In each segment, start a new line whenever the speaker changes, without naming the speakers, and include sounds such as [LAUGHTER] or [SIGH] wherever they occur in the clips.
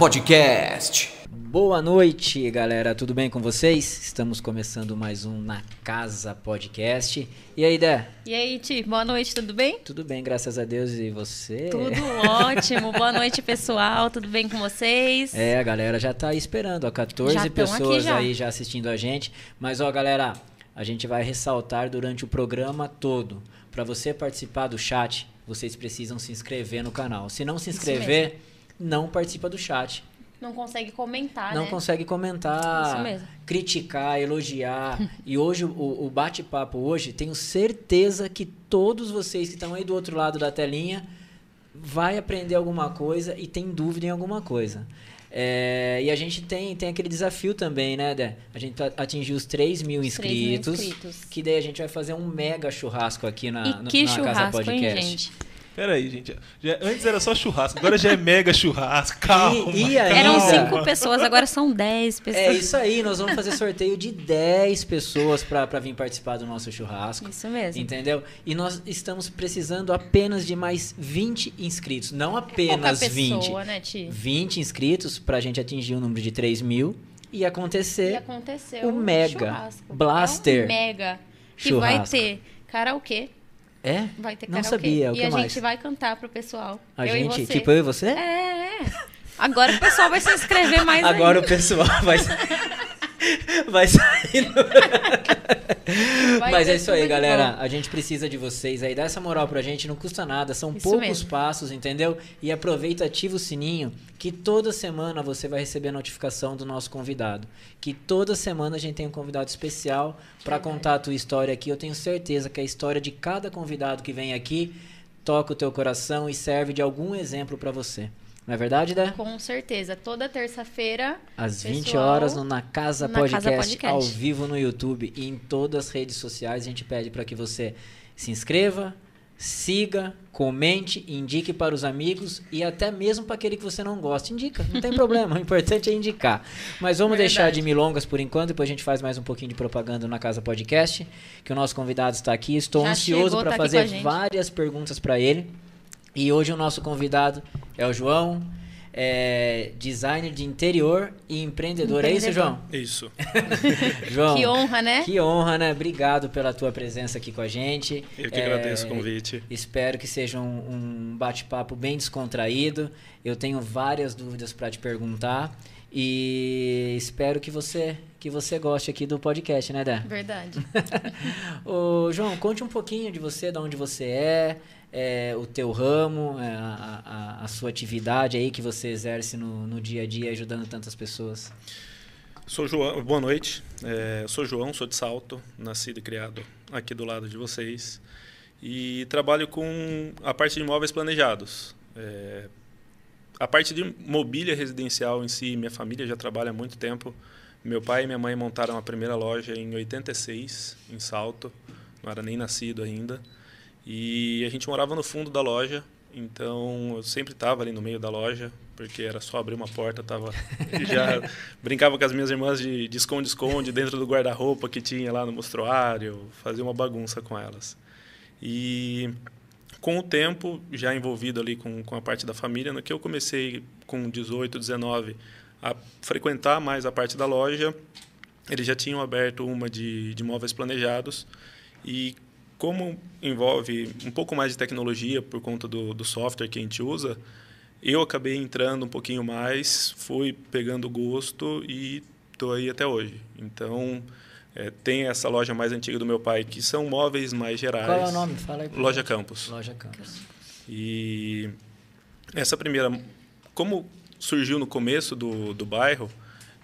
Podcast.
Boa noite, galera. Tudo bem com vocês? Estamos começando mais um Na Casa Podcast. E aí, Dé?
E aí, Ti? Boa noite, tudo bem?
Tudo bem, graças a Deus. E você?
Tudo [LAUGHS] ótimo. Boa noite, pessoal. Tudo bem com vocês?
É, a galera já tá aí esperando, ó. 14
Já
pessoas
já.
aí já assistindo a gente. Mas, ó, galera, a gente vai ressaltar durante o programa todo. Para você participar do chat, vocês precisam se inscrever no canal. Se não se
Isso
inscrever, não participa do chat.
Não consegue comentar,
não
né?
consegue comentar,
Isso mesmo.
criticar, elogiar. [LAUGHS] e hoje, o, o bate-papo hoje, tenho certeza que todos vocês que estão aí do outro lado da telinha vai aprender alguma coisa e tem dúvida em alguma coisa. É, e a gente tem, tem aquele desafio também, né, Dé? A gente atingiu os 3 mil
Os 3 mil
inscritos.
inscritos.
Que daí a gente vai fazer um mega churrasco aqui na,
E
no-
que
na Casa
churrasco, hein,
Podcast.
gente?
Pera aí, gente. Já- antes era só churrasco, agora já é mega churrasco. Calma.
E- e
Eram cinco pessoas, agora são 10 pessoas.
É isso aí, nós vamos fazer sorteio de 10 pessoas pra pra vir participar do nosso churrasco.
Isso mesmo.
Entendeu? E nós estamos precisando apenas de mais 20 inscritos. Não apenas
Pouca
20.
pessoa, né, Ti?
20 inscritos pra gente atingir o número de 3 mil e acontecer
E aconteceu
o
um
mega
churrasco.
Blaster
É um mega. Que vai
churrasco.
ter karaokê.
É?
Vai ter
Não
karaokê.
sabia, o
e
que
a
mais?
gente vai cantar pro pessoal.
A
eu e
gente,
você.
tipo eu e você?
É, é. Agora o pessoal vai se inscrever mais
Agora
ainda.
o pessoal vai [LAUGHS] [LAUGHS] vai saindo.
Vai
Mas é isso aí, galera.
bom.
A gente precisa de vocês aí. Dá essa moral pra gente, não custa nada. São
Isso
poucos
mesmo.
passos, entendeu? E aproveita, ativa o sininho, que toda semana você vai receber a notificação do nosso convidado. Que toda semana a gente tem um convidado especial pra
Verdade.
contar a tua história aqui. Eu tenho certeza que a história de cada convidado que vem aqui toca o teu coração e serve de algum exemplo pra você. Não é verdade, Dé?
Com certeza. Toda terça-feira.
Às 20
Pessoal,
horas no Na Casa,
na
Podcast,
Casa Podcast.
ao vivo no YouTube e em todas as redes sociais. A gente pede para que você se inscreva, siga, comente, indique para os amigos e até mesmo para aquele que você não gosta. Indica, não tem problema. [LAUGHS] O importante é indicar. Mas vamos
Verdade.
deixar de milongas por enquanto, depois a gente faz mais um pouquinho de propaganda na Casa Podcast, que o nosso convidado está aqui. Estou
Já
ansioso para
tá
fazer várias perguntas para ele. E hoje o nosso convidado é o João, é designer de interior e empreendedor. É isso. João?
Isso. [LAUGHS]
João,
Que honra, né?
que honra, né? Obrigado pela tua presença aqui com a gente.
Eu que
É,
agradeço o convite.
Espero que seja um, um bate-papo bem descontraído. Eu tenho várias dúvidas para te perguntar e espero que você que você goste aqui do podcast, né, Dé?
Verdade. [LAUGHS]
Ô, João, conte um pouquinho de você, de onde você é, é, o teu ramo, é, a, a- a sua atividade aí que você exerce no, no dia a dia, ajudando tantas pessoas.
Sou João. Boa noite. É, sou João, sou de Salto, nascido e criado aqui do lado de vocês. E trabalho com a parte de imóveis planejados. É, a parte de mobília residencial em si, minha família já trabalha há muito tempo. Meu pai e minha mãe montaram a primeira loja em 86, em Salto. Não era nem nascido ainda. E a gente morava no fundo da loja, então eu sempre estava ali no meio da loja, porque era só abrir uma porta, tava [LAUGHS] já brincava com as minhas irmãs de de esconde-esconde dentro do guarda-roupa que tinha lá no mostruário, fazia uma bagunça com elas. E com o tempo, já envolvido ali com, com a parte da família, no que eu comecei com 18, 19 a frequentar mais a parte da loja, eles já tinham aberto uma de, de móveis planejados e como envolve um pouco mais de tecnologia por conta do, do software que a gente usa, eu acabei entrando um pouquinho mais, fui pegando gosto e estou aí até hoje. Então, é, tem essa loja mais antiga do meu pai, que são móveis mais gerais.
Qual é o nome? Fala aí.
Loja. Campos.
Loja Campos.
E essa primeira, como surgiu no começo do, do bairro,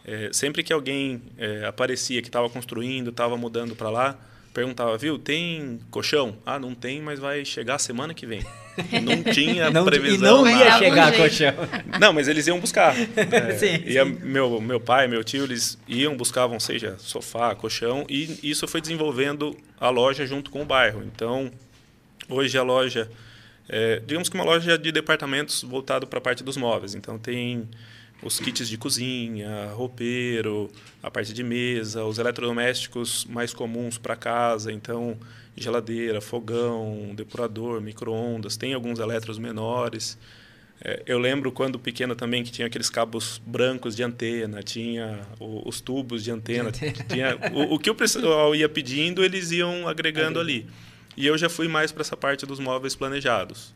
é, sempre que alguém é, aparecia que estava construindo, estava mudando para lá, perguntava, viu, tem colchão? Ah, não tem, mas vai chegar semana que vem. [LAUGHS] Não tinha
Não-
previsão.
e não ia
dar
chegar colchão. [LAUGHS]
Não, mas eles iam buscar. [LAUGHS] É,
Sim,
ia
sim.
Meu, meu pai, meu tio, eles iam, buscavam, seja sofá, colchão, e isso foi desenvolvendo a loja junto com o bairro. Então, hoje a loja, é, digamos que uma loja de departamentos voltado para a parte dos móveis. Então, tem os kits de cozinha, roupeiro, a parte de mesa, os eletrodomésticos mais comuns para casa, então geladeira, fogão, depurador, micro-ondas, tem alguns eletros menores. É, eu lembro quando pequeno também que tinha aqueles cabos brancos de antena, tinha o, os tubos de antena, tinha o, o, que o pessoal ia pedindo, eles iam agregando ali. E eu já fui mais para essa parte dos móveis planejados.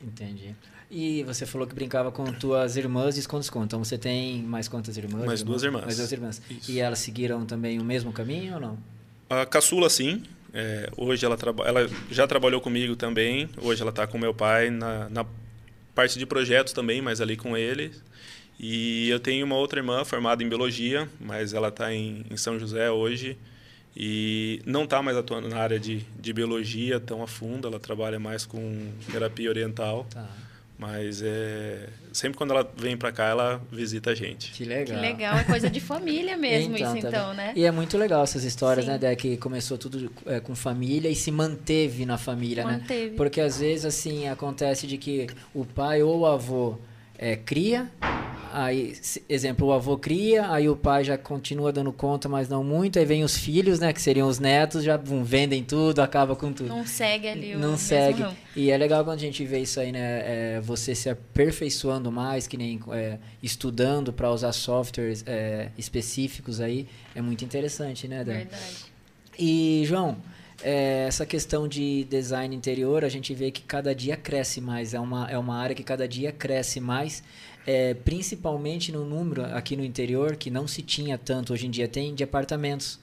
Entendi. E você falou que brincava com tuas irmãs e esconde-esconde. Então você tem mais quantas irmãs?
Mais duas irmãs.
Mais duas irmãs. Isso. E elas seguiram também o mesmo caminho ou não?
A caçula, sim. É, hoje ela, ela já trabalhou comigo também. Hoje ela está com meu pai na, na parte de projetos também, mas ali com ele. E eu tenho uma outra irmã formada em biologia, mas ela está em, em São José hoje e não está mais atuando na área de, de biologia tão a fundo, ela trabalha mais com terapia oriental. Tá. Mas é, sempre quando ela vem para cá, ela visita a gente.
Que legal.
Que legal, é coisa de família [LAUGHS] mesmo então, isso tá então, né?
E é muito legal essas histórias, Sim. né, Dé, que começou tudo é, com família e se manteve na família, né? manteve. né? Porque às vezes assim acontece de que o pai ou o avô é, cria aí, exemplo, o avô cria, aí o pai já continua dando conta, mas não muito, aí vem os filhos, né, que seriam os netos, já vendem tudo, acaba com tudo.
Não segue ali o
Não segue. E é legal quando a gente vê isso aí, né, é, você se aperfeiçoando mais, que nem é, estudando para usar softwares é, específicos aí, é muito interessante, né, Dan?
Verdade.
E, João, é, essa questão de design interior, a gente vê que cada dia cresce mais, é uma, é uma área que cada dia cresce mais é, principalmente no número aqui no interior, que não se tinha tanto, hoje em dia tem, de apartamentos.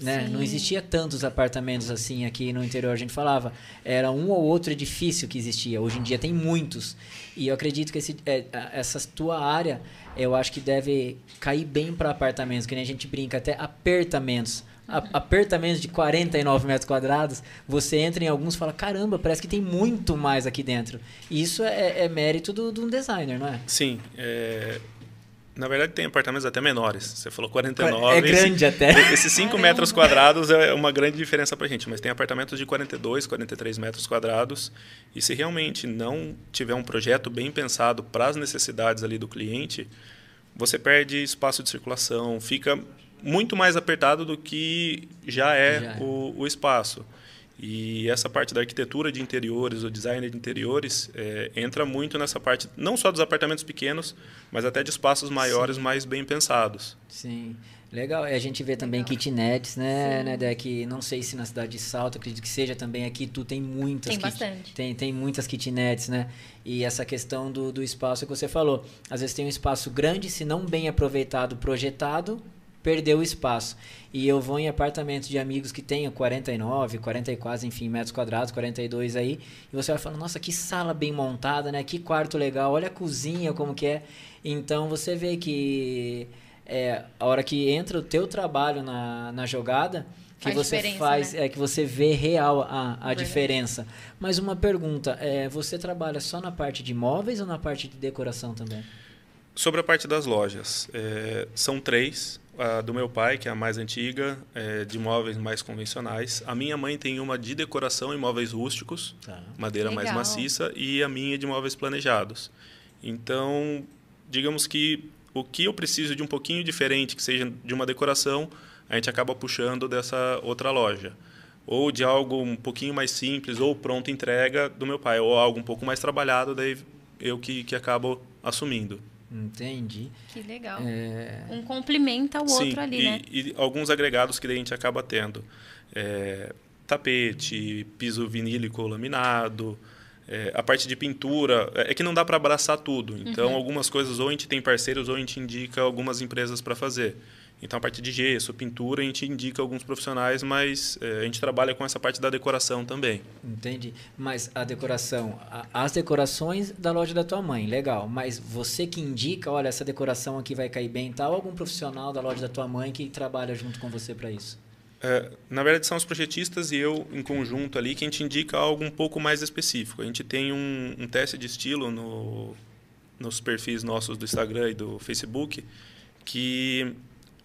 Né? Não existia tantos apartamentos assim aqui no interior. A gente falava, era um ou outro edifício que existia. Hoje em dia tem muitos. E eu acredito que esse, é, essa tua área, eu acho que deve cair bem para apartamentos, que nem a gente brinca, até apertamentos apertamentos de 49 metros quadrados, você entra em alguns e fala, caramba, parece que tem muito mais aqui dentro. Isso é, é mérito de um designer, não é?
Sim. É... Na verdade, tem apartamentos até menores. Você falou 49.
É grande
esse,
até.
Esses 5 metros quadrados é uma grande diferença para a gente. Mas tem apartamentos de 42, 43 metros quadrados. E se realmente não tiver um projeto bem pensado para as necessidades ali do cliente, você perde espaço de circulação, fica muito mais apertado do que já é, já é. O, o, espaço. E essa parte da arquitetura de interiores, o design de interiores, é, entra muito nessa parte, não só dos apartamentos pequenos, mas até de espaços maiores, Sim. mais bem pensados.
Sim. Legal, a gente vê também Legal. kitnets, né, né, Dé, que não sei se na cidade de Salto, acredito que seja também aqui, tu tem muitas.
Tem kit, bastante.
Tem, tem muitas kitnets, né? E essa questão do, do espaço que você falou. Às vezes tem um espaço grande, se não bem aproveitado, projetado, perdeu o espaço. E eu vou em apartamentos de amigos que tenham 49, 44, enfim, metros quadrados, 42 aí, e você vai falando, nossa, que sala bem montada, né? Que quarto legal, olha a cozinha como que é. Então você vê que é, a hora que entra o teu trabalho na, na jogada, que faz você faz, né? é que você vê real a, a diferença. Mas uma pergunta, é, você trabalha só na parte de móveis ou na parte de decoração também?
Sobre a parte das lojas, é, são três a do meu pai, que é a mais antiga, é, de móveis mais convencionais. A minha mãe tem uma de decoração em móveis rústicos, tá. madeira Legal. mais maciça, e a minha de móveis planejados. Então, digamos que o que eu preciso de um pouquinho diferente, que seja de uma decoração, a gente acaba puxando dessa outra loja. Ou de algo um pouquinho mais simples, ou pronto entrega do meu pai, ou algo um pouco mais trabalhado, daí eu que, que acabo assumindo.
Entendi.
Que legal. É... Um complementa o Sim, outro ali,
e,
né?
E alguns agregados que a gente acaba tendo. É, tapete, piso vinílico laminado, é, a parte de pintura. É, é que não dá para abraçar tudo. Então, uhum. algumas coisas ou a gente tem parceiros ou a gente indica algumas empresas para fazer. Então, a parte de gesso, pintura, a gente indica alguns profissionais, mas é, a gente trabalha com essa parte da decoração também.
Entendi. Mas a decoração, as decorações da loja da tua mãe, legal. Mas você que indica, olha, essa decoração aqui vai cair bem e tal, algum profissional da loja da tua mãe que trabalha junto com você para isso?
É, na verdade, são os projetistas e eu em conjunto ali que a gente indica algo um pouco mais específico. A gente tem um, um teste de estilo no, nos perfis nossos do Instagram e do Facebook que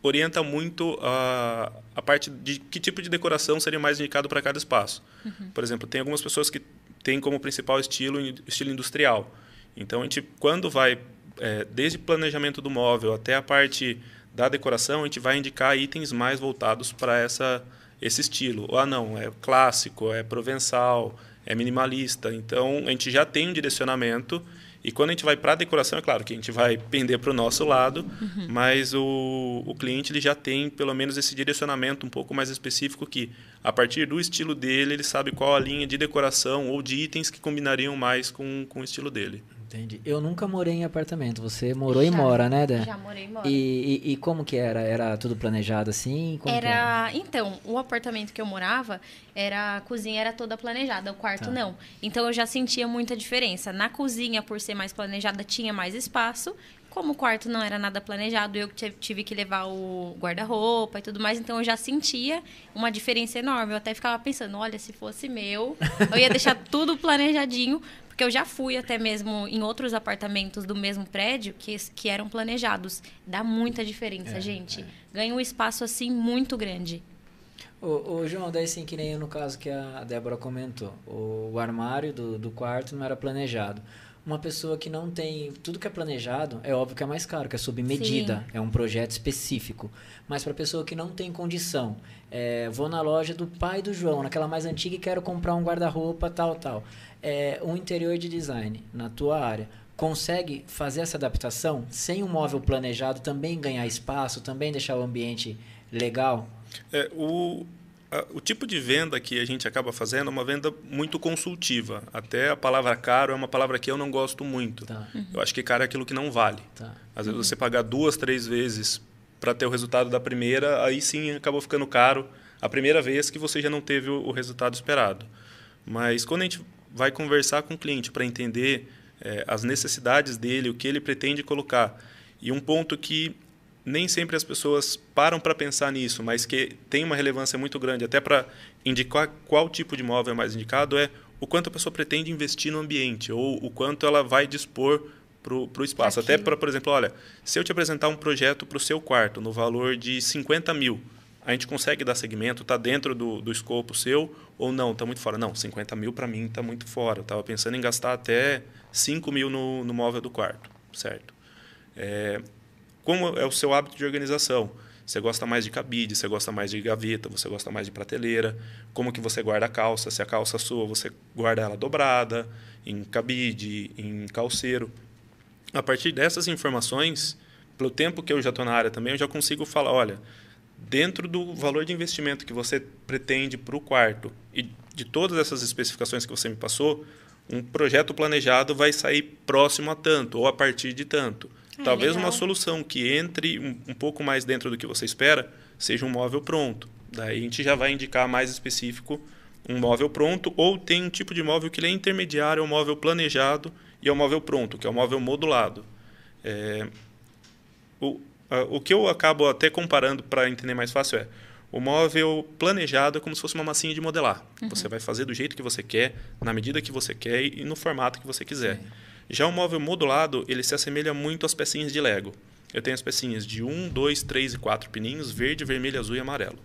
orienta muito a, a parte de que tipo de decoração seria mais indicado para cada espaço. Uhum. Por exemplo, tem algumas pessoas que têm como principal estilo estilo industrial. Então, a gente, quando vai, é, desde o planejamento do móvel até a parte da decoração, a gente vai indicar itens mais voltados para essa esse estilo. Ou, ah, não, é clássico, é provençal, é minimalista. Então, a gente já tem um direcionamento E quando a gente vai para a decoração, é claro que a gente vai pender para o nosso lado, uhum. mas o, o cliente ele já tem pelo menos esse direcionamento um pouco mais específico que, a partir do estilo dele, ele sabe qual a linha de decoração ou de itens que combinariam mais com, com o estilo dele.
Entendi. Eu nunca morei em apartamento. Você morou já, e mora, né, Dé?
Já morei e
moro. E, e, e, como que era? Era tudo planejado assim? Como
era, era, Então, o apartamento que eu morava, era a cozinha era toda planejada, o quarto tá. não. Então eu já sentia muita diferença. Na cozinha, por ser mais planejada, tinha mais espaço. Como o quarto não era nada planejado, eu tive que levar o guarda-roupa e tudo mais, então eu já sentia uma diferença enorme. Eu até ficava pensando, olha, se fosse meu, eu ia deixar tudo planejadinho, porque eu já fui até mesmo em outros apartamentos do mesmo prédio que, que eram planejados. Dá muita diferença, é, gente. É. Ganha um espaço assim muito grande.
Ô, ô, João, daí sim, que nem no caso que a Débora comentou. O, o armário do, do quarto não era planejado uma pessoa que não tem tudo que é planejado, é óbvio que é mais caro, que é sob medida, Sim. é um projeto específico. Mas para pessoa que não tem condição, é, vou na loja do pai do João, naquela mais antiga e quero comprar um guarda-roupa, tal, tal é, um interior de design na tua área consegue fazer essa adaptação sem um móvel planejado também ganhar espaço, também deixar o ambiente legal?
É, o, a, o tipo de venda que a gente acaba fazendo é uma venda muito consultiva. Até a palavra caro é uma palavra que eu não gosto muito. Tá. Uhum. Eu acho que caro é aquilo que não vale. Tá. Às vezes uhum. você pagar duas, três vezes para ter o resultado da primeira, aí sim acabou ficando caro a primeira vez que você já não teve o, o resultado esperado. Mas quando a gente vai conversar com o cliente para entender é, as necessidades dele, o que ele pretende colocar. E um ponto que nem sempre as pessoas param para pensar nisso, mas que tem uma relevância muito grande, até para indicar qual tipo de imóvel é mais indicado, é o quanto a pessoa pretende investir no ambiente, ou o quanto ela vai dispor para o espaço. Aquilo. Até para, por exemplo, olha, se eu te apresentar um projeto para o seu quarto no valor de 50 mil, a gente consegue dar segmento, está dentro do, do escopo seu ou não, está muito fora. Não, 50 mil para mim está muito fora. Eu estava pensando em gastar até 5 mil no, no móvel do quarto, certo? É, como é o seu hábito de organização? Você gosta mais de cabide, você gosta mais de gaveta, você gosta mais de prateleira. Como que você guarda a calça? Se a calça sua, você guarda ela dobrada, em cabide, em calceiro. A partir dessas informações, pelo tempo que eu já estou na área também, eu já consigo falar, olha, dentro do valor de investimento que você pretende para o quarto e de todas essas especificações que você me passou, um projeto planejado vai sair próximo a tanto ou a partir de tanto. Ah, Talvez legal. uma solução que entre um, um, pouco mais dentro do que você espera seja um móvel pronto. Daí a gente já vai indicar mais específico um móvel pronto ou tem um tipo de móvel que é intermediário ao móvel planejado e ao móvel pronto, que é o móvel modulado. É, o, o que eu acabo até comparando para entender mais fácil é o móvel planejado é como se fosse uma massinha de modelar. Uhum. Você vai fazer do jeito que você quer, na medida que você quer e no formato que você quiser. Já o móvel modulado, ele se assemelha muito às pecinhas de Lego. Eu tenho as pecinhas de 1, 2, 3 e 4 pininhos, verde, vermelho, azul e amarelo.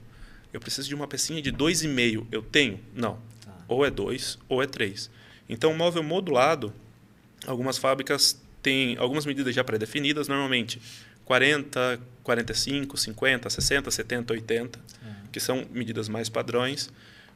Eu preciso de uma pecinha de 2,5. Eu tenho? Não. Tá. Ou é 2 ou é 3. Então, o móvel modulado, algumas fábricas têm algumas medidas já pré-definidas, normalmente 40, 45, 50, 60, 70, 80, que são medidas mais padrões,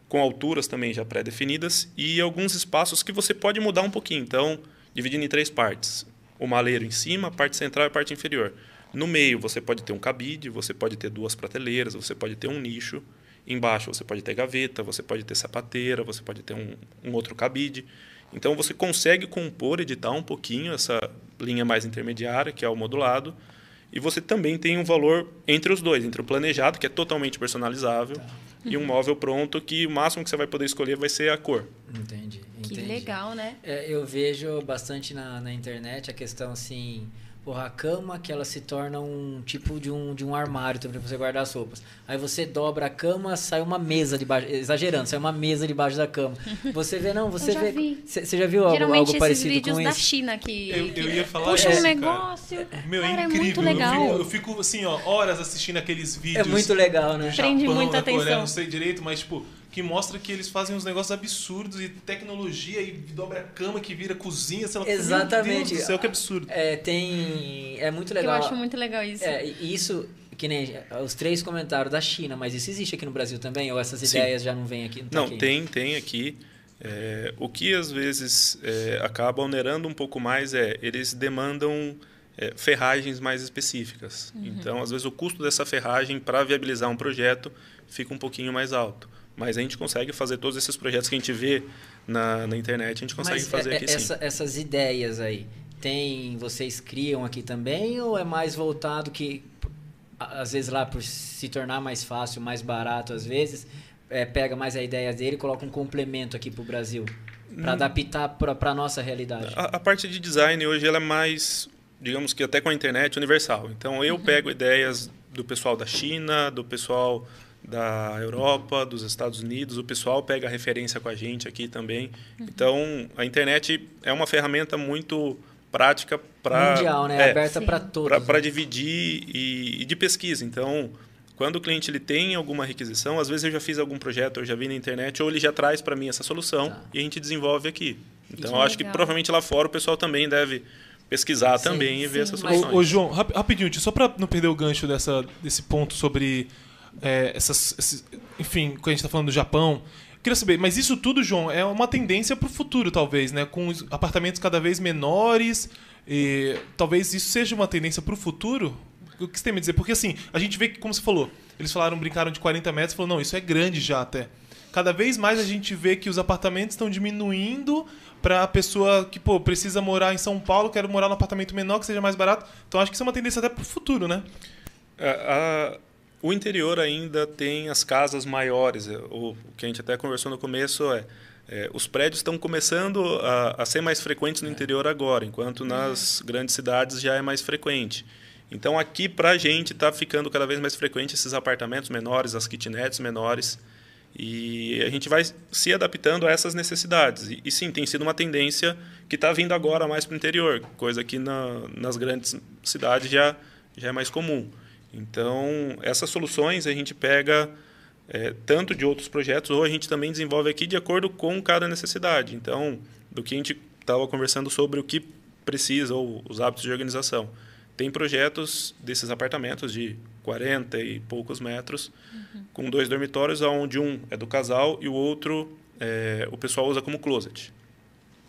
com alturas também já pré-definidas e alguns espaços que você pode mudar um pouquinho. Então, dividindo em três partes: o maleiro em cima, a parte central e a parte inferior. No meio, você pode ter um cabide, você pode ter duas prateleiras, você pode ter um nicho. Embaixo, você pode ter gaveta, você pode ter sapateira, você pode ter um, um outro cabide. Então, você consegue compor, editar um pouquinho essa linha mais intermediária, que é o modulado, e você também tem um valor entre os dois, entre o planejado, que é totalmente personalizável, tá. e um móvel pronto que o máximo que você vai poder escolher vai ser a cor.
Entendi. entendi.
Que legal, né?
É, eu vejo bastante na, na internet a questão assim porra, a cama que ela se torna um tipo de um, de um armário também para você guardar as roupas. Aí você dobra a cama, sai uma mesa debaixo, exagerando, sai uma mesa debaixo da cama. Você vê, não, você vê. Você já viu algo, algo parecido
vídeos
com
da
isso?
China que,
eu, eu ia falar
puxa
isso,
um negócio.
Cara. Meu, é cara, incrível. É muito legal. Eu fico, eu fico, assim, ó, horas assistindo aqueles vídeos.
É muito legal, né?
Prende muita atenção. Coreia,
não sei direito, mas tipo, que mostra que eles fazem uns negócios absurdos e tecnologia e dobra a cama que vira cozinha, sei lá.
Exatamente. Meu
Deus do céu, que absurdo.
É, tem... É muito legal.
Eu acho muito legal isso.
É, isso que nem os três comentários da China, mas isso existe aqui no Brasil também? Ou essas Sim. ideias já não vêm aqui?
Não, não tem, tem aqui. É, o que às vezes é, acaba onerando um pouco mais é eles demandam é, ferragens mais específicas. Uhum. Então, às vezes, o custo dessa ferragem para viabilizar um projeto fica um pouquinho mais alto. Mas a gente consegue fazer todos esses projetos que a gente vê na, na internet, a gente consegue
Mas
fazer
é,
aqui
essa,
sim.
Essas ideias aí, tem vocês criam aqui também ou é mais voltado que às vezes lá por se tornar mais fácil, mais barato às vezes, é, pega mais a ideia dele e coloca um complemento aqui para o Brasil para hum. adaptar para a nossa realidade?
A, a, parte de design hoje ela é mais, digamos que até com a internet, universal. Então eu uhum. pego ideias do pessoal da China, do pessoal da Europa, dos Estados Unidos, o pessoal pega referência com a gente aqui também. Uhum. Então, a internet é uma ferramenta muito prática para
mundial, né? É, Aberta para todos.
Para né? dividir e, e, de pesquisa. Então, quando o cliente ele tem alguma requisição, às vezes eu já fiz algum projeto, eu já vi na internet, ou ele já traz para mim essa solução tá. e a gente desenvolve aqui. Então, eu acho que provavelmente lá fora o pessoal também deve pesquisar sim, também e ver essas soluções.
Ô, ô João, rapidinho, só para não perder o gancho dessa, desse ponto sobre é, essas, esses, enfim, quando a gente está falando do Japão, queria saber, mas isso tudo, João, é uma tendência para o futuro, talvez, né? Com apartamentos cada vez menores. E, talvez isso seja uma tendência para o futuro? O que você tem a dizer? Porque assim, a gente vê que, como você falou, eles falaram, brincaram de 40 metros, falou, não, isso é grande já até. Cada vez mais a gente vê que os apartamentos estão diminuindo para a pessoa que pô, precisa morar em São Paulo, quer morar num apartamento menor que seja mais barato. Então acho que isso é uma tendência até para o futuro, né?
É, o interior ainda tem as casas maiores. É, o que a gente até conversou no começo é, é os prédios estão começando a, a, ser mais frequentes no interior agora, enquanto nas grandes cidades já é mais frequente. Então aqui para a gente está ficando cada vez mais frequente esses apartamentos menores, as kitnets menores. E a gente vai se adaptando a essas necessidades. E, e sim, tem sido uma tendência que está vindo agora mais para o interior, coisa que na, nas grandes cidades já, já é mais comum. Então, essas soluções a gente pega é, tanto de outros projetos ou a gente também desenvolve aqui de acordo com cada necessidade. Então, do que a gente estava conversando sobre o que precisa ou os hábitos de organização. Tem projetos desses apartamentos de 40 e poucos metros, uhum. com dois dormitórios, onde um é do casal e o outro é, o pessoal usa como closet.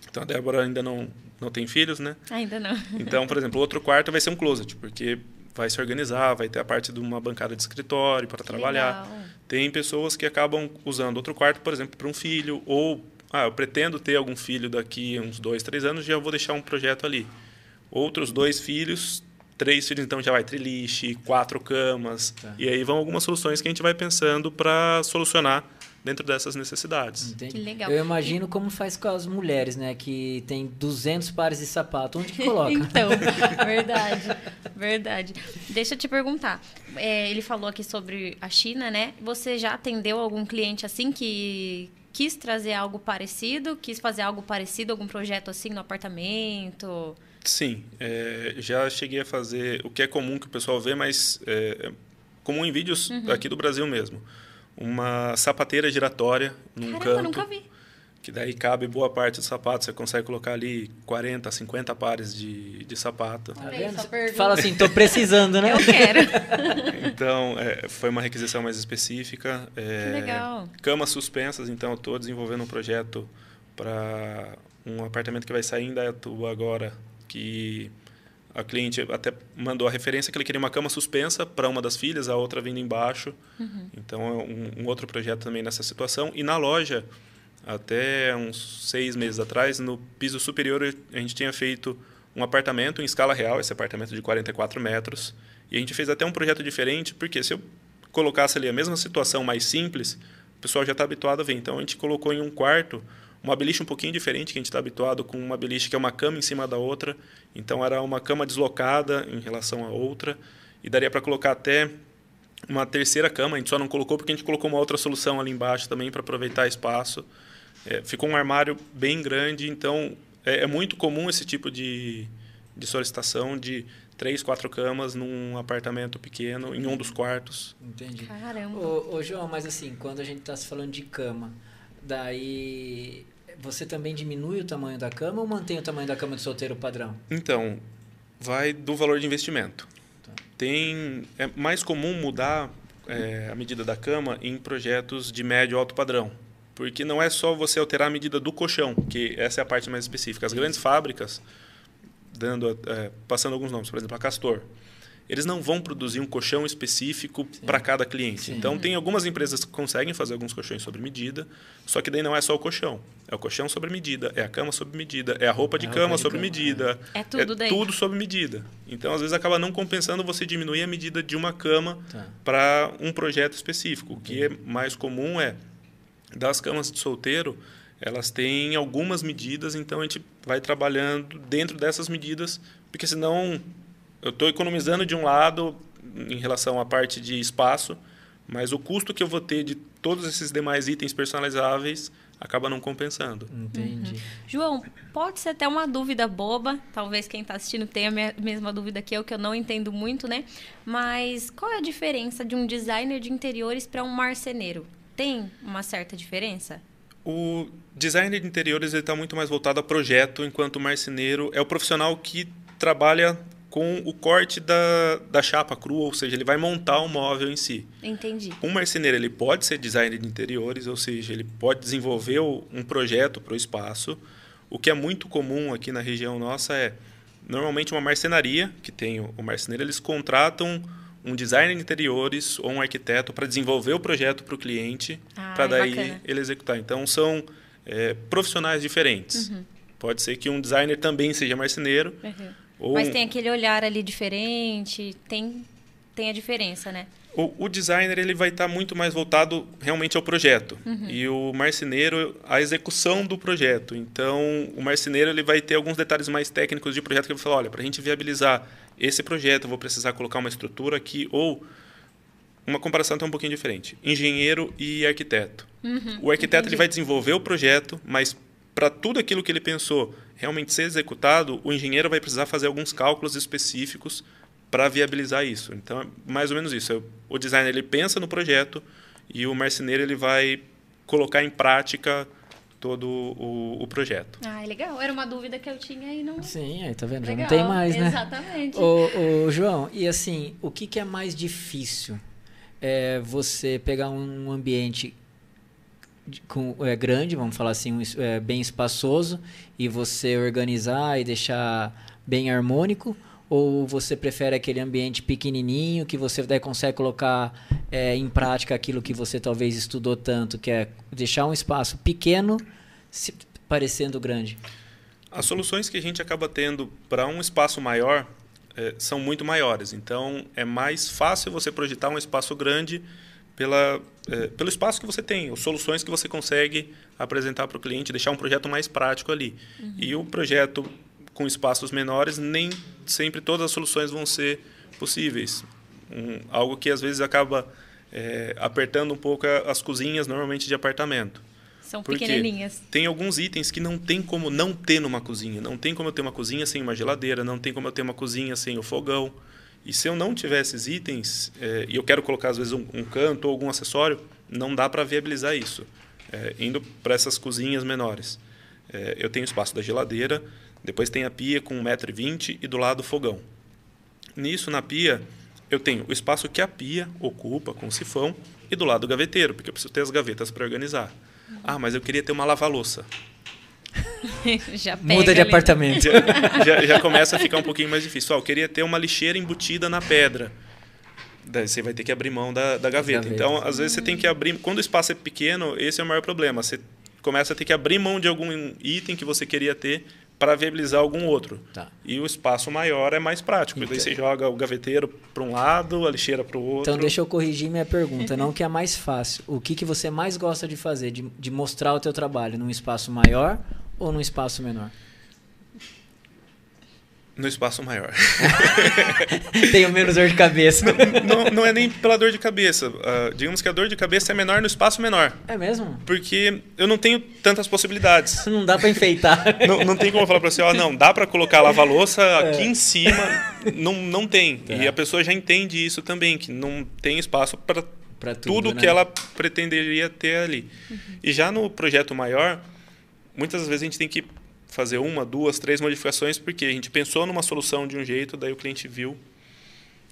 Então a Débora ainda não, não tem filhos, né?
Ainda não.
Então, por exemplo, o outro quarto vai ser um closet, porque vai se organizar, vai ter a parte de uma bancada de escritório para trabalhar. Legal. Tem pessoas que acabam usando outro quarto, por exemplo, para um filho, ou ah, eu pretendo ter algum filho daqui uns dois, três anos, já vou deixar um projeto ali. Outros dois filhos, três filhos, então já vai triliche, quatro camas. Tá. E aí vão algumas soluções que a gente vai pensando para solucionar dentro dessas necessidades.
Entendi. Que legal.
Eu imagino como faz com as mulheres, né? Que tem 200 pares de sapato. Onde que coloca?
então, [LAUGHS] verdade. Verdade. Deixa eu te perguntar. É, ele falou aqui sobre a China, né? Você já atendeu algum cliente assim que quis trazer algo parecido? Quis fazer algo parecido, algum projeto assim no apartamento?
Sim, é, já cheguei a fazer o que é comum que o pessoal vê, mas é, é comum em vídeos uhum. aqui do Brasil mesmo uma sapateira giratória num
Caramba,
canto.
nunca vi.
Que daí cabe boa parte do sapato. Você consegue colocar ali 40, 50 pares de, de sapato.
Tá vendo? Fala assim, tô precisando, né?
Eu quero. [LAUGHS]
então, é, foi uma requisição mais específica.
É, que legal.
Camas suspensas. Então, eu estou desenvolvendo um projeto para um apartamento que vai sair em Dayatuba agora, que a cliente até mandou a referência que ele queria uma cama suspensa para uma das filhas, a outra vindo embaixo. Uhum. Então, é um, um, outro projeto também nessa situação. E na loja, até uns seis meses atrás, no piso superior, a gente tinha feito um apartamento em escala real, esse apartamento de 44 metros. E a gente fez até um projeto diferente, porque se eu colocasse ali a mesma situação mais simples, o pessoal já está habituado a ver. Então, a gente colocou em um quarto uma beliche um pouquinho diferente, que a gente está habituado com uma beliche que é uma cama em cima da outra. Então era uma cama deslocada em relação à outra. E daria para colocar até uma terceira cama. A gente só não colocou porque a gente colocou uma outra solução ali embaixo também para aproveitar espaço. É, ficou um armário bem grande, então é, é, muito comum esse tipo de, de solicitação de três, quatro camas num apartamento pequeno, em um dos quartos.
Entendi.
Caramba.
Ô, ô João, mas assim, quando a gente está se falando de cama, daí você também diminui o tamanho da cama ou mantém o tamanho da cama de solteiro padrão?
Então, vai do valor de investimento. Tá. Tem é mais comum mudar é, a medida da cama em projetos de médio alto padrão. Porque não é só você alterar a medida do colchão, que essa é a parte mais específica. As grandes fábricas, dando, é, passando alguns nomes, por exemplo, a Castor, eles não vão produzir um colchão específico para cada cliente. Sim. Então, tem algumas empresas que conseguem fazer alguns colchões sobre medida, só que daí não é só o colchão. É o colchão sobre medida, é a cama sobre medida, é a roupa de é cama roupa de sobre cama, medida.
É, é tudo
é
daí.
tudo sobre medida. Então, às vezes, acaba não compensando você diminuir a medida de uma cama tá. para um projeto específico. O que é mais comum é, das camas de solteiro, elas têm algumas medidas, então a gente vai trabalhando dentro dessas medidas, porque senão eu estou economizando de um lado em relação à parte de espaço, mas o custo que eu vou ter de todos esses demais itens personalizáveis acaba não compensando.
Entendi.
Uhum. João, pode ser até uma dúvida boba, talvez quem está assistindo tenha a mesma dúvida que eu, que eu não entendo muito, né? Mas qual é a diferença de um designer de interiores para um marceneiro? Tem uma certa diferença?
O designer de interiores está muito mais voltado a projeto, enquanto o marceneiro é o profissional que trabalha com o corte da, da chapa crua, ou seja, ele vai montar o móvel em si.
Entendi.
Um marceneiro ele pode ser designer de interiores, ou seja, ele pode desenvolver um projeto para o espaço. O que é muito comum aqui na região nossa é, normalmente uma marcenaria, que tem o marceneiro, eles contratam um designer de interiores ou um arquiteto para desenvolver o projeto para o cliente, ah, para daí bacana. ele executar. Então, são é, profissionais diferentes. Uhum. Pode ser que um designer também seja marceneiro, uhum
ou Mas tem aquele olhar ali diferente, tem, tem a diferença, né?
O, o designer ele vai estar tá muito mais voltado realmente ao projeto uhum. e o marceneiro à execução do projeto. Então, o marceneiro ele vai ter alguns detalhes mais técnicos de projeto que ele vai falar, olha, para a gente viabilizar esse projeto, eu vou precisar colocar uma estrutura aqui ou uma comparação está um pouquinho diferente. Engenheiro e arquiteto. Uhum, o arquiteto entendi. ele vai desenvolver o projeto, mas para tudo aquilo que ele pensou realmente ser executado, o engenheiro vai precisar fazer alguns cálculos específicos para viabilizar isso. Então, é mais ou menos isso. O designer ele pensa no projeto e o marceneiro ele vai colocar em prática todo o, o projeto.
Ah, legal. Era uma dúvida que eu tinha e não.
Sim, aí tá vendo? Já não tem mais, né?
Exatamente.
Ô, ô, João, e assim, o que, que é mais difícil? É você pegar um ambiente com, é, grande, vamos falar assim, um, é, bem espaçoso, e você organizar e deixar bem harmônico? Ou você prefere aquele ambiente pequenininho que você daí consegue colocar é, em prática aquilo que você talvez estudou tanto, que é deixar um espaço pequeno se, parecendo grande?
As soluções que a gente acaba tendo para um espaço maior é, são muito maiores. Então, é mais fácil você projetar um espaço grande pela, é, pelo espaço que você tem, as soluções que você consegue apresentar para o cliente, deixar um projeto mais prático ali. Uhum. E o projeto com espaços menores, nem sempre todas as soluções vão ser possíveis. Um, algo que às vezes acaba é, apertando um pouco as cozinhas, normalmente de apartamento.
São Porque pequenininhas.
Tem alguns itens que não tem como não ter numa cozinha. Não tem como eu ter uma cozinha sem uma geladeira, não tem como eu ter uma cozinha sem o fogão. E se eu não tiver esses itens, é, e eu quero colocar às vezes um, um, canto ou algum acessório, não dá para viabilizar isso. É, indo para essas cozinhas menores. É, eu tenho espaço da geladeira, depois tem a pia com 1,20m e do lado o fogão. Nisso, na pia, eu tenho o espaço que a pia ocupa com o sifão e do lado o gaveteiro, porque eu preciso ter as gavetas para organizar. Ah, mas eu queria ter uma lava-louça. [LAUGHS]
Muda de ali. apartamento.
Já, [LAUGHS] já, já, começa a ficar um pouquinho mais difícil. Ó, eu queria ter uma lixeira embutida na pedra. Daí você vai ter que abrir mão da, da gaveta. gaveta. Então, às vezes, você tem que abrir. Quando o espaço é pequeno, esse é o maior problema. Você começa a ter que abrir mão de algum item que você queria ter para viabilizar algum outro.
Tá.
E o espaço maior é mais prático. Então, daí você joga o gaveteiro para um lado, a lixeira para o outro.
Então deixa eu corrigir minha pergunta, não que é mais fácil. O que, que você mais gosta de fazer, de, de mostrar o teu trabalho num espaço maior ou num espaço menor?
No espaço maior. [LAUGHS]
Tenho menos dor de cabeça.
Não, não, não, é nem pela dor de cabeça. Uh, digamos que a dor de cabeça é menor no espaço menor.
É mesmo?
Porque eu não tenho tantas possibilidades. [LAUGHS]
Não dá para enfeitar.
não, não tem como eu falar para você, ó, não, dá para colocar lava-louça é. aqui em cima. Não, não tem. Tá. E a pessoa já entende isso também, que não tem espaço para tudo, tudo né? que ela pretenderia ter ali. Uhum. E já no projeto maior, muitas vezes a gente tem que fazer uma, duas, três modificações porque a gente pensou numa solução de um jeito, daí o cliente viu.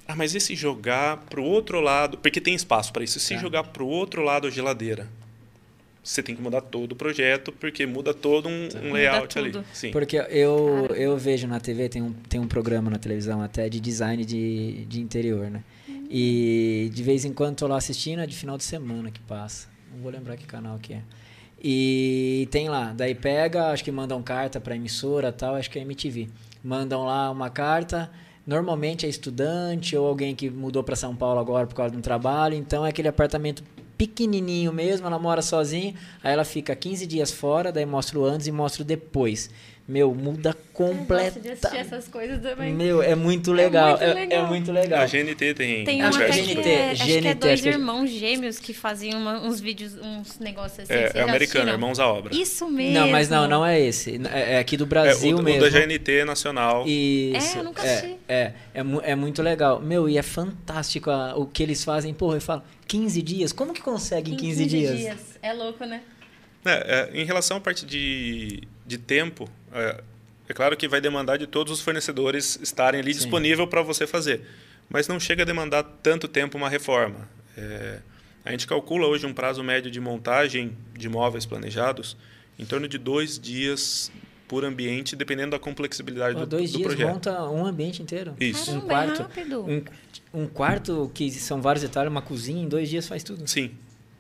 Ah, mas e se jogar para o outro lado? Porque tem espaço para isso. Se é. jogar para o outro lado a geladeira? você tem que mudar todo o projeto, porque muda todo um, um layout ali. Sim.
Porque eu, eu vejo na TV, tem um, tem um programa na televisão até de design de, de interior, né? E de vez em quando tô lá assistindo, é de final de semana que passa. Não vou lembrar que canal que é. E tem lá, daí pega, acho que mandam carta para emissora tal, acho que é MTV. Mandam lá uma carta, normalmente é estudante ou alguém que mudou para São Paulo agora por causa de um trabalho, então é aquele apartamento pequenininho mesmo, ela mora sozinha, aí ela fica 15 dias fora, daí mostra o antes e mostra o depois. Meu, muda completamente.
de assistir essas coisas também.
Meu, é muito legal.
muito
É,
legal.
é muito legal.
A GNT tem,
Tem uma
que
até
é
que
GNT,
é, acho que é
GNT,
dois
que é-
irmãos gêmeos que faziam uma- uns vídeos, uns negócios assim.
É, é americano? Irmãos à Obra.
Isso mesmo.
Não, mas não, não é esse. É, é aqui do
É,
Brasil
o,
mesmo.
o da GNT nacional.
Isso.
É, eu nunca
é,
assisti.
é, é, é muito legal. Meu, e é fantástico a- o que eles fazem. Porra, eu falo, 15 dias? Como que consegue em 15, dias?
É louco, né?
É, é, em relação à parte de, de tempo, é, é claro que vai demandar de todos os fornecedores estarem ali
Sim.
disponível para você fazer. Mas não chega a demandar tanto tempo uma reforma. É, a gente calcula hoje um prazo médio de montagem de móveis planejados em torno de dois dias por ambiente, dependendo da complexibilidade
Pô,
do,
dois
do
dias
projeto.
monta um ambiente inteiro.
Isso.
Um
Caramba, é
quarto.
rápido.
Um, um quarto, que são vários detalhes, uma cozinha, em dois dias faz tudo.
Sim.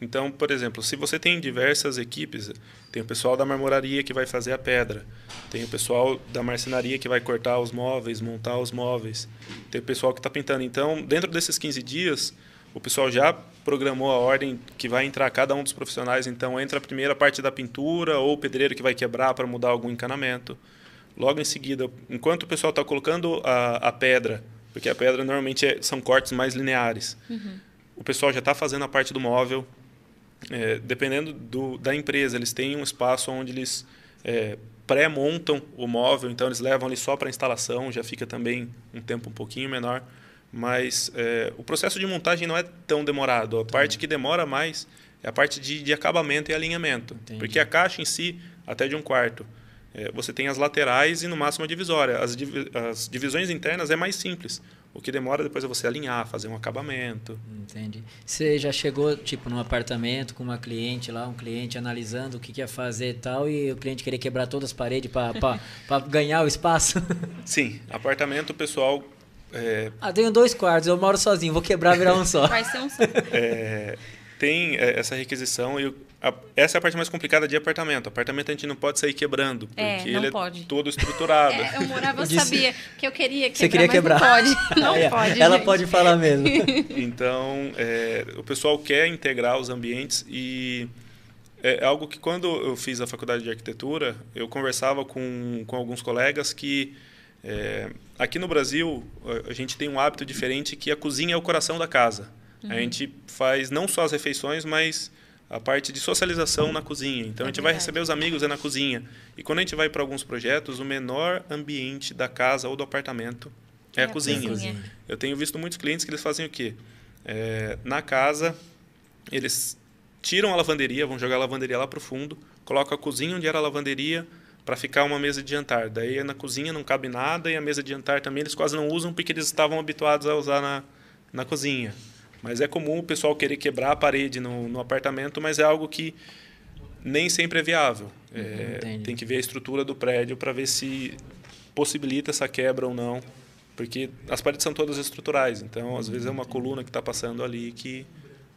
Então, por exemplo, se você tem diversas equipes, tem o pessoal da marmoraria que vai fazer a pedra, tem o pessoal da marcenaria que vai cortar os móveis, montar os móveis, tem o pessoal que está pintando. Então, dentro desses 15 dias, o pessoal já programou a ordem que vai entrar cada um dos profissionais. Então, entra a primeira parte da pintura ou o pedreiro que vai quebrar para mudar algum encanamento. Logo em seguida, enquanto o pessoal está colocando a, a pedra, porque a pedra normalmente é- são cortes mais lineares, o pessoal já está fazendo a parte do móvel. É, dependendo do, da empresa, eles têm um espaço onde eles é, pré-montam o móvel, então eles levam ali só para instalação, já fica também um tempo um pouquinho menor. Mas é, o processo de montagem não é tão demorado. A parte que demora mais é a parte de, de acabamento e alinhamento.
Entendi.
Porque a caixa em si, até de um quarto, é, você tem as laterais e no máximo a divisória. As, divi- as divisões internas é mais simples. O que demora depois é você alinhar, fazer um acabamento.
Entendi. Você já chegou, tipo, num apartamento com uma cliente lá, um cliente analisando o que, que ia fazer e tal, e o cliente querer quebrar todas as paredes para [LAUGHS] ganhar o espaço?
Sim, apartamento, o pessoal é,
ah, tenho dois quartos, eu moro sozinho, vou quebrar e virar um só.
Vai ser um só.
é, tem é, essa requisição e essa é a parte mais complicada de apartamento. Apartamento a gente não pode sair quebrando, porque
É,
ele
pode.
é todo estruturado.
É, eu morava, eu
Disse-
sabia que eu queria quebrar,
Você queria
mas
quebrar. [LAUGHS]
não pode. Não
ó,
pode,
Ela
gente.
pode falar mesmo. [LAUGHS]
Então, é, o pessoal quer integrar os ambientes e é algo que quando eu fiz a faculdade de arquitetura, eu conversava com, com alguns colegas que é, aqui no Brasil a- a gente tem um hábito diferente que a cozinha é o coração da casa. A gente faz não só as refeições, mas a parte de socialização na cozinha. Então
É
a gente vai receber os amigos é na cozinha. E quando a gente vai para alguns projetos, o menor ambiente da casa ou do apartamento é, a cozinha.
cozinha.
Eu tenho visto muitos clientes que eles fazem o quê? É, na casa, eles tiram a lavanderia, vão jogar a lavanderia lá para o fundo, colocam a cozinha onde era a lavanderia para ficar uma mesa de jantar. Daí na cozinha não cabe nada e a mesa de jantar também eles quase não usam porque eles estavam habituados a usar na, na cozinha. Mas é comum o pessoal querer quebrar a parede no, no apartamento, mas é algo que nem sempre é viável. É,
entendi.
tem que ver a estrutura do prédio para ver se possibilita essa quebra ou não. Porque as paredes são todas estruturais, então às vezes é uma coluna que está passando ali que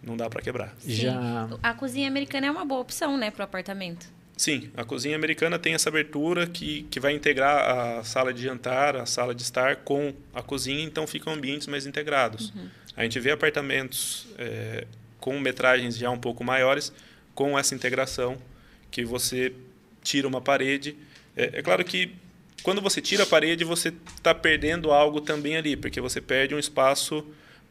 não dá para quebrar.
Sim.
Já.
A cozinha americana é uma boa opção, né, pro apartamento.
Sim, a cozinha americana tem essa abertura que, que vai integrar a sala de jantar, a sala de estar com a cozinha, então ficam ambientes mais integrados. A gente vê apartamentos é, com metragens já um pouco maiores, com essa integração, que você tira uma parede. É, é claro que quando você tira a parede, você está perdendo algo também ali, porque você perde um espaço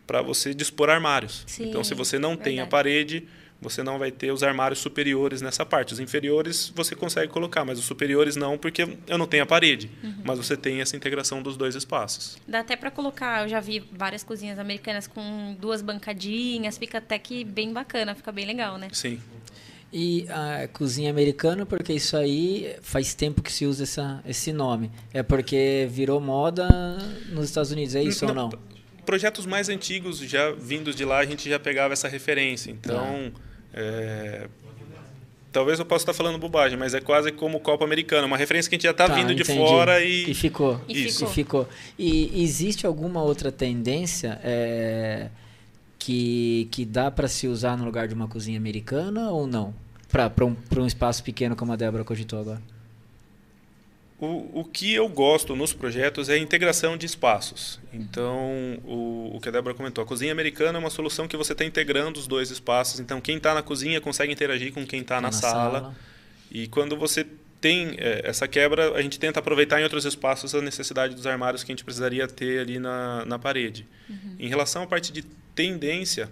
para você dispor armários.
Sim,
então, se você não tem a
verdade.
parede, você não vai ter os armários superiores nessa parte. Os inferiores você consegue colocar, mas os superiores não, porque eu não tenho a parede. Mas você tem essa integração dos dois espaços.
Dá até pra colocar, eu já vi várias cozinhas americanas com duas bancadinhas, fica até que bem bacana, fica bem legal, né?
Sim.
E a cozinha americana, porque isso aí faz tempo que se usa essa, esse nome. É porque virou moda nos Estados Unidos, é isso ou não?
Projetos mais antigos, já vindos de lá, a gente já pegava essa referência. Então, é, talvez eu possa estar falando bobagem, mas é quase como Copa Americana, uma referência que a gente já está
Tá,
vindo de
entendi.
fora e,
E ficou.
E
Isso.
ficou.
E ficou. E existe alguma outra tendência é, que, que dá para se usar no lugar de uma cozinha americana ou não? Para um, pra um espaço pequeno como a Débora cogitou agora.
O, o que eu gosto nos projetos é a integração de espaços. Então, o, o que a Débora comentou, a cozinha americana é uma solução que você está integrando os dois espaços. Então, quem está na cozinha consegue interagir com quem está na, sala. E quando você tem eh, essa quebra, a gente tenta aproveitar em outros espaços a necessidade dos armários que a gente precisaria ter ali na, na parede. Em relação à parte de tendência,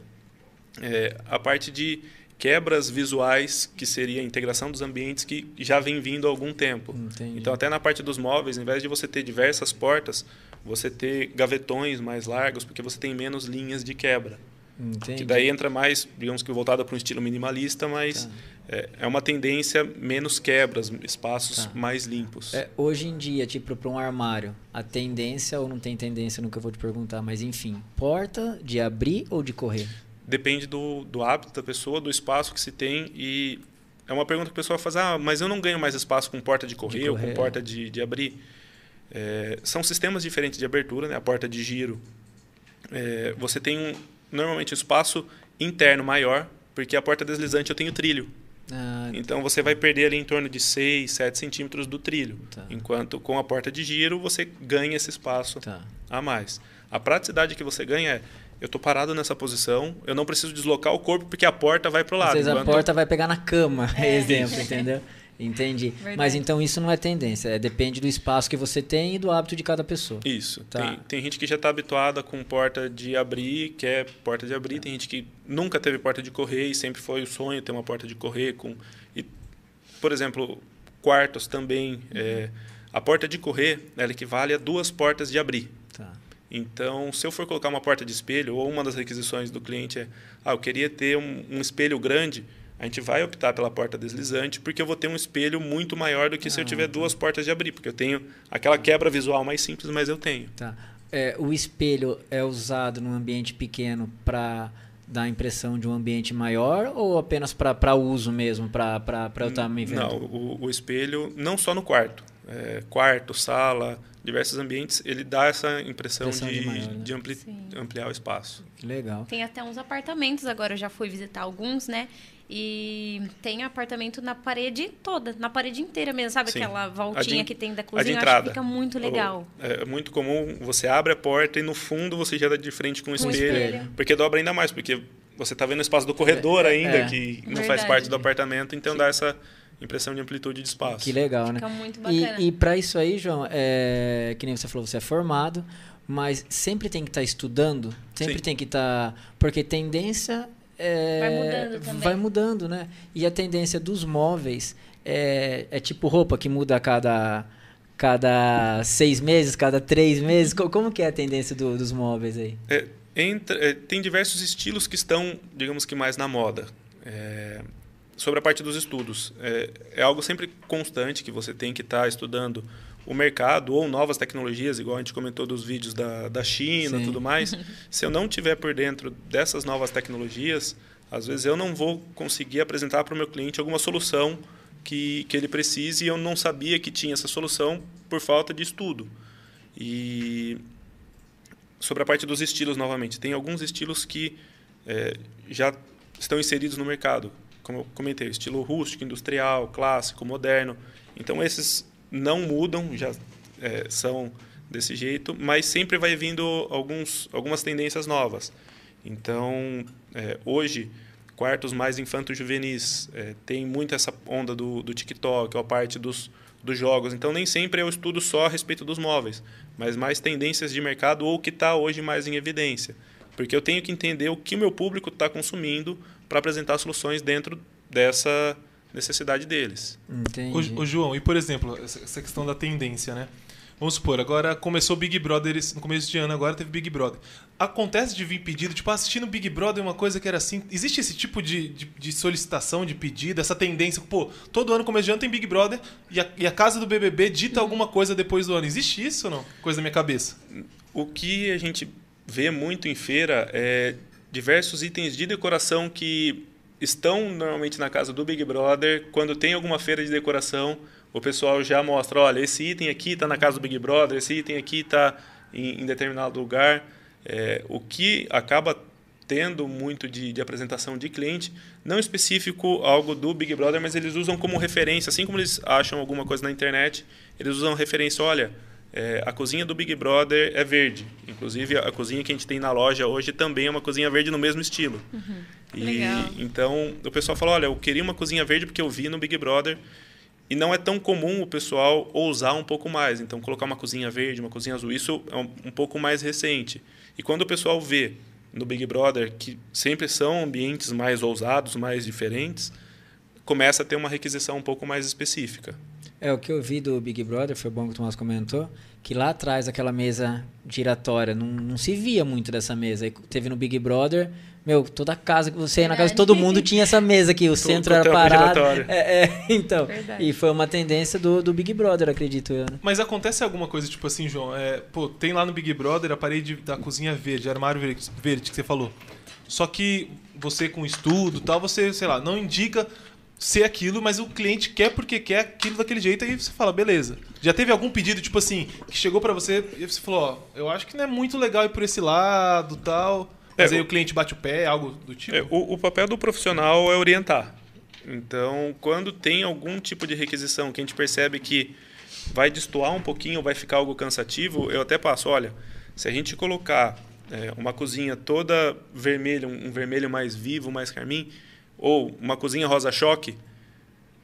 eh, a parte de quebras visuais, que seria a integração dos ambientes, que já vem vindo há algum tempo.
Entendi.
Então, até na parte dos móveis, ao invés de você ter diversas portas, você ter gavetões mais largos, porque você tem menos linhas de quebra.
Entendi.
Que daí entra mais, digamos que voltada para um estilo minimalista, mas
Tá.
é, é uma tendência menos quebras, espaços
Tá.
mais limpos.
É, hoje em dia, tipo, para um armário, a tendência, ou não tem tendência, nunca vou te perguntar, mas enfim, porta de abrir ou de correr?
Depende do, do hábito da pessoa, do espaço que se tem e é uma pergunta que o pessoal faz, ah, mas eu não ganho mais espaço com porta de correr, ou
correr,
com
é.
porta de, de abrir. É, são sistemas diferentes de abertura, né? A porta de giro, é, você tem um, normalmente um espaço interno maior, porque a porta deslizante eu tenho trilho.
Ah,
Então você vai perder ali em torno de 6, 7 centímetros do trilho.
Tá.
Enquanto com a porta de giro você ganha esse espaço
tá.
a mais. A praticidade que você ganha é eu estou parado nessa posição, eu não preciso deslocar o corpo porque a porta vai para o
Às
lado.
vezes a
enquanto-
porta vai pegar na cama, [LAUGHS] exemplo, entendeu? Entendi.
Verdade.
Mas então isso não é tendência, é, depende do espaço que você tem e do hábito de cada pessoa.
Isso.
Tá.
Tem, tem gente que já está habituada com porta de abrir, quer porta de abrir. Tem gente que nunca teve porta de correr e sempre foi o sonho ter uma porta de correr. Com, e, por exemplo, quartos também. é, a porta de correr ela equivale a duas portas de abrir.
Tá.
Então, se eu for colocar uma porta de espelho, ou uma das requisições do cliente é, ah, eu queria ter um, um espelho grande, a gente vai optar pela porta deslizante, porque eu vou ter um espelho muito maior do que se eu tiver duas portas de abrir, porque eu tenho aquela quebra visual mais simples, mas eu tenho.
Tá. É, o espelho é usado num ambiente pequeno para dar a impressão de um ambiente maior ou apenas para uso mesmo, para eu estar me vendo?
Não, o, o espelho, não só no quarto. É, quarto, sala, diversos ambientes, ele dá essa impressão,
Impressão de
de,
maior, né?
de ampli-
Sim.
ampliar o espaço.
Que legal.
Tem até uns apartamentos agora, eu já fui visitar alguns, né? E tem apartamento na parede toda, na parede inteira mesmo, sabe?
Sim.
Aquela voltinha
de-
que tem da
a de
cozinha, eu acho que fica muito legal.
O- É muito comum, você abre a porta e no fundo você já dá de frente com o espelho,
espelho.
Porque dobra ainda mais, porque você está vendo o espaço do corredor ainda,
é.
que não
Verdade.
faz parte do apartamento, então dá essa impressão de amplitude de espaço.
Que legal, né?
Fica muito bacana.
E, e para isso aí, João, é, que nem você falou, você é formado, mas sempre tem que estar estudando, sempre
Sim.
tem que estar. porque tendência. é,
Vai mudando também.
Vai mudando, né? E a tendência dos móveis é, é tipo roupa que muda a cada. Cada seis meses, cada três meses. Co- Como que é a tendência do- dos móveis aí?
É, entra- é, tem diversos estilos que estão, digamos que mais na moda. É, sobre a parte dos estudos, é, é algo sempre constante que você tem que estar estudando o mercado ou novas tecnologias, igual a gente comentou dos vídeos da, da China e tudo mais. [LAUGHS] Se eu não tiver por dentro dessas novas tecnologias, às vezes eu não vou conseguir apresentar para o meu cliente alguma solução que, que ele precise e eu não sabia que tinha essa solução por falta de estudo. E sobre a parte dos estilos novamente, tem alguns estilos que é, já estão inseridos no mercado, como eu comentei, estilo rústico, industrial, clássico, moderno. Então esses não mudam, já é, são desse jeito, mas sempre vai vindo alguns, algumas tendências novas. Então é, hoje quartos mais infanto-juvenis é, tem muito essa onda do, do TikTok, a parte dos dos jogos. Então nem sempre eu estudo só a respeito dos móveis, mas mais tendências de mercado ou o que está hoje mais em evidência. Porque eu tenho que entender o que o meu público está consumindo para apresentar soluções dentro dessa necessidade deles.
Entendi.
Ô, ô, João, e por exemplo, essa questão da tendência, né? Vamos supor, agora começou o Big Brother, no começo de ano agora teve Big Brother. Acontece de vir pedido, tipo, assistindo Big Brother é uma coisa que era assim. Existe esse tipo de, de, de solicitação, de pedido, essa tendência? Pô, todo ano, começo de ano, tem Big Brother e a, e a casa do BBB dita alguma coisa depois do ano. Existe isso ou não? Coisa da minha cabeça.
O que a gente vê muito em feira é diversos itens de decoração que estão normalmente na casa do Big Brother. Quando tem alguma feira de decoração, o pessoal já mostra, olha, esse item aqui está na casa do Big Brother, esse item aqui está em, em, determinado lugar. É, o que acaba tendo muito de, de, apresentação de cliente, não específico algo do Big Brother, mas eles usam como referência, assim como eles acham alguma coisa na internet, eles usam referência, olha, é, a cozinha do Big Brother é verde. Inclusive, a cozinha que a gente tem na loja hoje também é uma cozinha verde no mesmo estilo.
Uhum.
E,
Legal.
então, o pessoal fala, olha, eu queria uma cozinha verde porque eu vi no Big Brother, e não é tão comum o pessoal ousar um pouco mais. Então, colocar uma cozinha verde, uma cozinha azul, isso é um, um pouco mais recente. E quando o pessoal vê no Big Brother, que sempre são ambientes mais ousados, mais diferentes, começa a ter uma requisição um pouco mais específica.
É, o que eu vi do Big Brother, foi bom que o Tomás comentou, que lá atrás, aquela mesa giratória, não, não se via muito dessa mesa. Aí teve no Big Brother, meu, toda casa que você ia na casa de todo mundo tinha essa mesa aqui, o centro era parado. É, é, [LAUGHS] então,
Verdade.
e foi uma tendência do, do Big Brother, acredito eu. Né?
Mas acontece alguma coisa, tipo assim, João, é, pô, tem lá no Big Brother a parede da cozinha verde, armário verde, verde que você falou. Só que você com estudo e tal, você, sei lá, não indica ser aquilo, mas o cliente quer porque quer aquilo daquele jeito, aí você fala, beleza. Já teve algum pedido, tipo assim, que chegou para você e você falou, ó, eu acho que não é muito legal ir por esse lado tal. Mas
É,
aí
o-
cliente bate o pé, algo do tipo?
É, o, o papel do profissional é orientar. Então, quando tem algum tipo de requisição que a gente percebe que vai destoar um pouquinho, vai ficar algo cansativo, eu até passo, olha, se a gente colocar é, uma cozinha toda vermelha, um, um vermelho mais vivo, mais carmim, ou uma cozinha rosa-choque,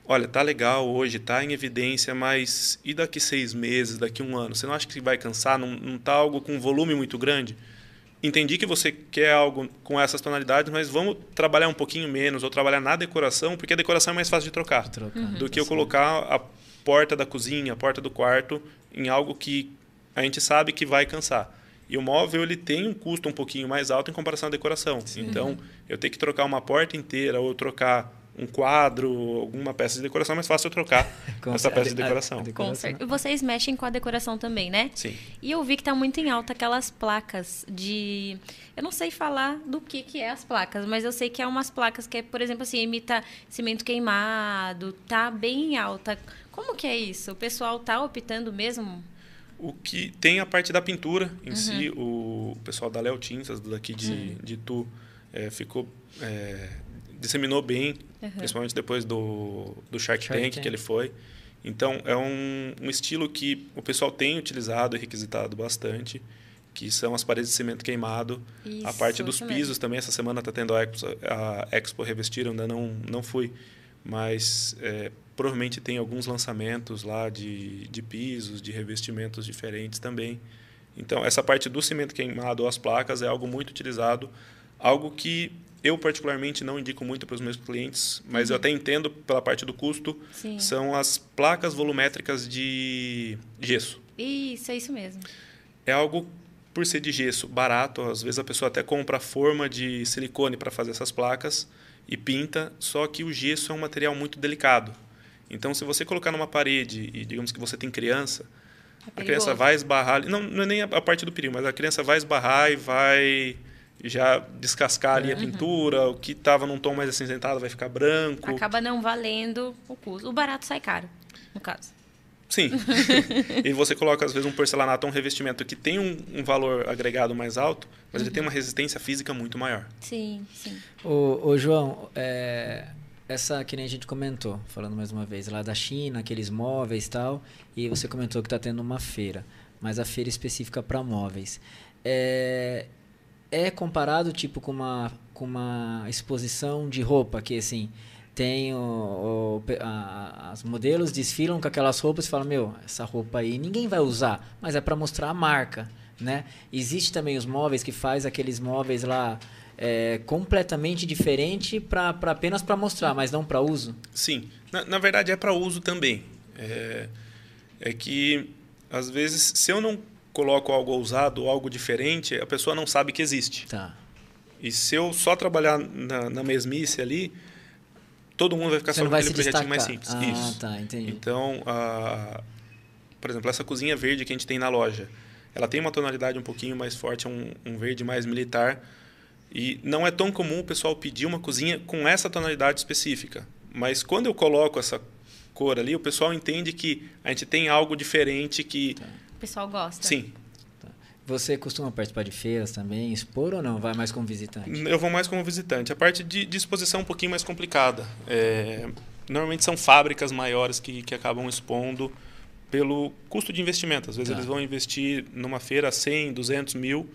olha, tá legal hoje, tá em evidência, mas e daqui seis meses, daqui um ano? Você não acha que vai cansar? Não, não tá algo com volume muito grande? entendi que você quer algo com essas tonalidades, mas vamos trabalhar um pouquinho menos, ou trabalhar na decoração, porque a decoração é mais fácil de trocar.
Trocar,
Do que eu colocar a porta da cozinha, a porta do quarto, em algo que a gente sabe que vai cansar. E o móvel ele tem um custo um pouquinho mais alto em comparação à decoração. Então, eu ter que trocar uma porta inteira ou trocar um quadro, alguma peça de decoração, é mais fácil eu trocar [LAUGHS]
Com
essa peça de
a- a-
decoração.
a
Com
decoração.
certeza. E vocês mexem com a decoração também, né?
Sim.
E eu vi que tá muito em alta aquelas placas de. Eu não sei falar do que, que é as placas, mas eu sei que é umas placas que é, por exemplo, assim, imita cimento queimado, tá bem em alta. Como que é isso? O pessoal tá optando mesmo?
O que tem a parte da pintura em si, o pessoal da Léo Tintas, daqui de, de Tu, eh, ficou. eh, disseminou bem, principalmente depois do, do Shark,
Shark
Tank,
Tank.
que ele foi. Então, é um, um estilo que o pessoal tem utilizado e requisitado bastante, que são as paredes de cimento queimado. a
Isso,
parte dos pisos
mesmo.
também, essa semana está tendo a Expo, a Expo Revestir, eu ainda não, não fui, mas eh, provavelmente tem alguns lançamentos lá de, de pisos, de revestimentos diferentes também. Então, essa parte do cimento queimado ou as placas é algo muito utilizado, algo que eu particularmente não indico muito para os meus clientes, mas eu até entendo pela parte do custo,
Sim.
são as placas volumétricas de gesso.
Isso, é isso mesmo.
É algo, por ser de gesso, barato, às vezes a pessoa até compra a forma de silicone para fazer essas placas e pinta, só que o gesso é um material muito delicado. Então, se você colocar numa parede e digamos que você tem criança,
É
a criança vai esbarrar, não, não é nem a, a parte do perigo, mas a criança vai esbarrar e vai já descascar ali a
Uhum.
pintura, o que estava num tom mais acinzentado vai ficar branco.
Acaba não valendo o custo. O barato sai caro, no caso.
Sim. [LAUGHS] [LAUGHS] e você coloca, às vezes, um porcelanato ou um revestimento que tem um, um valor agregado mais alto, mas
Uhum.
ele tem uma resistência física muito maior.
Sim, sim.
Ô, ô, João, é, essa que nem a gente comentou, falando mais uma vez, lá da China, aqueles móveis e tal, e você comentou que está tendo uma feira, mas a feira específica para móveis. É, é comparado tipo com uma, com uma exposição de roupa, que assim, tem o, o- a- as modelos desfilam com aquelas roupas e falam, meu, essa roupa aí ninguém vai usar, mas é para mostrar a marca, né? Existe também os móveis que faz aqueles móveis lá é, completamente diferente para apenas para mostrar, mas não para uso.
Sim. Na, na verdade, é para uso também. É, é que, às vezes, se eu não coloco algo ousado ou algo diferente, a pessoa não sabe que existe.
Tá.
E se eu só trabalhar na, na mesmice ali, todo mundo vai ficar
Você
só naquele
se
projetinho
destacar.
mais simples.
Ah,
Isso.
tá, entendi.
Então, a, por exemplo, essa cozinha verde que a gente tem na loja, ela tem uma tonalidade um pouquinho mais forte, é um, um verde mais militar. E não é tão comum o pessoal pedir uma cozinha com essa tonalidade específica. Mas quando eu coloco essa cor ali, o pessoal entende que a gente tem algo diferente que.
O pessoal gosta.
Sim.
Você costuma participar de feiras também, expor ou não? Vai mais como visitante?
Eu vou mais como visitante. A parte de, de exposição é um pouquinho mais complicada. É, normalmente são fábricas maiores que, que acabam expondo pelo custo de investimento. Às vezes
Tá.
eles vão investir numa feira 100, 200 mil,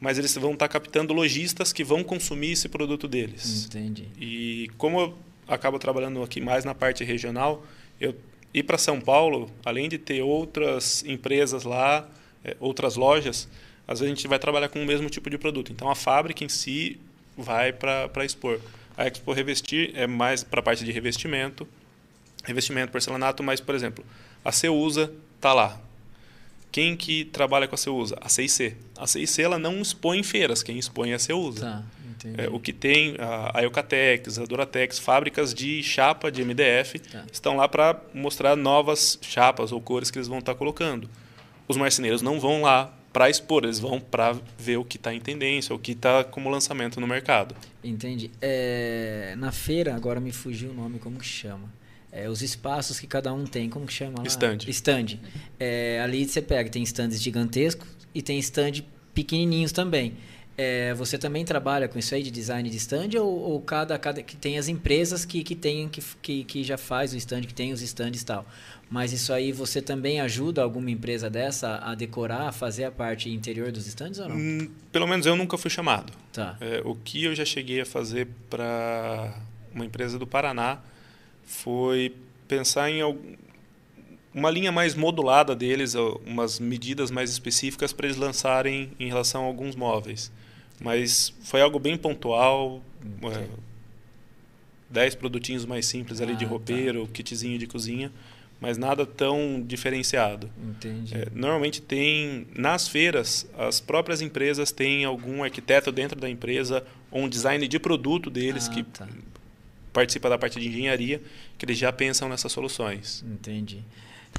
mas eles vão estar captando lojistas que vão consumir esse produto deles.
Entendi.
E como eu acabo trabalhando aqui mais na parte regional, eu ir para São Paulo, além de ter outras empresas lá, eh, outras lojas, às vezes a gente vai trabalhar com o mesmo tipo de produto. Então a fábrica em si vai para expor. A Expo Revestir é mais para a parte de revestimento, revestimento, porcelanato, mas, por exemplo, a Ceusa está lá. Quem que trabalha com a Ceusa? A CIC. A CIC ela não expõe em feiras, quem expõe é a Ceusa.
Tá.
É, o que tem a, a Eucatex, a Duratex, fábricas de chapa de MDF
Tá.
estão lá para mostrar novas chapas ou cores que eles vão estar colocando. Os marceneiros não vão lá para expor, eles vão para ver o que está em tendência, o que está como lançamento no mercado.
Entendi. É, na feira, agora me fugiu o nome, como que chama? É, os espaços que cada um tem, como que chama lá?
Stand.
Stand. É, ali você pega, tem stands gigantescos e tem stand pequenininhos também. É, você também trabalha com isso aí de design de stand ou, ou cada, cada que tem as empresas que, que tem que, que, que já faz o stand, que tem os stands e tal. Mas isso aí você também ajuda alguma empresa dessa a decorar, a fazer a parte interior dos stands ou não?
Hum, Pelo menos eu nunca fui chamado.
Tá.
É, o que eu já cheguei a fazer para uma empresa do Paraná foi pensar em uma linha mais modulada deles, umas medidas mais específicas para eles lançarem em relação a alguns móveis. Mas foi algo bem pontual, é, 10 produtinhos mais simples ali de
Ah, tá.
roupeiro, kitzinho de cozinha, mas nada tão diferenciado.
Entendi.
É, normalmente tem nas feiras as próprias empresas têm algum arquiteto dentro da empresa ou um design de produto deles
Ah,
que
tá.
Participa da parte de engenharia que eles já pensam nessas soluções.
Entendi.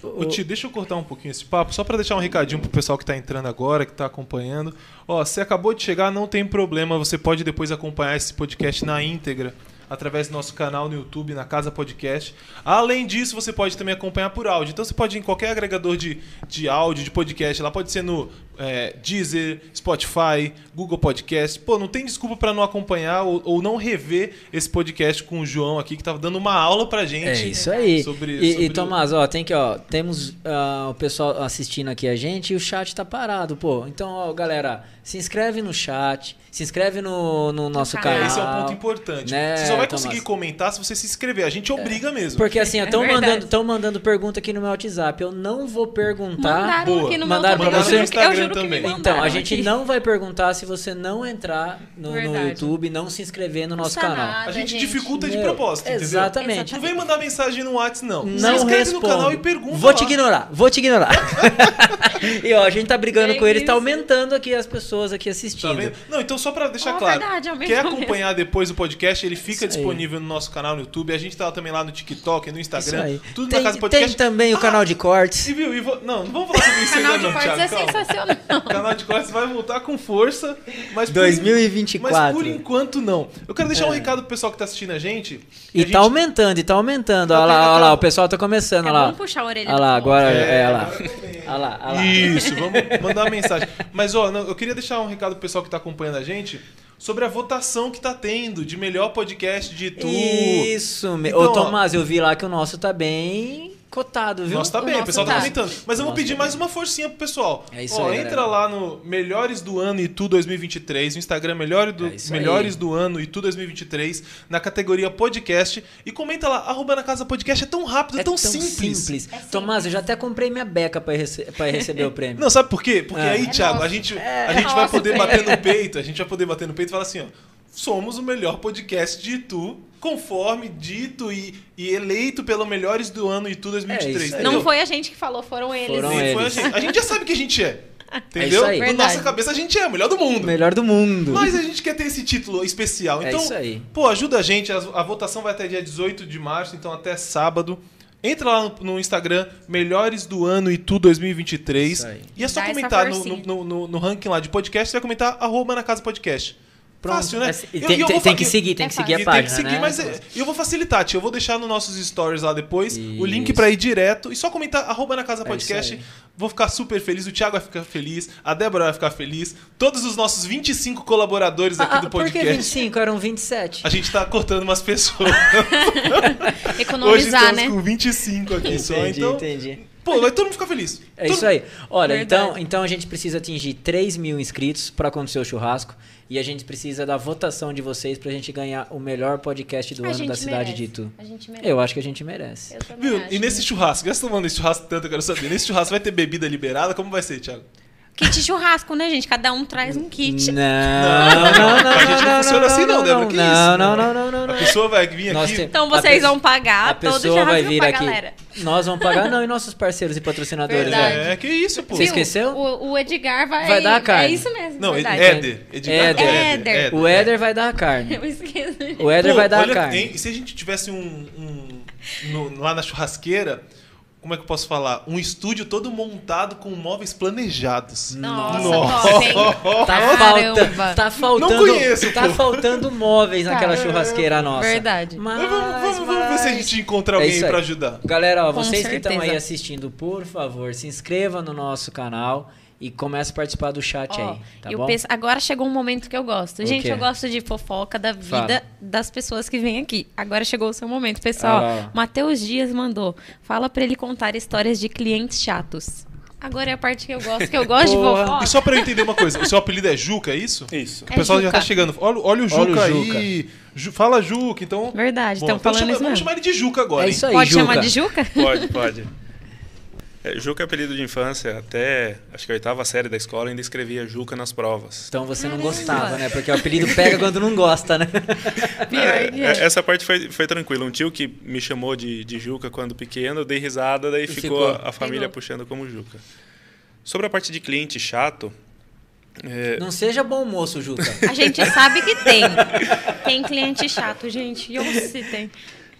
Ô, Ti, deixa eu cortar um pouquinho esse papo, só para deixar um recadinho pro pessoal que tá entrando agora, que tá acompanhando. Ó, você acabou de chegar, não tem problema, você pode depois acompanhar esse podcast na íntegra através do nosso canal no YouTube, na Casa Podcast. Além disso, você pode também acompanhar por áudio. Então você pode ir em qualquer agregador de, de áudio, de podcast, lá pode ser no é, Deezer, Spotify, Google Podcast. Pô, não tem desculpa para não acompanhar ou, ou não rever esse podcast com o João aqui, que tava dando uma aula pra gente.
É isso aí.
Sobre-
e,
sobre
e Tomás, ó, tem que, ó, temos ah, o pessoal assistindo aqui a gente e o chat tá parado, pô. Então, ó, galera, se inscreve no chat, se inscreve no, no nosso
canal.
canal.
Esse é o ponto importante.
né,
você só vai
Tomás?
conseguir comentar se você se inscrever. A gente obriga mesmo.
Porque assim,
É
estão
verdade.
mandando, tão mandando pergunta aqui no meu WhatsApp. Eu não vou perguntar.
Mandaram
Boa.
aqui no
Mandaram
meu
você?
Eu juro eu
também.
Então, a
mandaram
gente
aqui.
não vai perguntar se você não entrar no, no. YouTube, não se inscrever no nosso canal.
nada,
a gente,
gente.
dificulta de
Meu,
propósito, entendeu?
Exatamente.
Não vem mandar mensagem no WhatsApp, não. se
Não
inscreve
respondo.
no canal e pergunta
Vou
lá.
te ignorar, vou te ignorar. [LAUGHS] [LAUGHS] e ó, a gente tá brigando
É
com eles, tá aumentando aqui as pessoas aqui
Tá
assistindo.
vendo? Não, então só pra deixar
Ó,
claro.
verdade,
quer
mesmo.
acompanhar depois o podcast, ele fica
Isso aí.
disponível no nosso canal no YouTube. A gente tá também lá no TikTok, no
Isso
Instagram,
aí.
tudo
tem,
na Casa Podcast.
tem também o
Ah,
canal de cortes.
E viu? E vo- Não, não vamos falar sobre isso
Canal
ainda
de
não,
cortes é sensacional.
O canal de cortes vai voltar com força, mas por-
2024.
Mas por enquanto não. Eu quero deixar um
É.
recado pro pessoal que tá assistindo a gente.
E
a
tá
gente-
aumentando, e tá aumentando. Olha lá, olha lá, o pessoal tá começando,
É
lá.
bom puxar a orelha
Olha lá, agora,
É,
é, olha lá. Olha lá, olha lá.
Isso, [LAUGHS] vamos mandar uma mensagem. Mas, ó, não, eu queria deixar um recado pro pessoal que tá acompanhando a gente sobre a votação que tá tendo de melhor podcast de tu.
Isso.
Então,
Ô
ó,
Tomás, eu vi lá que o nosso tá bem cotado, viu?
Nossa, tá
O
bem, o
nosso
pessoal tá
tá.
comentando. Mas eu vou pedir
tá
mais uma forcinha pro pessoal.
É isso
Ó,
aí,
entra
galera.
lá no Melhores do Ano e Tu 2023, no Instagram Melhores do,
É isso aí.
Melhores do Ano e Tu 2023, na categoria podcast. E comenta lá, arroba na casa podcast. É tão rápido, é, tão, simples.
Tomás, eu já até comprei minha beca pra, rece... pra [LAUGHS] receber o prêmio.
Não, sabe por quê? Porque
É.
aí,
É
Thiago, a gente,
É,
a gente
é
vai poder
prêmio.
bater no peito, a gente vai poder bater no peito e falar assim, ó. Somos o melhor podcast de Itu, conforme dito e, e eleito pelo Melhores do Ano Itu 2023.
É?
Não foi a gente que falou, foram eles.
Foram
a gente. A gente já sabe que a gente é. [LAUGHS] Entendeu?
isso aí.
Na nossa cabeça a gente é o melhor do mundo.
Melhor do mundo.
Mas a gente quer ter esse título especial.
É
Então,
isso aí.
pô, ajuda a gente. A, a votação vai até dia 18 de março, então até sábado. Entra lá no, no Instagram, Melhores do Ano e Tu 2023.
Isso aí.
E é só
Dá
comentar no, no, no, no ranking lá de podcast, você vai comentar arroba na casa podcast.
Pronto.
Fácil, né?
É, e
Eu-
tem,
e eu
tem-
vou
tem que seguir, tem
É
que seguir a
fácil.
Página,
tem que seguir,
né?
mas é, eu vou facilitar, tio. Eu vou deixar nos nossos stories lá depois o link
Isso.
pra ir direto e só comentar arroba na casa
É
podcast.
isso aí.
vou ficar super feliz, o Thiago vai ficar feliz, a Débora vai ficar feliz, todos os nossos 25 colaboradores aqui
Ah,
do
por que
podcast.
25? Eram 27.
A gente tá cortando umas pessoas. [LAUGHS] Hoje
Economizar,
estamos
né?
com 25 aqui só,
Entendi,
então.
entendi.
Pô, vai todo mundo ficar feliz.
É
Todo-
isso aí. Olha,
Verdade.
então, então a gente precisa atingir 3 mil inscritos para acontecer o churrasco. E a gente precisa da votação de vocês pra gente ganhar o melhor podcast do
A
ano da cidade
merece.
de Itu.
A gente merece.
Eu acho que a gente merece.
Eu também
Viu?
acho.
E nesse churrasco, já tomando esse churrasco tanto, eu quero saber. Nesse churrasco vai ter bebida liberada? Como vai ser, Thiago?
Kit churrasco, né, gente? Cada um traz um kit.
Não, não, não, não.
a gente não funciona assim, não, Débora, que
não,
isso?
não, não, não, não.
A pessoa vai vir aqui.
Então vocês vão pagar
A
todo o
pessoa vai
churrasco
vir
pra
aqui.
galera.
Nós vamos pagar, não, e [LAUGHS] nossos parceiros e patrocinadores.
Verdade.
né?
É, que isso, pô.
Você esqueceu?
O, o Edgar vai...
Vai dar a carne.
É isso mesmo,
Não,
verdade.
Éder. Edgar,
Éder.
Éder.
O Éder vai dar a carne.
Eu esqueço.
O Éder
Pô,
vai dar
olha,
a carne.
hein, e se a gente tivesse um. um- no- lá na churrasqueira, como é que eu posso falar? Um estúdio todo montado com móveis planejados.
Nossa,
Nossa. [LAUGHS]
Tá,
Caramba.
falta, tá faltando.
Não conheço,
tá
pô.
faltando móveis naquela
Tá.
churrasqueira nossa.
Verdade.
Mas,
Mas vamos, vamos- vamos ver se a gente encontra
É
alguém
aí.
pra ajudar.
Galera, ó, vocês que estão aí
certeza.
assistindo, por favor, se inscreva no nosso canal e comece a participar do chat
Ó,
aí, tá
eu
bom?
penso- agora chegou um momento que eu gosto. Gente, eu gosto de fofoca da vida
Fala.
das pessoas que vêm aqui. Agora chegou o seu momento, pessoal.
Ah.
Matheus Dias mandou. Fala pra ele contar histórias de clientes chatos. Agora é a parte que eu gosto, que eu gosto de [LAUGHS]
Porra.
fofoca.
E só pra eu entender uma coisa, o seu apelido é Juca, é isso?
Isso.
O pessoal
É
já tá
Juca.
chegando. Olha, olha o Juca
Olha o
aí. Ju- fala Juca, então.
Verdade,
Bom, então
falando
chama-
isso
Vamos chamar ele de Juca agora.
É isso aí,
Pode
Juca.
chamar de Juca?
Pode, pode. É, Juca é apelido de infância, até acho que a oitava série da escola ainda escrevia Juca nas provas.
Então você não gostava, né? Porque o apelido pega quando não gosta, né? [LAUGHS]
É.
É, Essa parte foi, foi tranquila. Um tio que me chamou de, de Juca quando pequeno, eu dei risada, daí
E
ficou,
ficou.
a família
Pegou.
puxando como Juca. Sobre a parte de cliente chato, é,
Não seja bom moço, Juca. [LAUGHS]
A gente sabe que tem. [LAUGHS] Tem cliente chato, gente. Eu se tem.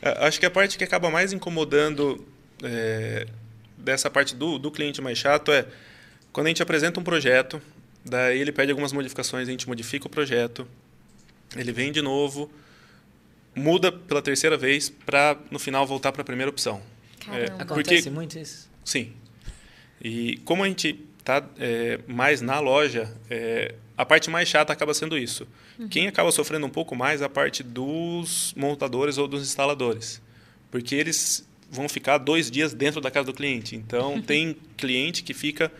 acho que a parte que acaba mais incomodando é, dessa parte do, do cliente mais chato é quando a gente apresenta um projeto, daí ele pede algumas modificações, a gente modifica o projeto, ele vem de novo, muda pela terceira vez para no final voltar para a primeira opção.
Caramba.
Acontece muito isso.
Sim. E como a gente está mais na loja, é, a parte mais chata acaba sendo isso. Quem acaba sofrendo um pouco mais é a parte dos montadores ou dos instaladores. Porque eles vão ficar dois dias dentro da casa do cliente. Então, tem cliente que fica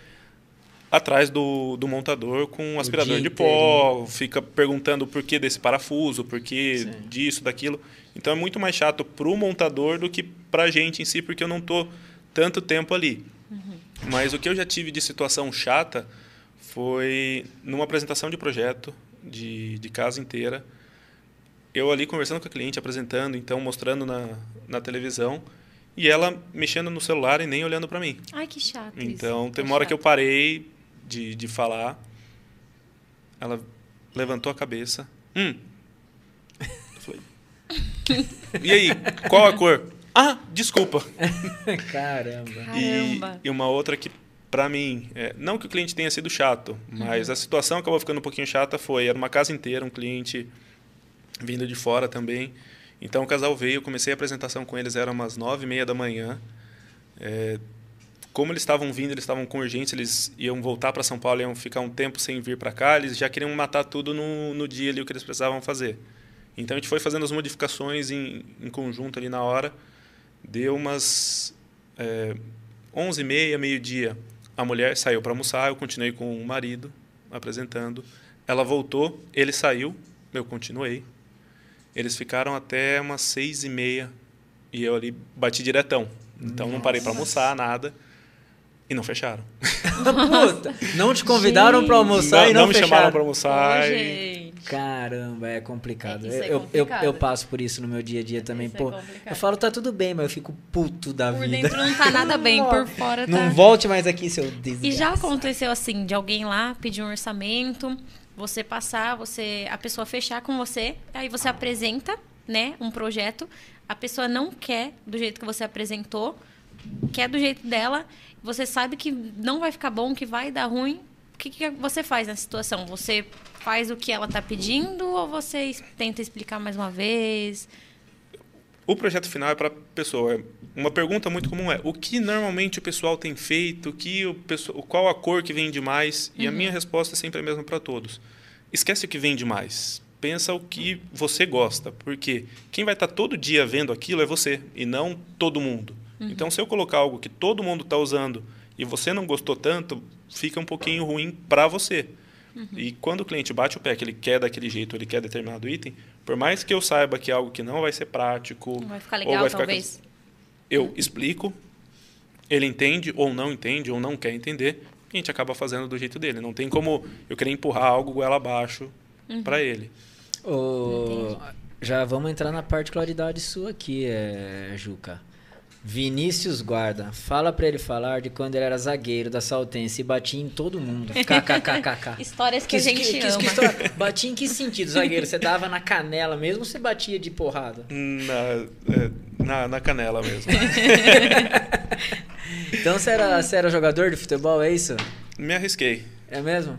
atrás do, do montador com um aspirador de pó, fica perguntando o porquê desse parafuso, o porquê
Sim.
disso, daquilo. Então, é muito mais chato para o montador do que para a gente em si, porque eu não estou tanto tempo ali. Mas o que eu já tive de situação chata foi numa apresentação de projeto de, de casa inteira. Eu ali conversando com a cliente, apresentando, então mostrando na, na televisão, e ela mexendo no celular e nem olhando para mim.
Ai, que chato isso.
Então, tem
É
uma hora que eu parei de, de falar. Ela levantou a cabeça. Hum. Eu falei. E aí, qual a cor? Ah, desculpa. [LAUGHS]
Caramba.
E,
Caramba.
e uma outra que, pra mim, é, não que o cliente tenha sido chato, mas a situação acabou ficando um pouquinho chata foi, era uma casa inteira, um cliente vindo de fora também. Então o casal veio, eu comecei a apresentação com eles, era umas nove e meia da manhã. É, como eles estavam vindo, eles estavam com urgência, eles iam voltar para São Paulo, iam ficar um tempo sem vir para cá, eles já queriam matar tudo no, no dia ali, o que eles precisavam fazer. Então a gente foi fazendo as modificações em, em conjunto ali na hora. Deu umas é, 11 e meia, meio-dia. A mulher saiu para almoçar, eu continuei com o marido apresentando. Ela voltou, ele saiu, eu continuei. Eles ficaram até umas seis e meia e eu ali bati diretão. Então não parei para almoçar, nada. E não fecharam.
Puta, não te convidaram pra almoçar
não,
e não,
não me
fecharam.
chamaram para almoçar. e-
gente.
Caramba, é complicado.
É, é
eu, eu,
complicado.
eu passo por isso no meu dia a dia também.
Isso é
Pô,
complicado.
eu falo, tá tudo bem, mas eu fico puto da
Por
vida.
dentro não tá nada bem, [LAUGHS] por fora tá.
Não volte mais aqui, seu desgraçado.
E já aconteceu assim, de alguém lá pedir um orçamento, você passar, você a pessoa fechar com você, aí você apresenta, né, um projeto, a pessoa não quer do jeito que você apresentou, quer do jeito dela, você sabe que não vai ficar bom, que vai dar ruim, que, que você faz nessa situação? Você faz o que ela está pedindo ou você tenta explicar mais uma vez?
O projeto final é para a pessoa. Uma pergunta muito comum é: o que normalmente o pessoal tem feito? Que o pessoal, qual a cor que vende mais? E a minha resposta é sempre a mesma para todos. Esquece o que vende mais. Pensa o que você gosta, porque quem vai estar tá todo dia vendo aquilo é você e não todo mundo. Então, se eu colocar algo que todo mundo está usando e você não gostou tanto, fica um pouquinho ruim para você. Uhum. E quando o cliente bate o pé que ele quer daquele jeito, ele quer determinado item, por mais que eu saiba que é algo que não vai ser prático,
não vai ficar legal, vai ficar talvez.
Eu uhum. explico, ele entende ou não entende ou não quer entender, e a gente acaba fazendo do jeito dele. Não tem como eu querer empurrar algo goela abaixo uhum. para ele.
Oh, já vamos entrar na particularidade sua aqui, é, Juca. Vinícius Guarda, fala para ele falar de quando ele era zagueiro da Saltense e batia em todo mundo. KKKKK. [LAUGHS]
Histórias que, que, a gente que, ama.
Que, batia em que sentido, zagueiro? Você dava na canela mesmo ou você batia de porrada?
Na, é, na, na canela mesmo. [LAUGHS]
então você era, você era jogador de futebol, é isso?
Me arrisquei.
É mesmo?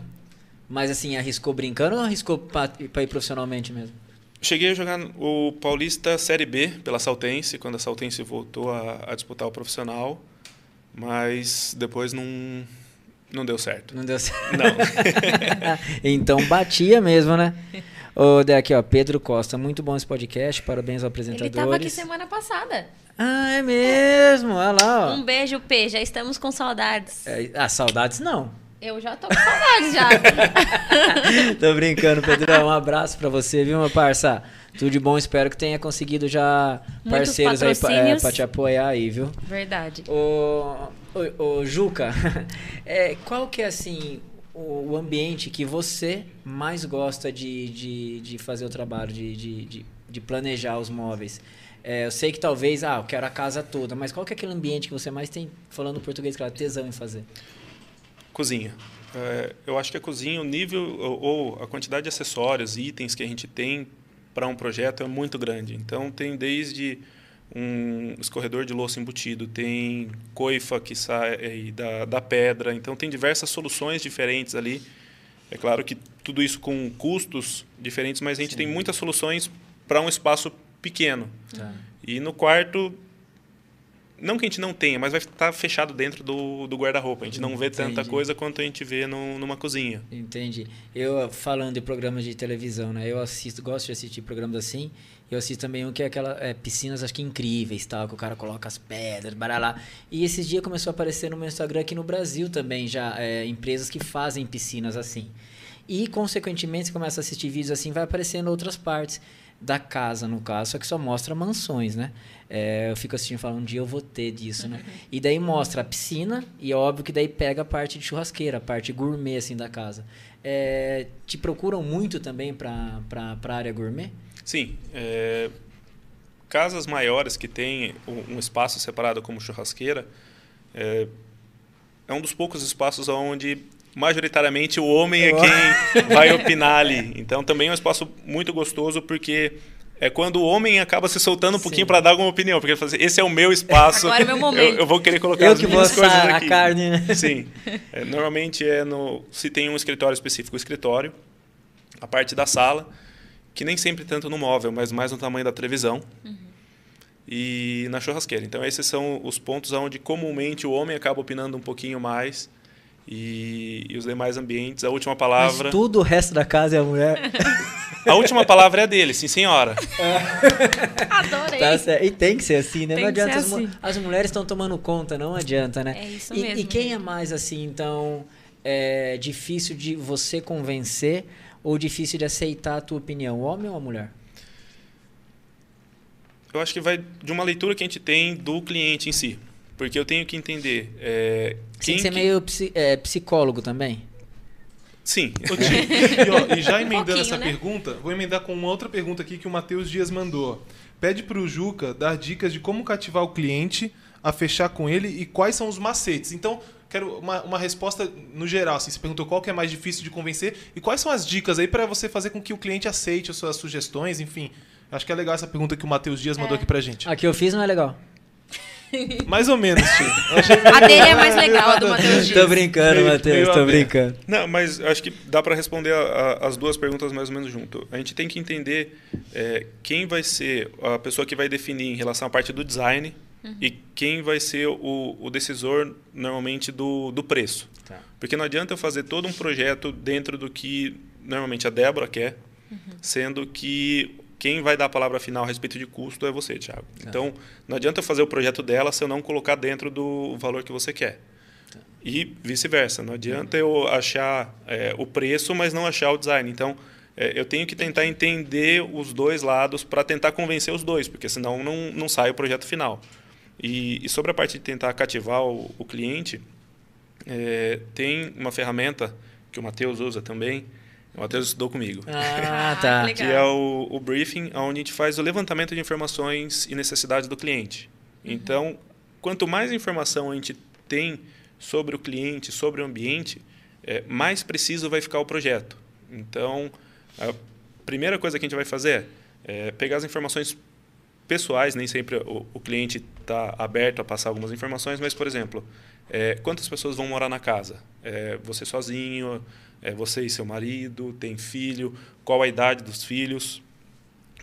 Mas assim, arriscou brincando ou arriscou para ir profissionalmente mesmo?
Cheguei a jogar o Paulista Série B pela Saltense, quando a Saltense voltou a, a disputar o profissional, mas depois não, não deu certo.
Não deu certo.
Não. [LAUGHS]
então batia mesmo, né? Ô, daqui, ó, Pedro Costa, muito bom esse podcast, parabéns aos apresentadores. Ele estava
aqui semana passada.
Ah, é mesmo? Olha lá, ó.
Um beijo, P, já estamos com saudades.
É, ah, saudades não.
Eu já tô com saudade já. [LAUGHS]
tô brincando, Pedrão. Um abraço pra você, viu, meu parça? Tudo de bom, espero que tenha conseguido já parceiros aí pra, é, pra te apoiar aí, viu?
Verdade.
Ô, ô, ô Juca, [LAUGHS] é, qual que é assim o, o, ambiente que você mais gosta de, de, de fazer o trabalho, de, de, de, de planejar os móveis? É, eu sei que talvez, ah, eu quero a casa toda, mas qual que é aquele ambiente que você mais tem, falando português, claro, tesão em fazer?
Cozinha. É, eu acho que a cozinha, o nível ou, ou, a quantidade de acessórios, itens que a gente tem para um projeto é muito grande. Então, tem desde um escorredor de louça embutido, tem coifa que sai da, da pedra. Então, tem diversas soluções diferentes ali. É claro que tudo isso com custos diferentes, mas a gente Sim. tem muitas soluções para um espaço pequeno. Tá. E no quarto não que a gente não tenha, mas vai estar fechado dentro do, do guarda-roupa. A gente não vê Entendi. tanta coisa quanto a gente vê no, numa cozinha.
Entendi. Eu, falando de programas de televisão, né? Eu assisto, gosto de assistir programas assim. Eu assisto também um que é aquela é, piscinas, acho que incríveis, tal, que o cara coloca as pedras, baralá. E esses dias começou a aparecer no meu Instagram aqui no Brasil também, já é, empresas que fazem piscinas assim. E, consequentemente, você começa a assistir vídeos assim, vai aparecendo outras partes da casa, no caso, só que só mostra mansões, né? É, eu fico assistindo falando, um dia eu vou ter disso, né? E daí mostra a piscina e óbvio que daí pega a parte de churrasqueira, a parte gourmet, assim, da casa. É, te procuram muito também para a área gourmet?
Sim. É, casas maiores que têm um espaço separado como churrasqueira, é, é um dos poucos espaços onde majoritariamente o homem é quem [LAUGHS] vai opinar ali. Então também é um espaço muito gostoso porque é quando o homem acaba se soltando um Sim. pouquinho para dar alguma opinião, porque ele fala assim, esse é o meu espaço.
Agora é meu [LAUGHS] momento.
Eu, eu vou querer colocar
eu
as minhas coisas aqui.
a carne, né? [LAUGHS]
Sim. É, normalmente é no se tem um escritório específico, o escritório, a parte da sala, que nem sempre tanto no móvel, mas mais no tamanho da televisão. Uhum. E na churrasqueira. Então esses são os pontos onde comumente o homem acaba opinando um pouquinho mais e, e, os demais ambientes. A última palavra.
Mas tudo o resto da casa é a mulher. [LAUGHS]
a última palavra é a dele, sim, senhora. [LAUGHS]
Adorei.
Tá e tem que ser assim, né? Tem não adianta. As, assim. as, mulheres estão tomando conta, não adianta, né?
É isso
e,
mesmo.
E quem é mais assim, então, é difícil de você convencer ou difícil de aceitar a tua opinião, o homem ou a mulher?
Eu acho que vai de uma leitura que a gente tem do cliente em si. Porque eu tenho que entender. É,
Tem que ser que... meio psi, é, psicólogo também.
Sim. [LAUGHS]
e, ó, e, já emendando um essa né? pergunta, vou emendar com uma outra pergunta aqui que o Matheus Dias mandou. Pede para o Juca dar dicas de como cativar o cliente a fechar com ele e quais são os macetes. Então, quero uma, uma resposta no geral. Assim, você perguntou qual que é mais difícil de convencer e quais são as dicas aí para você fazer com que o cliente aceite as suas sugestões, enfim. Acho que é legal essa pergunta que o Matheus Dias mandou é. aqui pra gente.
A que eu fiz não é legal.
Mais ou menos, tio.
A dele é mais legal, a do Matheus Dias.
Tô brincando, Matheus, tô brincando.
Não, mas acho que dá para responder a- a- as duas perguntas mais ou menos junto. A gente tem que entender é, quem vai ser a pessoa que vai definir em relação à parte do design e quem vai ser o, o decisor, normalmente, do, do preço.
Tá.
Porque não adianta eu fazer todo um projeto dentro do que normalmente a Débora quer, sendo que quem vai dar a palavra final a respeito de custo é você, Thiago. Então, não adianta eu fazer o projeto dela se eu não colocar dentro do valor que você quer. E vice-versa. Não adianta eu achar é, o preço, mas não achar o design. Então, é, eu tenho que tentar entender os dois lados para tentar convencer os dois, porque senão não, não sai o projeto final. E, e sobre a parte de tentar cativar o, o cliente, é, tem uma ferramenta que o Matheus usa também. O Matheus estudou comigo.
Ah,
Ah,
tá.
que
Que é o, o briefing, onde a gente faz o levantamento de informações e necessidades do cliente. Então, quanto mais informação a gente tem sobre o cliente, sobre o ambiente, é, mais preciso vai ficar o projeto. Então, a primeira coisa que a gente vai fazer é pegar as informações pessoais, nem sempre o, o cliente está aberto a passar algumas informações, mas, por exemplo, é, quantas pessoas vão morar na casa? É, você sozinho, é, você e seu marido, tem filho, qual a idade dos filhos?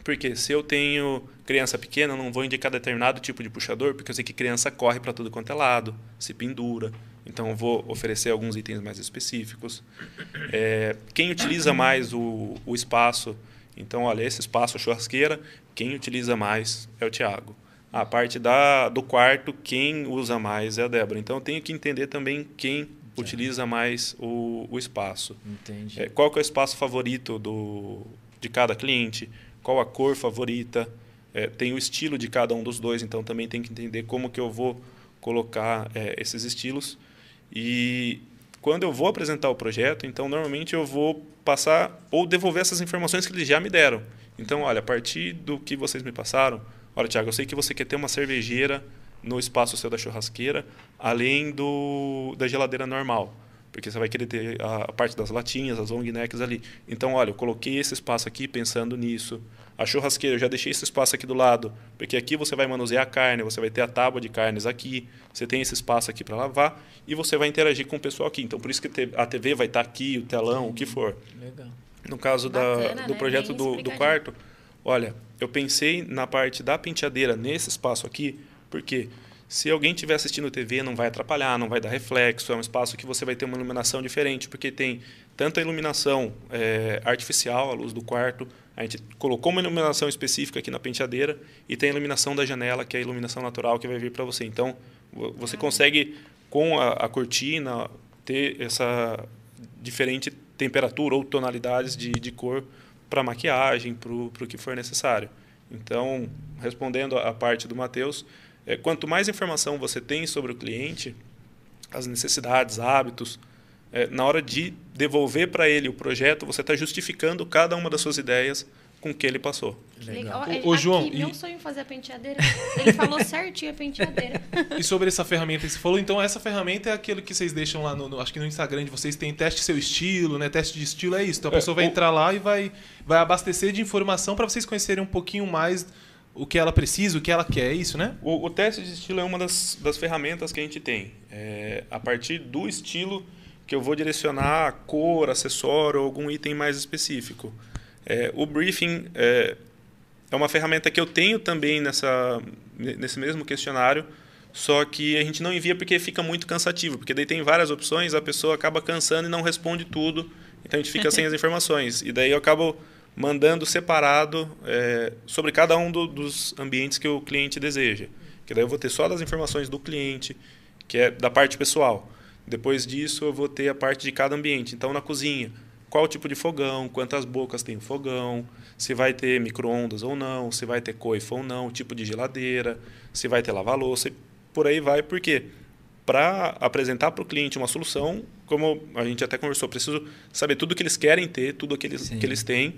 Porque se eu tenho criança pequena, não vou indicar determinado tipo de puxador, porque eu sei que criança corre para tudo quanto é lado, se pendura. Então, eu vou oferecer alguns itens mais específicos. É, quem utiliza mais o, o espaço? Então, olha, esse espaço churrasqueira, quem utiliza mais é o Tiago. A parte da, do quarto, quem usa mais é a Débora. Então, eu tenho que entender também quem utiliza mais o, o espaço.
Entendi.
É, qual que é o espaço favorito do, de cada cliente? Qual a cor favorita? É, tem o estilo de cada um dos dois, então também tem que entender como que eu vou colocar é, esses estilos. E quando eu vou apresentar o projeto, então normalmente eu vou passar ou devolver essas informações que eles já me deram. Então, olha, a partir do que vocês me passaram, olha, Tiago, eu sei que você quer ter uma cervejeira no espaço seu da churrasqueira, além do da geladeira normal. Porque você vai querer ter a, a parte das latinhas, as long necks ali. Então, olha, eu coloquei esse espaço aqui pensando nisso. A churrasqueira, eu já deixei esse espaço aqui do lado, porque aqui você vai manusear a carne, você vai ter a tábua de carnes aqui, você tem esse espaço aqui para lavar e você vai interagir com o pessoal aqui. Então, por isso que a TV vai estar aqui, o telão, o que for.
Legal.
No caso da,
Bacana,
do
né?
projeto
Bem
do, do quarto, olha, eu pensei na parte da penteadeira nesse espaço aqui, porque se alguém estiver assistindo TV, não vai atrapalhar, não vai dar reflexo, é um espaço que você vai ter uma iluminação diferente, porque tem tanto a iluminação eh, artificial, a luz do quarto, a gente colocou uma iluminação específica aqui na penteadeira e tem a iluminação da janela, que é a iluminação natural que vai vir para você. Então, vo- você consegue, com a, a cortina, ter essa diferente temperatura ou tonalidades de, de cor para maquiagem, para o que for necessário. Então, respondendo à parte do Matheus, é, quanto mais informação você tem sobre o cliente, as necessidades, hábitos, é, na hora de devolver para ele o projeto, você está justificando cada uma das suas ideias com o que ele passou.
Legal.
Ô, ô,
Aqui,
João,
meu
e-
sonho é fazer a penteadeira. Ele falou certinho a penteadeira.
E sobre essa ferramenta que você falou, então essa ferramenta é aquilo que vocês deixam lá no, no- acho que no Instagram de vocês tem teste seu estilo, né? Teste de estilo é isso. Então a
É,
pessoa vai
o-
entrar lá e vai, vai abastecer de informação para vocês conhecerem um pouquinho mais o que ela precisa, o que ela quer, é isso, né?
O, o teste de estilo é uma das, das ferramentas que a gente tem. É, a partir do estilo que eu vou direcionar a cor, acessório ou algum item mais específico. É, o briefing é, é uma ferramenta que eu tenho também nessa, nesse mesmo questionário, só que a gente não envia porque fica muito cansativo, porque daí tem várias opções, a pessoa acaba cansando e não responde tudo, então a gente fica sem [LAUGHS] as informações. E daí eu acabo mandando separado é, sobre cada um do- dos ambientes que o cliente deseja. Que daí eu vou ter só das informações do cliente, que é da parte pessoal. Depois disso eu vou ter a parte de cada ambiente. Então na cozinha, qual tipo de fogão, quantas bocas tem o fogão, se vai ter micro-ondas ou não, se vai ter coifa ou não, tipo de geladeira, se vai ter lava-louça, e por aí vai, porque para apresentar para o cliente uma solução, como a gente até conversou, preciso saber tudo que eles querem ter, tudo que eles,
Sim.
que eles têm,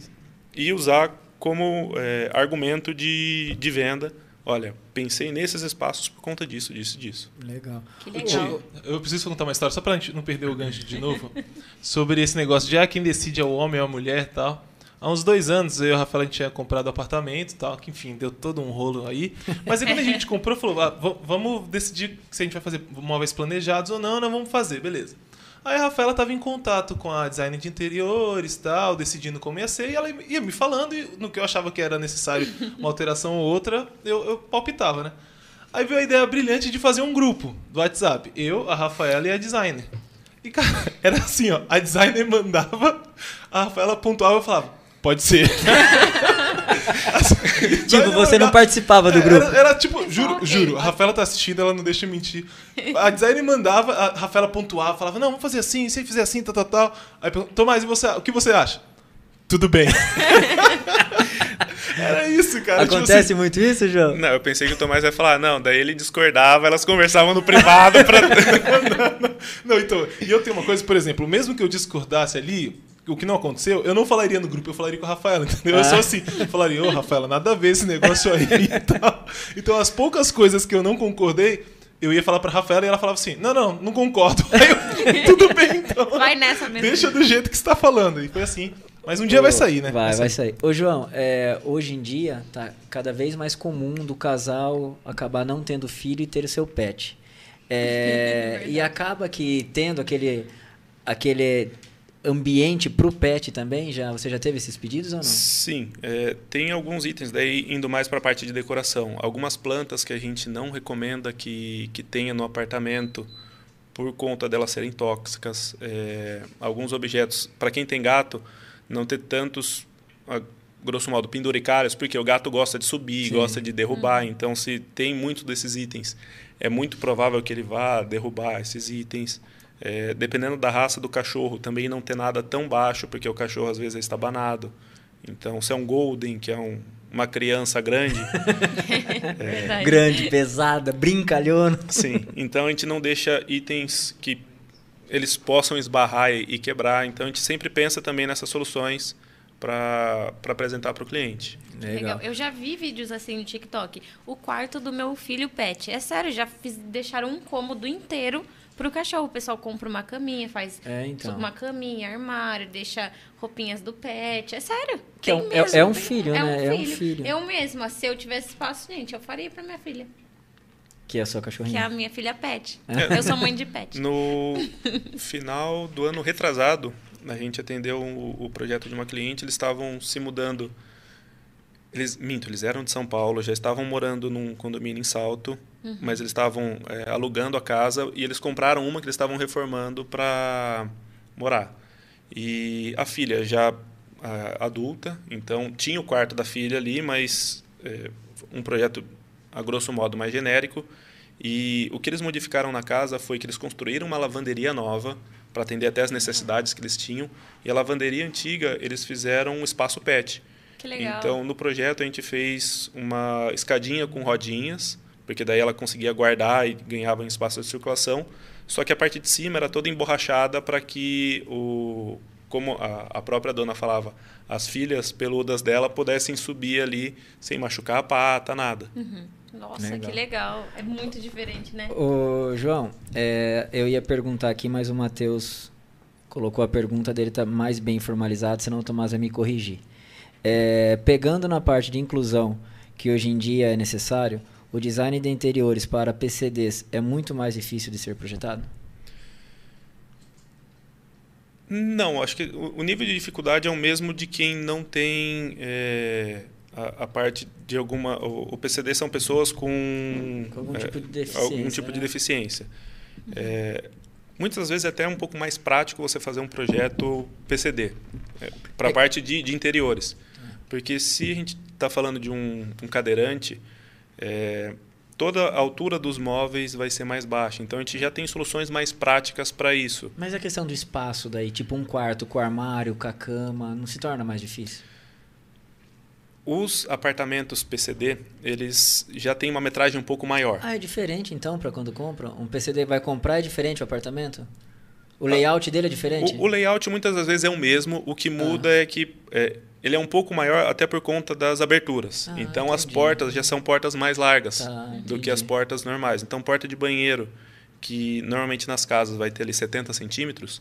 e usar como é, argumento de, de venda. Olha, pensei nesses espaços por conta disso, disso, disso.
Legal.
Que legal.
Tio, eu preciso contar uma história, só pra gente não perder o gancho de novo, [LAUGHS] sobre esse negócio de ah, quem decide é o homem ou a mulher e tal. Há uns dois anos, eu e a Rafaela a gente tinha comprado apartamento e tal, que enfim, deu todo um rolo aí. Mas aí quando a gente [LAUGHS] comprou, falou: ah, vamos decidir se a gente vai fazer móveis planejados ou não, não vamos fazer, beleza. Aí a Rafaela estava em contato com a designer de interiores tal, decidindo como ia ser, e ela ia me falando, e no que eu achava que era necessário uma alteração ou outra, eu, eu palpitava, né? Aí veio a ideia brilhante de fazer um grupo do WhatsApp. Eu, a Rafaela e a designer. E, cara, [LAUGHS] era assim, ó. A designer mandava, a Rafaela pontuava e falava, pode ser. [LAUGHS]
Tipo, você não participava do
É,
grupo.
Era, era tipo, juro, juro, a Rafaela tá assistindo, ela não deixa eu mentir. A designer mandava, a Rafaela pontuava, falava, não, vamos fazer assim, se fizer assim, tal, tal, tal. Aí pergunta, Tomás, e você, o que você acha? Tudo bem. [LAUGHS] era isso, cara. tipo
Acontece
assim,
muito isso, João?
Não, eu pensei que o Tomás ia falar, não, daí ele discordava, elas conversavam no privado pra. [LAUGHS]
Não, então, e eu tenho uma coisa, por exemplo, mesmo que eu discordasse ali, o que não aconteceu, eu não falaria no grupo, eu falaria com a Rafaela, [LAUGHS] entendeu? Eu
Ah.
sou assim, eu falaria, ô Rafaela, nada a ver esse negócio aí e [LAUGHS] tal. Então, as poucas coisas que eu não concordei, eu ia falar pra Rafaela e ela falava assim, não, não, não concordo. [LAUGHS] Aí eu, tudo bem, então.
Vai nessa mesmo.
Deixa do jeito que você tá falando. E foi assim. Mas um dia vai sair, né?
Vai, vai sair. Ô, João, é, hoje em dia tá cada vez mais comum do casal acabar não tendo filho e ter o seu pet. É,
Verdade.
e acaba que tendo aquele, aquele ambiente pro pet também, já, você já teve esses pedidos ou não?
Sim, é, tem alguns itens daí indo mais para a parte de decoração. Algumas plantas que a gente não recomenda que, que tenha no apartamento por conta delas serem tóxicas. É, alguns objetos, para quem tem gato, não ter tantos, a grosso modo, penduricários, porque o gato gosta de subir,
Sim.
gosta de derrubar. Então, se tem muito desses itens, é muito provável que ele vá derrubar esses itens. É, dependendo da raça do cachorro, também não ter nada tão baixo, porque o cachorro às vezes é estabanado. Então, se é um Golden, que é um- uma criança grande, [LAUGHS]
Verdade.
Grande, pesada, brincalhona.
sim. Então, a gente não deixa itens que eles possam esbarrar e, e quebrar. Então, a gente sempre pensa também nessas soluções para apresentar para o cliente.
Legal. Eu já vi vídeos assim no TikTok. O quarto do meu filho pet. É sério, já fiz, deixaram um cômodo inteiro pro cachorro. O pessoal compra uma caminha, faz
É, então.
uma caminha, armário, deixa roupinhas do pet. É sério.
Que é um- é-
mesmo,
é um filho, né? É um filho.
Eu mesma, se eu tivesse espaço, gente, eu faria pra minha filha.
Que é a sua
Que é
cachorrinha.
a minha filha pet.
É. [LAUGHS]
Eu sou mãe de pet.
No final do ano retrasado, a gente atendeu o, o projeto de uma cliente, eles estavam se mudando. Eles, minto, eles eram de São Paulo, já estavam morando num condomínio em Salto, mas eles estavam é, alugando a casa e eles compraram uma que eles estavam reformando para morar. E a filha já a, adulta, então tinha o quarto da filha ali, mas é, um projeto a grosso modo mais genérico. E o que eles modificaram na casa foi que eles construíram uma lavanderia nova para atender até as necessidades que eles tinham. E a lavanderia antiga eles fizeram um espaço pet.
Que legal.
Então, no projeto, a gente fez uma escadinha com rodinhas, porque daí ela conseguia guardar e ganhava um espaço de circulação. Só que a parte de cima era toda emborrachada para que, o, como a, a própria dona falava, as filhas peludas dela pudessem subir ali sem machucar a pata, nada.
Nossa,
Legal.
que legal. É muito diferente, né?
Ô, João, é, eu ia perguntar aqui, mas o Matheus colocou a pergunta dele, tá mais bem formalizado, senão o Tomás vai me corrigir. É, pegando na parte de inclusão, que hoje em dia é necessário, o design de interiores para PCDs é muito mais difícil de ser projetado?
Não, acho que o nível de dificuldade é o mesmo de quem não tem é, a, a parte de alguma. O, o PCD são pessoas com,
Com algum
é,
tipo de deficiência,
algum tipo de
né?
deficiência. É, muitas vezes é até um pouco mais prático você fazer um projeto PCD para a
É.
parte de, de interiores, porque se a gente está falando de um, um cadeirante é, toda a altura dos móveis vai ser mais baixa. Então a gente já tem soluções mais práticas para isso.
Mas a questão do espaço daí, tipo um quarto com armário, com a cama, não se torna mais difícil?
Os apartamentos PCD, eles já têm uma metragem um pouco maior.
Ah, é diferente então para quando compra? Um PCD vai comprar é diferente o apartamento? O layout dele é diferente?
O, o layout muitas das vezes é o mesmo, o que muda é que é, ele é um pouco maior até por conta das aberturas.
Ah,
então as
entendi.
portas já são portas mais largas
Tá,
do que as portas normais. Então porta de banheiro, que normalmente nas casas vai ter ali 70 centímetros,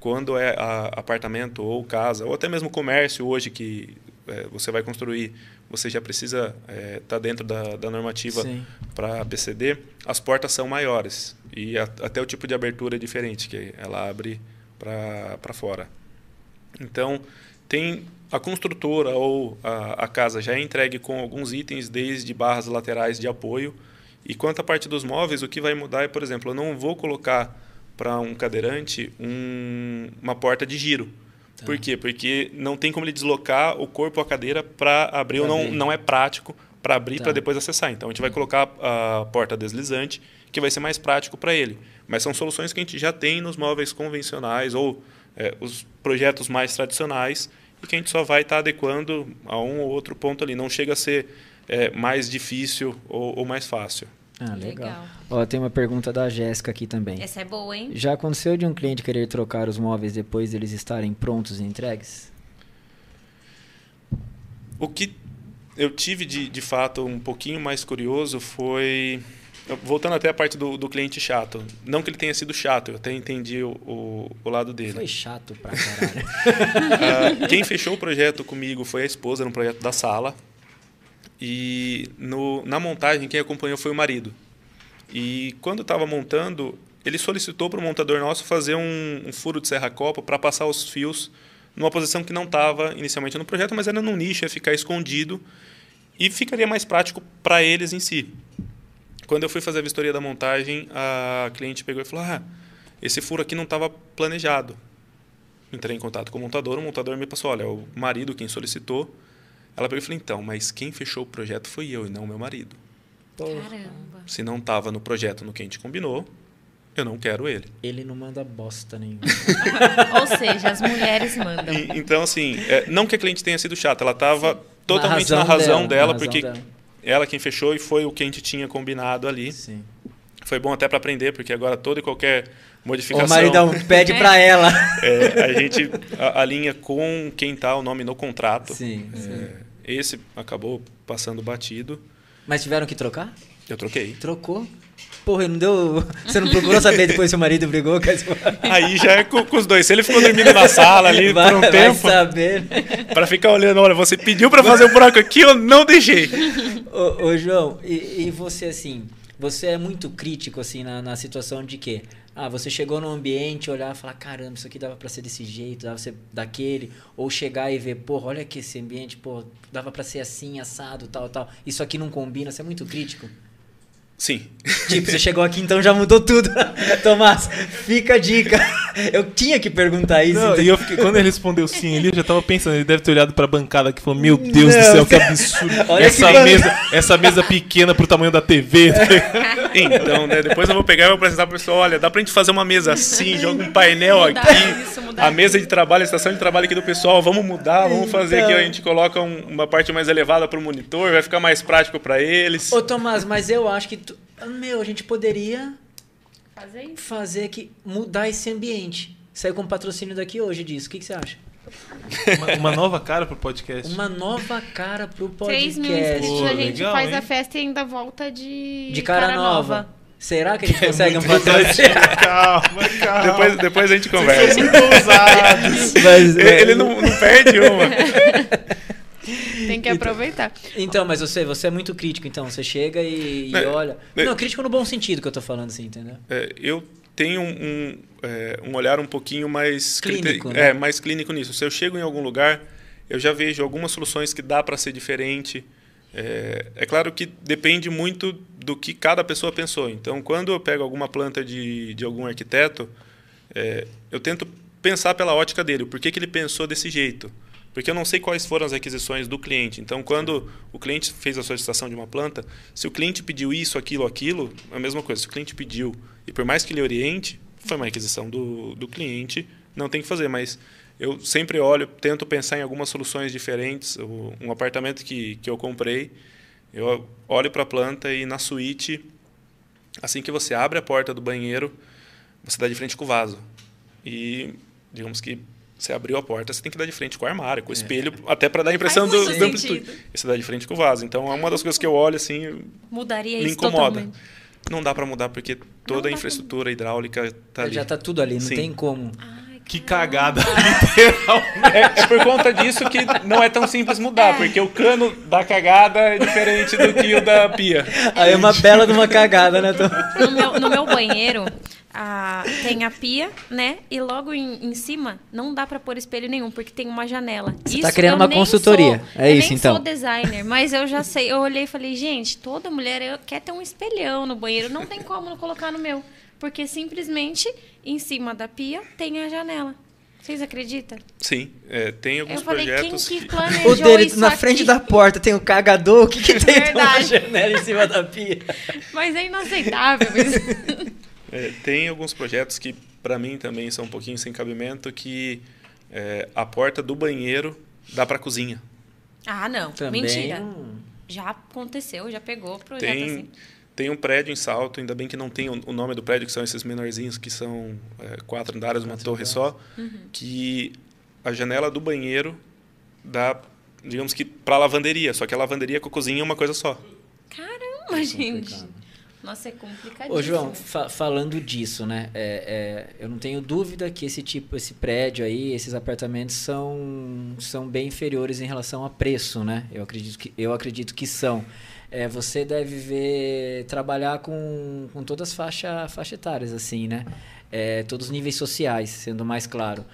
quando é apartamento ou casa, ou até mesmo comércio hoje que é, você vai construir, você já precisa estar é, tá dentro da, da normativa para BCD, as portas são maiores e a, até o tipo de abertura é diferente, que ela abre para fora. Então, tem a construtora ou a, a, casa já é entregue com alguns itens, desde barras laterais de apoio. E quanto à parte dos móveis, o que vai mudar é, por exemplo, eu não vou colocar para um cadeirante um, uma porta de giro. Tá. Por quê? Porque não tem como ele deslocar o corpo ou a cadeira para abrir, ou não, não é prático para abrir tá. para depois acessar. Então a gente vai colocar a porta deslizante, que vai ser mais prático para ele. Mas são soluções que a gente já tem nos móveis convencionais ou é, os projetos mais tradicionais e que a gente só vai estar tá adequando a um ou outro ponto ali. Não chega a ser é, mais difícil ou, ou, mais fácil.
Ah, legal. legal. Ó, tem uma pergunta da Jéssica aqui também.
Essa é boa, hein?
Já aconteceu de um cliente querer trocar os móveis depois deles estarem prontos e entregues?
O que eu tive de, de fato um pouquinho mais curioso foi voltando até a parte do, do, cliente chato. Não que ele tenha sido chato, eu até entendi o, o, o lado dele.
Foi chato pra [LAUGHS] caralho.
uh, quem fechou o projeto comigo foi a esposa, no projeto da sala. E no, na montagem, quem acompanhou foi o marido. E quando estava montando, ele solicitou para o montador nosso fazer um, um furo de serra-copa para passar os fios numa posição que não estava inicialmente no projeto, mas era num nicho, ia ficar escondido e ficaria mais prático para eles em si. Quando eu fui fazer a vistoria da montagem, a cliente pegou e falou: Ah, esse furo aqui não estava planejado. Entrei em contato com o montador, o montador me passou: Olha, o marido quem solicitou. Ela pegou e falou: Então, mas quem fechou o projeto foi eu e não meu marido.
Caramba.
Se não estava no projeto no que a gente combinou, eu não quero ele.
Ele não manda bosta nenhuma. [LAUGHS]
Ou seja, as mulheres mandam.
E, então, assim, é, não que a cliente tenha sido chata, ela estava totalmente na razão, na razão dela, dela na porque razão dela ela quem fechou e foi o que a gente tinha combinado ali.
Sim.
Foi bom até para aprender, porque agora toda e qualquer modificação.
O maridão [LAUGHS] pede para ela.
É, a gente alinha com quem tá o nome no contrato.
Sim, é, sim.
Esse acabou passando batido.
Mas tiveram que trocar?
Eu troquei.
Trocou? Porra, não deu. [LAUGHS] Você não procurou saber depois se seu marido brigou? [LAUGHS]
Aí já é com, com, os dois. Se ele ficou dormindo na sala ali vai, por um tempo.
saber.
Pra ficar olhando, olha, você pediu pra fazer o um buraco aqui, eu não deixei.
Ô, ô João, e, e, você assim? Você é muito crítico assim na, na situação de que ah, você chegou no ambiente, olhar e falar, caramba, isso aqui dava para ser desse jeito, dava pra ser daquele, ou chegar e ver, porra, olha aqui esse ambiente, pô, dava para ser assim, assado, tal, tal. Isso aqui não combina, você é muito crítico.
Sim.
Tipo, você chegou aqui, então já mudou tudo. [LAUGHS] Tomás, fica a dica. Eu tinha que perguntar isso.
Não, então. E eu fiquei, quando ele respondeu sim, ele já tava pensando, ele deve ter olhado pra bancada aqui e falou: Meu Deus não, do céu, que absurdo. [LAUGHS] Olha essa, que mesa, essa mesa pequena pro tamanho da TV. [LAUGHS]
então, né? Depois eu vou pegar e vou apresentar pro pessoal: olha, dá pra gente fazer uma mesa assim, joga um painel aqui. Isso, a mesa de trabalho, a estação de trabalho aqui do pessoal, vamos mudar, vamos fazer então... aqui, a gente coloca um, uma parte mais elevada pro monitor, vai ficar mais prático para eles.
Ô, Tomás, mas eu acho que. Tu meu, a gente poderia fazer isso. Fazer que mudar esse ambiente. Saiu com patrocínio daqui hoje disso. O que, que você acha?
Uma, uma, nova cara pro podcast.
Uma nova cara pro podcast.
3 mil inscritos, a gente legal, faz hein? a festa e ainda volta de,
de cara, cara nova. nova. Será que a [LAUGHS] gente que consegue é um patrocínio? [LAUGHS]
calma, calma.
Depois, depois a gente conversa.
Vocês são muito ousados.
Mas, ele, ele não, não perde uma. [LAUGHS]
Tem que então, aproveitar.
Então, mas você, você é muito crítico, então. Você chega e, e é, olha. É, não, crítico no bom sentido que eu tô falando, assim, entendeu?
É, eu tenho um, um, é, um, olhar um pouquinho mais
clínico,
né? é, mais clínico nisso. Se eu chego em algum lugar, eu já vejo algumas soluções que dá para ser diferente. É, é, claro que depende muito do que cada pessoa pensou. Então, quando eu pego alguma planta de, de algum arquiteto, é, eu tento pensar pela ótica dele, o porquê que ele pensou desse jeito. Porque eu não sei quais foram as requisições do cliente. Então, quando o cliente fez a solicitação de uma planta, se o cliente pediu isso, aquilo, aquilo, é a mesma coisa. Se o cliente pediu, e por mais que ele oriente, foi uma requisição do, do cliente, não tem que fazer. Mas eu sempre olho, tento pensar em algumas soluções diferentes. Um apartamento que, que eu comprei, eu olho para a planta e na suíte, assim que você abre a porta do banheiro, você dá de frente com o vaso. E digamos que você abriu a porta, você tem que dar de frente com o armário, com o é. espelho, até para dar a impressão do, do amplitude. E você dá de frente com o vaso. Então é uma das coisas que eu olho assim.
Mudaria
me
isso
incomoda.
Totalmente.
Não dá para mudar porque toda a infraestrutura hidráulica tá ali.
Já tá tudo ali, não Sim. tem como.
Ai,
Que cagada, [LAUGHS] literal.
É, é por conta disso que não é tão simples mudar, porque o cano da cagada é diferente do que o da pia.
Aí é uma bela de uma cagada, né, Tom?
No meu, no meu banheiro a- tem a pia, né? E logo em, em cima não dá pra pôr espelho nenhum, porque tem uma janela.
Você tá querendo uma consultoria, é
eu
isso,
nem
então.
sou designer, mas eu já sei. Eu olhei e falei, gente, toda mulher eu- quer ter um espelhão no banheiro. Não tem como não colocar no meu. Porque simplesmente em cima da pia tem a janela. Vocês acreditam?
Sim, é, tem alguns
Eu falei, quem
projetos
que
que...
planejou
O dele
isso
na
aqui?
frente da porta tem o cagador, o que, que tem na
Verdade.
janela em cima da pia?
Mas é inaceitável. Mas... [LAUGHS]
É, tem alguns projetos que, para mim, também são um pouquinho sem cabimento, que é, a porta do banheiro dá para a cozinha.
ah, não.
Também
Mentira.
não-
Já aconteceu, já pegou o projeto
Tem,
assim.
tem um prédio em Salto, ainda bem que não tem o, o nome do prédio, que são esses menorzinhos, que são é, quatro andares, uma torre só,
Uhum.
que a janela do banheiro dá, digamos que, para a lavanderia, só que a lavanderia com a cozinha é uma coisa só.
Caramba, gente. Nossa, é complicadíssimo.
Ô, João, fa- falando disso, né? é- é, eu não tenho dúvida que esse tipo, esse prédio aí, esses apartamentos são, são bem inferiores em relação a preço, né? Eu acredito que, eu acredito que são. É, você deve ver trabalhar com, com todas as faixa, faixa etárias, assim, né? É, todos os níveis sociais, sendo mais claro.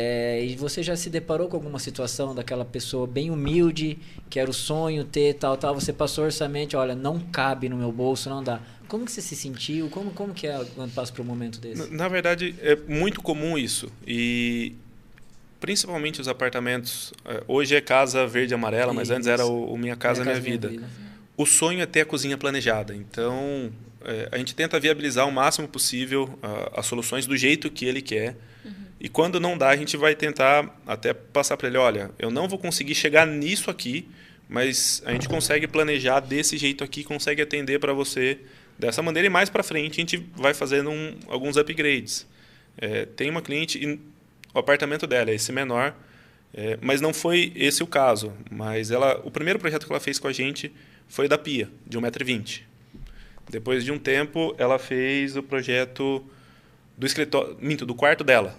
É, e você já se deparou com alguma situação daquela pessoa bem humilde, que era o sonho ter tal, tal, você passou orçamento, olha, não cabe no meu bolso, não dá. Como que você se sentiu? Como, como que é quando passa por um momento desse?
Na, na verdade, é muito comum isso. E principalmente os apartamentos. é, Hoje é casa verde e amarela, mas antes era o, o Minha Casa Minha, Vida. O sonho é ter a cozinha planejada. Então, é, a gente tenta viabilizar o máximo possível as soluções do jeito que ele quer. E quando não dá, a gente vai tentar até passar para ele: olha, eu não vou conseguir chegar nisso aqui, mas a gente consegue planejar desse jeito aqui, consegue atender para você dessa maneira. E mais para frente, a gente vai fazendo um- alguns upgrades. É, tem uma cliente, o apartamento dela é esse menor, é, mas não foi esse o caso. Mas ela, o primeiro projeto que ela fez com a gente foi da pia, de 1,20m. Depois de um tempo, ela fez o projeto do escritório, minto, do quarto dela.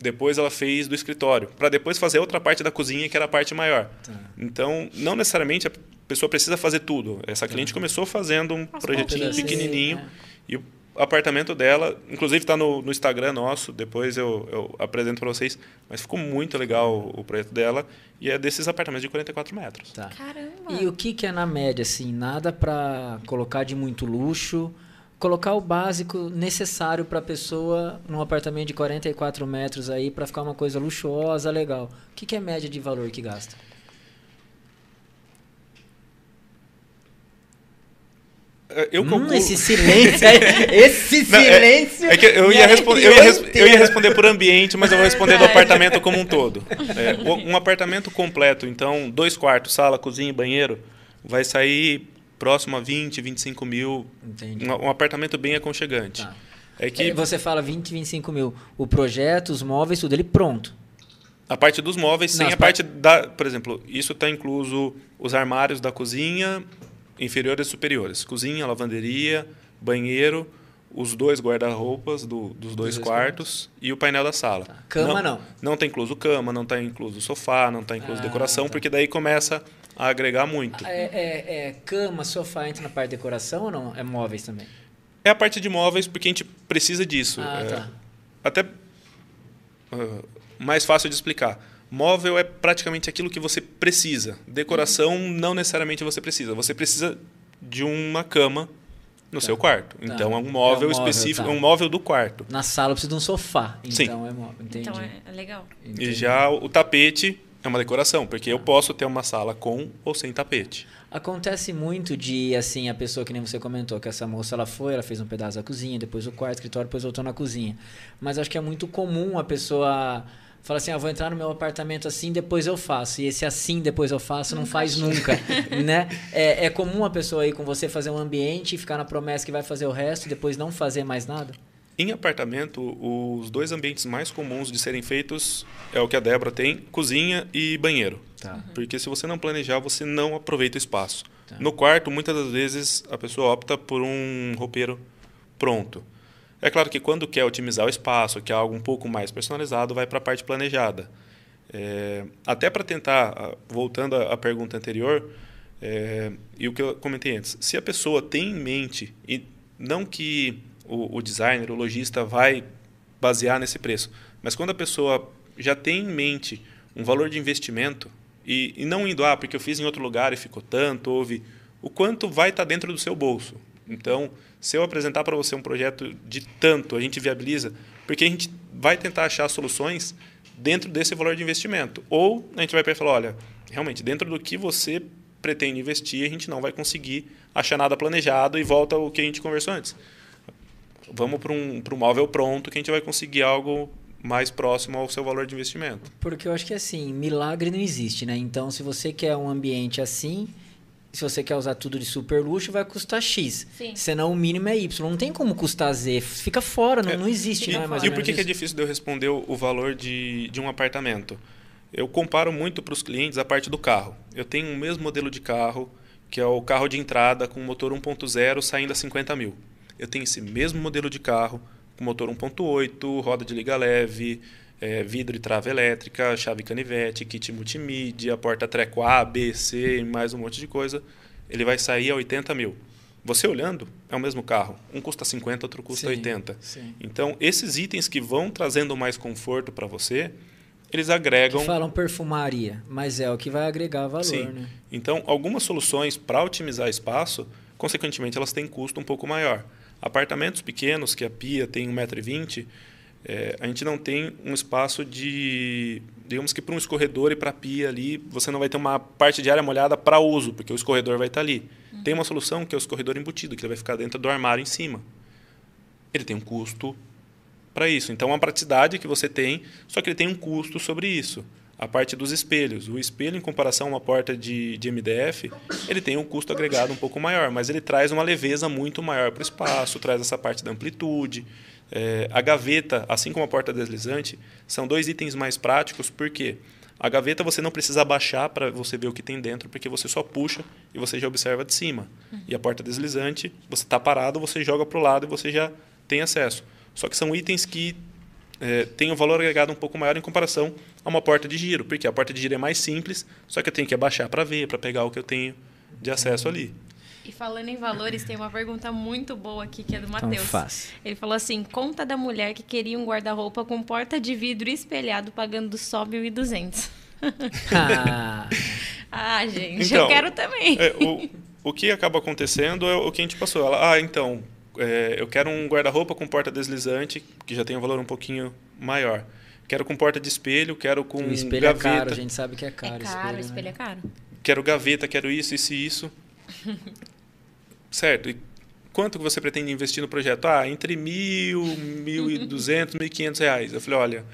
Depois ela fez do escritório, para depois fazer outra parte da cozinha, que era a parte maior.
Tá.
Então, não necessariamente pessoa precisa fazer tudo. Essa cliente começou fazendo um
Aos
projetinho
pouquinhos.
pequenininho.
É.
E o apartamento dela, inclusive está no, no Instagram nosso, depois eu, eu apresento para vocês. Mas ficou muito legal o, o projeto dela. E é desses apartamentos de 44 metros.
Tá.
Caramba.
E o que, que é na média, assim? Nada pra colocar de muito luxo. Colocar o básico necessário pra pessoa num apartamento de 44 metros aí pra ficar uma coisa luxuosa, legal. O que, que é média de valor que gasta?
Eu
Hum, esse silêncio [LAUGHS] esse
Não, é-
silêncio.
É, que eu ia, responder, eu, ia res- eu ia responder por ambiente, mas eu vou responder do apartamento como um todo. É, um apartamento completo, então, dois quartos, sala, cozinha e banheiro, vai sair próximo a 20, 25 mil.
Entendi.
Um, um apartamento bem aconchegante.
Tá.
É que
É, Você fala 20, 25 mil. O projeto, os móveis, tudo ele pronto.
a parte dos móveis, sem
Não,
a
par-
parte da. Por exemplo, isso está incluso os armários da cozinha, inferiores e superiores. Cozinha, lavanderia, banheiro, os dois guarda-roupas do- dos dois
dois
quartos e o painel da sala.
Cama não.
Não está incluso cama, não está incluso sofá, não está incluso
Ah,
decoração,
tá.
porque daí começa a agregar muito.
É, é- é cama, sofá entra na parte de decoração ou não? É móveis também?
É a parte de móveis, porque a gente precisa disso.
Ah,
É,
tá.
Até ah, mais fácil de explicar. Móvel é praticamente aquilo que você precisa. Decoração não necessariamente você precisa. Você precisa de uma cama no seu quarto. Então é um móvel,
É um móvel,
específico,
tá.
é um móvel do quarto.
Na sala precisa de um sofá.
Sim.
Então é móvel. Entendi.
Então é, é legal.
Entendi.
E já o tapete é uma decoração, porque eu posso ter uma sala com ou sem tapete.
Acontece muito de, assim, a pessoa que nem você comentou, que essa moça ela foi, ela fez um pedaço da cozinha, depois o quarto, escritório, depois voltou na cozinha. Mas acho que é muito comum a pessoa falar assim, ah, vou entrar no meu apartamento assim, depois eu faço. E esse assim, depois eu faço, não faz nunca, [LAUGHS] né? É, é comum a pessoa aí com você fazer um ambiente e ficar na promessa que vai fazer o resto e depois não fazer mais nada?
Em apartamento, os dois ambientes mais comuns de serem feitos é o que a Débora tem, cozinha e banheiro.
Tá.
Porque se você não planejar, você não aproveita o espaço.
Tá.
No quarto, muitas das vezes, a pessoa opta por um roupeiro pronto. É claro que quando quer otimizar o espaço, quer algo um pouco mais personalizado, vai para a parte planejada. É, até para tentar, voltando à pergunta anterior, é, e o que eu comentei antes, se a pessoa tem em mente, e não que o, o designer, o lojista vai basear nesse preço, mas quando a pessoa já tem em mente um valor de investimento, e, e não indo, ah, porque eu fiz em outro lugar e ficou tanto, houve, o quanto vai estar tá dentro do seu bolso. Então, se eu apresentar para você um projeto de tanto, a gente viabiliza, porque a gente vai tentar achar soluções dentro desse valor de investimento. Ou a gente vai falar, olha, realmente, dentro do que você pretende investir, a gente não vai conseguir achar nada planejado e volta ao que a gente conversou antes. Vamos para um, um móvel pronto que a gente vai conseguir algo mais próximo ao seu valor de investimento.
Porque eu acho que assim, milagre não existe, né? Então, se você quer um ambiente assim, se você quer usar tudo de super luxo, vai custar X. Sim. Senão o mínimo é Y. Não tem como custar Z. Fica fora, não, é, não existe.
E,
né?
e por que, que é difícil de eu responder o valor de, de um apartamento? Eu comparo muito para os clientes a parte do carro. Eu tenho o mesmo modelo de carro, que é o carro de entrada com motor 1.0 saindo a 50 mil. Eu tenho esse mesmo modelo de carro com motor 1.8, roda de liga leve, é, vidro e trava elétrica, chave canivete, kit multimídia, porta treco A, B, C, mais um monte de coisa, ele vai sair a 80 mil. Você olhando, é o mesmo carro. Um custa 50, outro custa sim, 80. Sim. Então, esses itens que vão trazendo mais conforto para você, eles agregam.
Que falam perfumaria, mas é o que vai agregar valor. Sim. Né?
Então, algumas soluções para otimizar espaço, consequentemente, elas têm custo um pouco maior. Apartamentos pequenos, que a pia tem 1,20m, é, a gente não tem um espaço de. Digamos que para um escorredor e para a pia ali, você não vai ter uma parte de área molhada para uso, porque o escorredor vai estar ali. Uhum. Tem uma solução que é o escorredor embutido, que ele vai ficar dentro do armário em cima. Ele tem um custo para isso. Então, é uma praticidade que você tem, só que ele tem um custo sobre isso. A parte dos espelhos. O espelho, em comparação a uma porta de, de MDF, ele tem um custo agregado um pouco maior, mas ele traz uma leveza muito maior para o espaço, traz essa parte da amplitude. É, a gaveta, assim como a porta deslizante, são dois itens mais práticos, porque a gaveta você não precisa abaixar para você ver o que tem dentro, porque você só puxa e você já observa de cima. Uhum. E a porta deslizante, você está parado, você joga para o lado e você já tem acesso. Só que são itens que é, têm um valor agregado um pouco maior em comparação a uma porta de giro, porque a porta de giro é mais simples, só que eu tenho que abaixar para ver, para pegar o que eu tenho de acesso ali.
E falando em valores, tem uma pergunta muito boa aqui que é do Matheus.
fácil.
Ele falou assim: conta da mulher que queria um guarda-roupa com porta de vidro espelhado pagando só 1.200. Ah. [LAUGHS] ah, gente, então, eu quero também.
É, o, o que acaba acontecendo é o que a gente passou. Ela, ah, então, é, eu quero um guarda-roupa com porta deslizante, que já tem um valor um pouquinho maior. Quero com porta de espelho, quero com o espelho gaveta.
é caro, a gente sabe que é caro.
É caro, espelho, espelho né? é caro.
Quero gaveta, quero isso, isso e isso. [LAUGHS] certo. E quanto que você pretende investir no projeto? Ah, entre mil, mil e duzentos, mil e quinhentos reais. Eu falei, olha,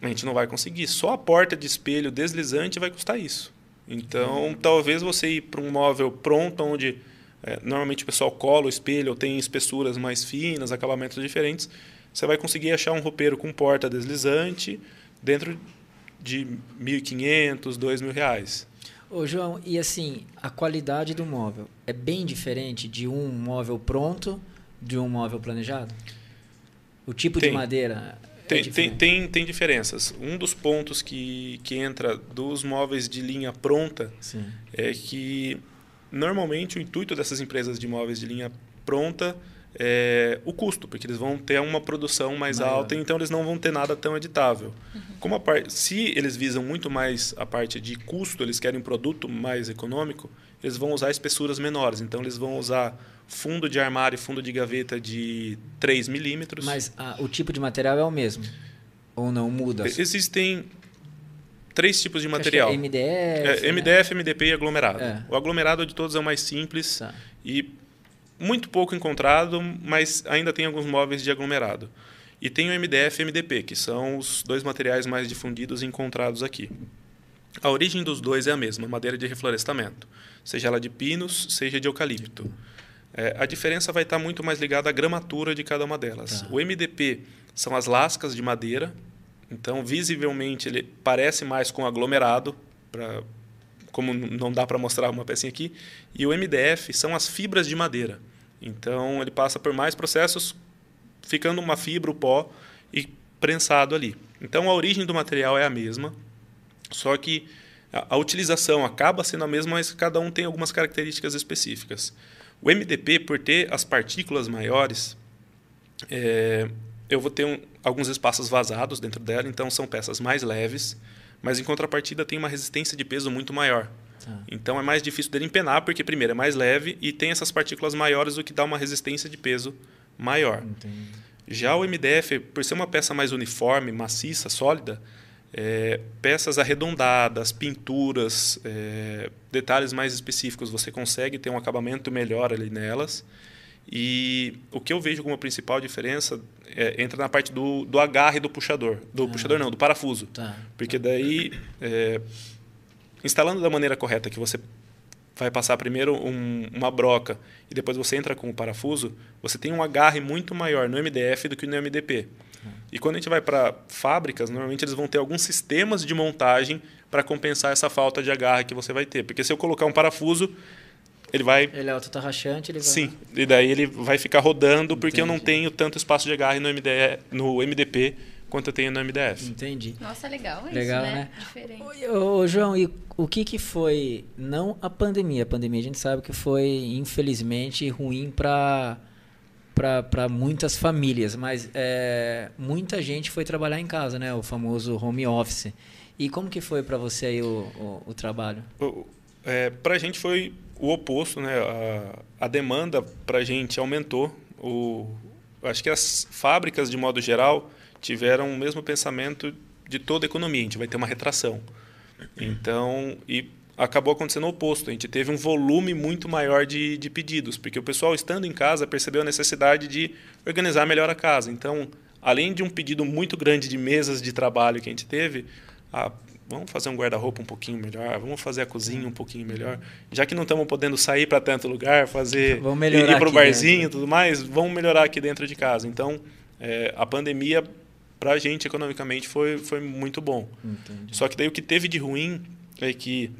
a gente não vai conseguir. Só a porta de espelho deslizante vai custar isso. Então, uhum. talvez você ir para um móvel pronto, onde é, normalmente o pessoal cola o espelho ou tem espessuras mais finas, acabamentos diferentes, você vai conseguir achar um roupeiro com porta deslizante dentro de 1.500, 2.000 reais.
Ô, João, e assim, a qualidade do móvel é bem diferente de um móvel pronto de um móvel planejado? O tipo tem, de madeira
tem, é tem, tem, tem, diferenças. Um dos pontos que, que entra dos móveis de linha pronta Sim. é que normalmente o intuito dessas empresas de móveis de linha pronta é, o custo, porque eles vão ter uma produção mais Maior. alta, então eles não vão ter nada tão editável. Uhum. Como a par... Se eles visam muito mais a parte de custo, eles querem um produto mais econômico, eles vão usar espessuras menores. Então eles vão usar fundo de armário e fundo de gaveta de 3 milímetros.
Mas ah, o tipo de material é o mesmo? Ou não muda?
Existem três tipos de material.
É MDF.
É, né? MDF, MDP e aglomerado. É. O aglomerado de todos é o mais simples tá. e muito pouco encontrado, mas ainda tem alguns móveis de aglomerado. E tem o MDF e MDP, que são os dois materiais mais difundidos e encontrados aqui. A origem dos dois é a mesma, madeira de reflorestamento, seja ela de pinos, seja de eucalipto. É, a diferença vai estar muito mais ligada à gramatura de cada uma delas. Tá. O MDP são as lascas de madeira, então visivelmente ele parece mais com aglomerado, pra, como não dá para mostrar uma pecinha aqui. E o MDF são as fibras de madeira. Então ele passa por mais processos ficando uma fibra, o pó e prensado ali. Então a origem do material é a mesma, só que a, a utilização acaba sendo a mesma, mas cada um tem algumas características específicas. O MDP, por ter as partículas maiores, é, eu vou ter um, alguns espaços vazados dentro dela, então são peças mais leves, mas em contrapartida tem uma resistência de peso muito maior. Ah. Então é mais difícil dele empenar, porque primeiro é mais leve e tem essas partículas maiores, o que dá uma resistência de peso maior. Entendi. Já o MDF, por ser uma peça mais uniforme, maciça, sólida, é, peças arredondadas, pinturas, é, detalhes mais específicos, você consegue ter um acabamento melhor ali nelas. E o que eu vejo como a principal diferença é, entra na parte do, do agarre do puxador. Do ah, puxador não, do parafuso. Tá. Porque daí, é, instalando da maneira correta, que você vai passar primeiro um, uma broca e depois você entra com o parafuso, você tem um agarre muito maior no MDF do que no MDP. E quando a gente vai para fábricas, normalmente eles vão ter alguns sistemas de montagem para compensar essa falta de agarre que você vai ter. Porque se eu colocar um parafuso, ele vai.
Ele é autotarrachante, ele vai.
Sim, e daí ele vai ficar rodando porque Entendi. eu não tenho tanto espaço de agarre no, MD, no MDP quanto eu tenho no MDF.
Entendi.
Nossa, legal isso,
legal,
né?
né? Diferente. Ô, ô, João, e o que, que foi, não a pandemia, a pandemia a gente sabe que foi, infelizmente, ruim para para muitas famílias, mas é, muita gente foi trabalhar em casa, né? O famoso home office. E como que foi para você aí o, o, o trabalho?
É, para a gente foi o oposto, né? A, a demanda para a gente aumentou. O, acho que as fábricas, de modo geral, tiveram o mesmo pensamento de toda a economia. A gente vai ter uma retração. Então, e acabou acontecendo o oposto. A gente teve um volume muito maior de, de pedidos, porque o pessoal, estando em casa, percebeu a necessidade de organizar melhor a casa. Então, além de um pedido muito grande de mesas de trabalho que a gente teve, a vamos fazer um guarda-roupa um pouquinho melhor, vamos fazer a cozinha um pouquinho melhor. Já que não estamos podendo sair para tanto lugar, fazer [LAUGHS]
vamos ir,
ir para o barzinho e tudo mais, vamos melhorar aqui dentro de casa. Então, é, a pandemia para a gente economicamente foi, foi muito bom. Entendi. Só que daí o que teve de ruim é que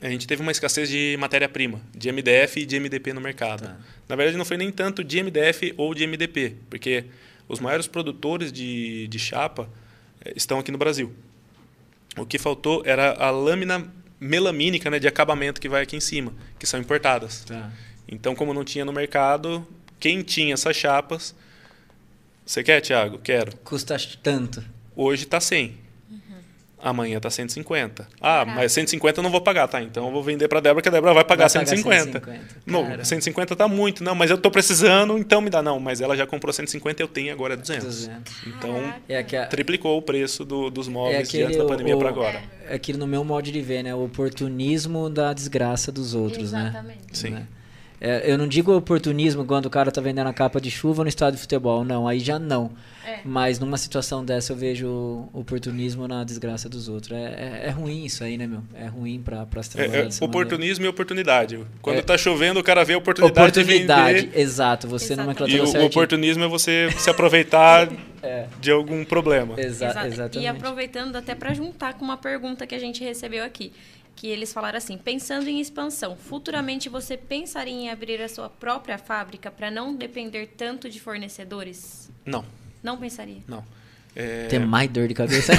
a gente teve uma escassez de matéria-prima, de MDF e de MDP no mercado. Tá. Na verdade, não foi nem tanto de MDF ou de MDP, porque os maiores produtores de, de chapa é, estão aqui no Brasil. O que faltou era a lâmina melamínica né, de acabamento que vai aqui em cima, que são importadas. Tá. Então, como não tinha no mercado, quem tinha essas chapas. Você quer, Thiago? Quero.
Custa tanto.
Hoje está 100. Amanhã está 150. Ah, Caraca. mas 150 eu não vou pagar, tá? Então eu vou vender para a Débora, que a Débora vai pagar, vai 150. pagar 150. Não, 150 tá muito. Não, mas eu estou precisando, então me dá. Não, mas ela já comprou 150 eu tenho agora 200. 200. Então, é a... triplicou o preço do, dos móveis é aquele, da pandemia para agora.
É aquilo no meu modo de ver, né? O oportunismo da desgraça dos outros,
Exatamente. né?
Exatamente.
Sim.
Né? É, eu não digo oportunismo quando o cara tá vendendo a capa de chuva no estado de futebol, não, aí já não. É. Mas numa situação dessa eu vejo oportunismo na desgraça dos outros. É, é, é ruim isso aí, né, meu? É ruim para as trabalhadoras.
É, é oportunismo maneira. e oportunidade. Quando é. tá chovendo, o cara vê a oportunidade,
oportunidade exato. Você
não
E
o, o oportunismo é você se aproveitar [LAUGHS] é. de algum problema.
Exa Exato. Exatamente.
E aproveitando até para juntar com uma pergunta que a gente recebeu aqui que eles falaram assim: pensando em expansão, futuramente você pensaria em abrir a sua própria fábrica para não depender tanto de fornecedores?
Não.
Não pensaria?
Não.
É... Tem mais dor de cabeça? [LAUGHS]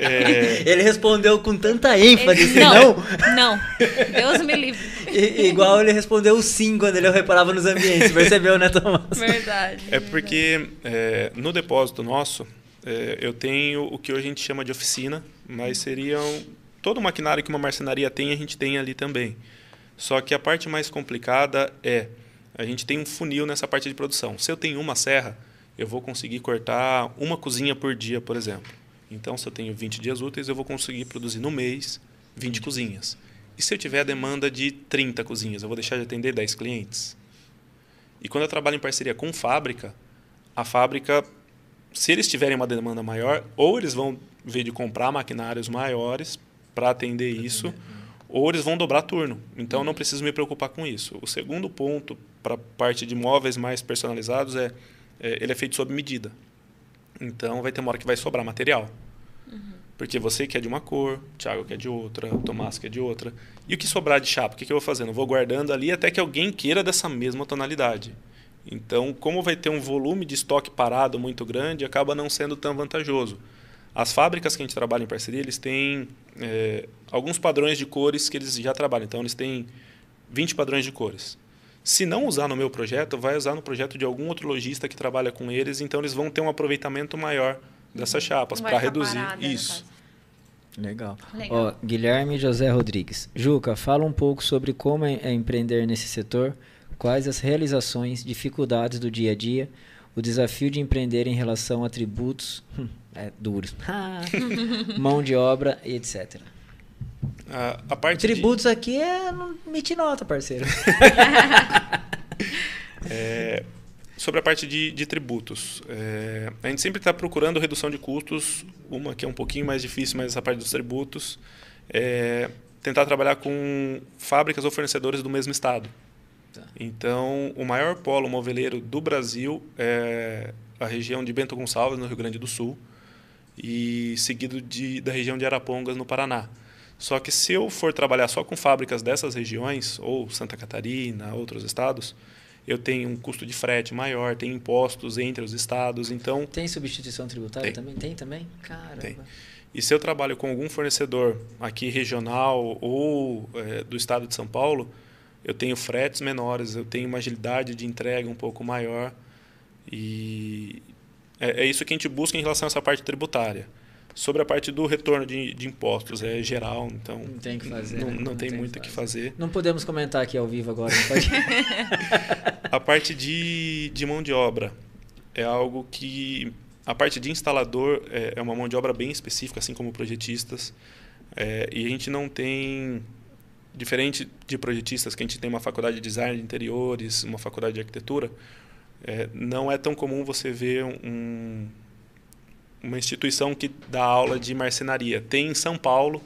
é... [LAUGHS] Ele respondeu com tanta ênfase, ele... não,
não? Não. Deus me livre. [LAUGHS]
I, igual ele respondeu sim quando ele reparava nos ambientes, percebeu, né, Tomás?
Verdade.
É porque é, no depósito nosso, é, eu tenho o que hoje a gente chama de oficina, mas seriam todo o maquinário que uma marcenaria tem, a gente tem ali também. Só que a parte mais complicada é a gente tem um funil nessa parte de produção. Se eu tenho uma serra, eu vou conseguir cortar uma cozinha por dia, por exemplo. Então, se eu tenho 20 dias úteis, eu vou conseguir produzir no mês 20 cozinhas. E se eu tiver a demanda de 30 cozinhas, eu vou deixar de atender 10 clientes? E quando eu trabalho em parceria com fábrica, a fábrica se eles tiverem uma demanda maior, ou eles vão ver de comprar maquinários maiores para atender isso, né? ou eles vão dobrar turno. Então, não preciso me preocupar com isso. O segundo ponto para a parte de móveis mais personalizados é, é, ele é feito sob medida. Então, vai ter uma hora que vai sobrar material. Uhum. Porque você quer de uma cor, o Thiago quer de outra, o Tomás quer de outra. E o que sobrar de chapa, o que, que eu vou fazendo? Eu vou guardando ali até que alguém queira dessa mesma tonalidade. Então, como vai ter um volume de estoque parado muito grande, acaba não sendo tão vantajoso. As fábricas que a gente trabalha em parceria, eles têm é, alguns padrões de cores que eles já trabalham. Então, eles têm 20 padrões de cores. Se não usar no meu projeto, vai usar no projeto de algum outro lojista que trabalha com eles, então eles vão ter um aproveitamento maior dessas chapas para reduzir parada, isso.
Legal. Legal. Ó, Guilherme José Rodrigues. Juca, fala um pouco sobre como é, é empreender nesse setor, quais as realizações, dificuldades do dia a dia, o desafio de empreender em relação a tributos hum, é, duros, [LAUGHS] [LAUGHS] mão de obra e etc.
A, a parte
Tributos de... aqui é mete nota, parceiro. [LAUGHS]
é, sobre a parte de, de tributos, é, a gente sempre está procurando redução de custos. Uma que é um pouquinho mais difícil, mas essa parte dos tributos. É, tentar trabalhar com fábricas ou fornecedores do mesmo estado. Tá. Então, o maior polo moveleiro do Brasil é a região de Bento Gonçalves, no Rio Grande do Sul, e seguido de, da região de Arapongas, no Paraná. Só que se eu for trabalhar só com fábricas dessas regiões, ou Santa Catarina, outros estados, eu tenho um custo de frete maior, tem impostos entre os estados, então...
Tem substituição tributária tem. também? Tem também?
Caramba. Tem. E se eu trabalho com algum fornecedor aqui regional ou é, do estado de São Paulo, eu tenho fretes menores, eu tenho uma agilidade de entrega um pouco maior e é, é isso que a gente busca em relação a essa parte tributária. Sobre a parte do retorno de, de impostos, é geral, então.
Não tem que fazer.
Não, né? não, não tem, tem, muito o que fazer.
Não podemos comentar aqui ao vivo agora, pode... [LAUGHS]
a parte de, de mão de obra é algo que. A parte de instalador é, é uma mão de obra bem específica, assim como projetistas. É, e a gente não tem. Diferente de projetistas, que a gente tem uma faculdade de design de interiores, uma faculdade de arquitetura, é, não é tão comum você ver um, uma instituição que dá aula de marcenaria. Tem em São Paulo,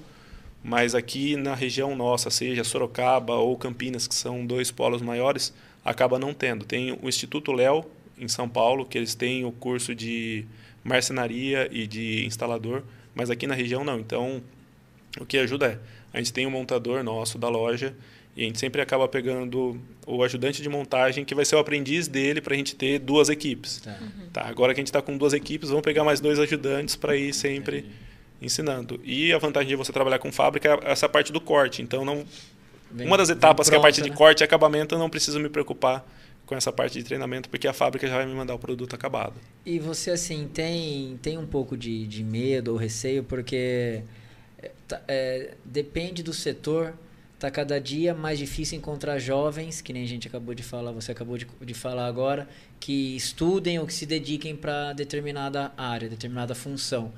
mas aqui na região nossa, seja Sorocaba ou Campinas, que são dois polos maiores, acaba não tendo. Tem o Instituto Léo, em São Paulo, que eles têm o curso de marcenaria e de instalador, mas aqui na região não. Então, o que ajuda é, a gente tem um montador nosso da loja e a gente sempre acaba pegando o ajudante de montagem, que vai ser o aprendiz dele, para a gente ter duas equipes. Tá. Uhum. Tá, agora que a gente está com duas equipes, vamos pegar mais dois ajudantes para ir sempre Entendi. ensinando. E a vantagem de você trabalhar com fábrica é essa parte do corte. Então, não, vem, uma das etapas, pronto, que é a parte né? de corte e acabamento, eu não preciso me preocupar com essa parte de treinamento, porque a fábrica já vai me mandar o produto acabado.
E você, assim, tem, tem um pouco de, de medo ou receio, porque tá, é, depende do setor Tá cada dia mais difícil encontrar jovens, que nem a gente acabou de falar, você acabou de, de falar agora, que estudem ou que se dediquem para determinada área, determinada função.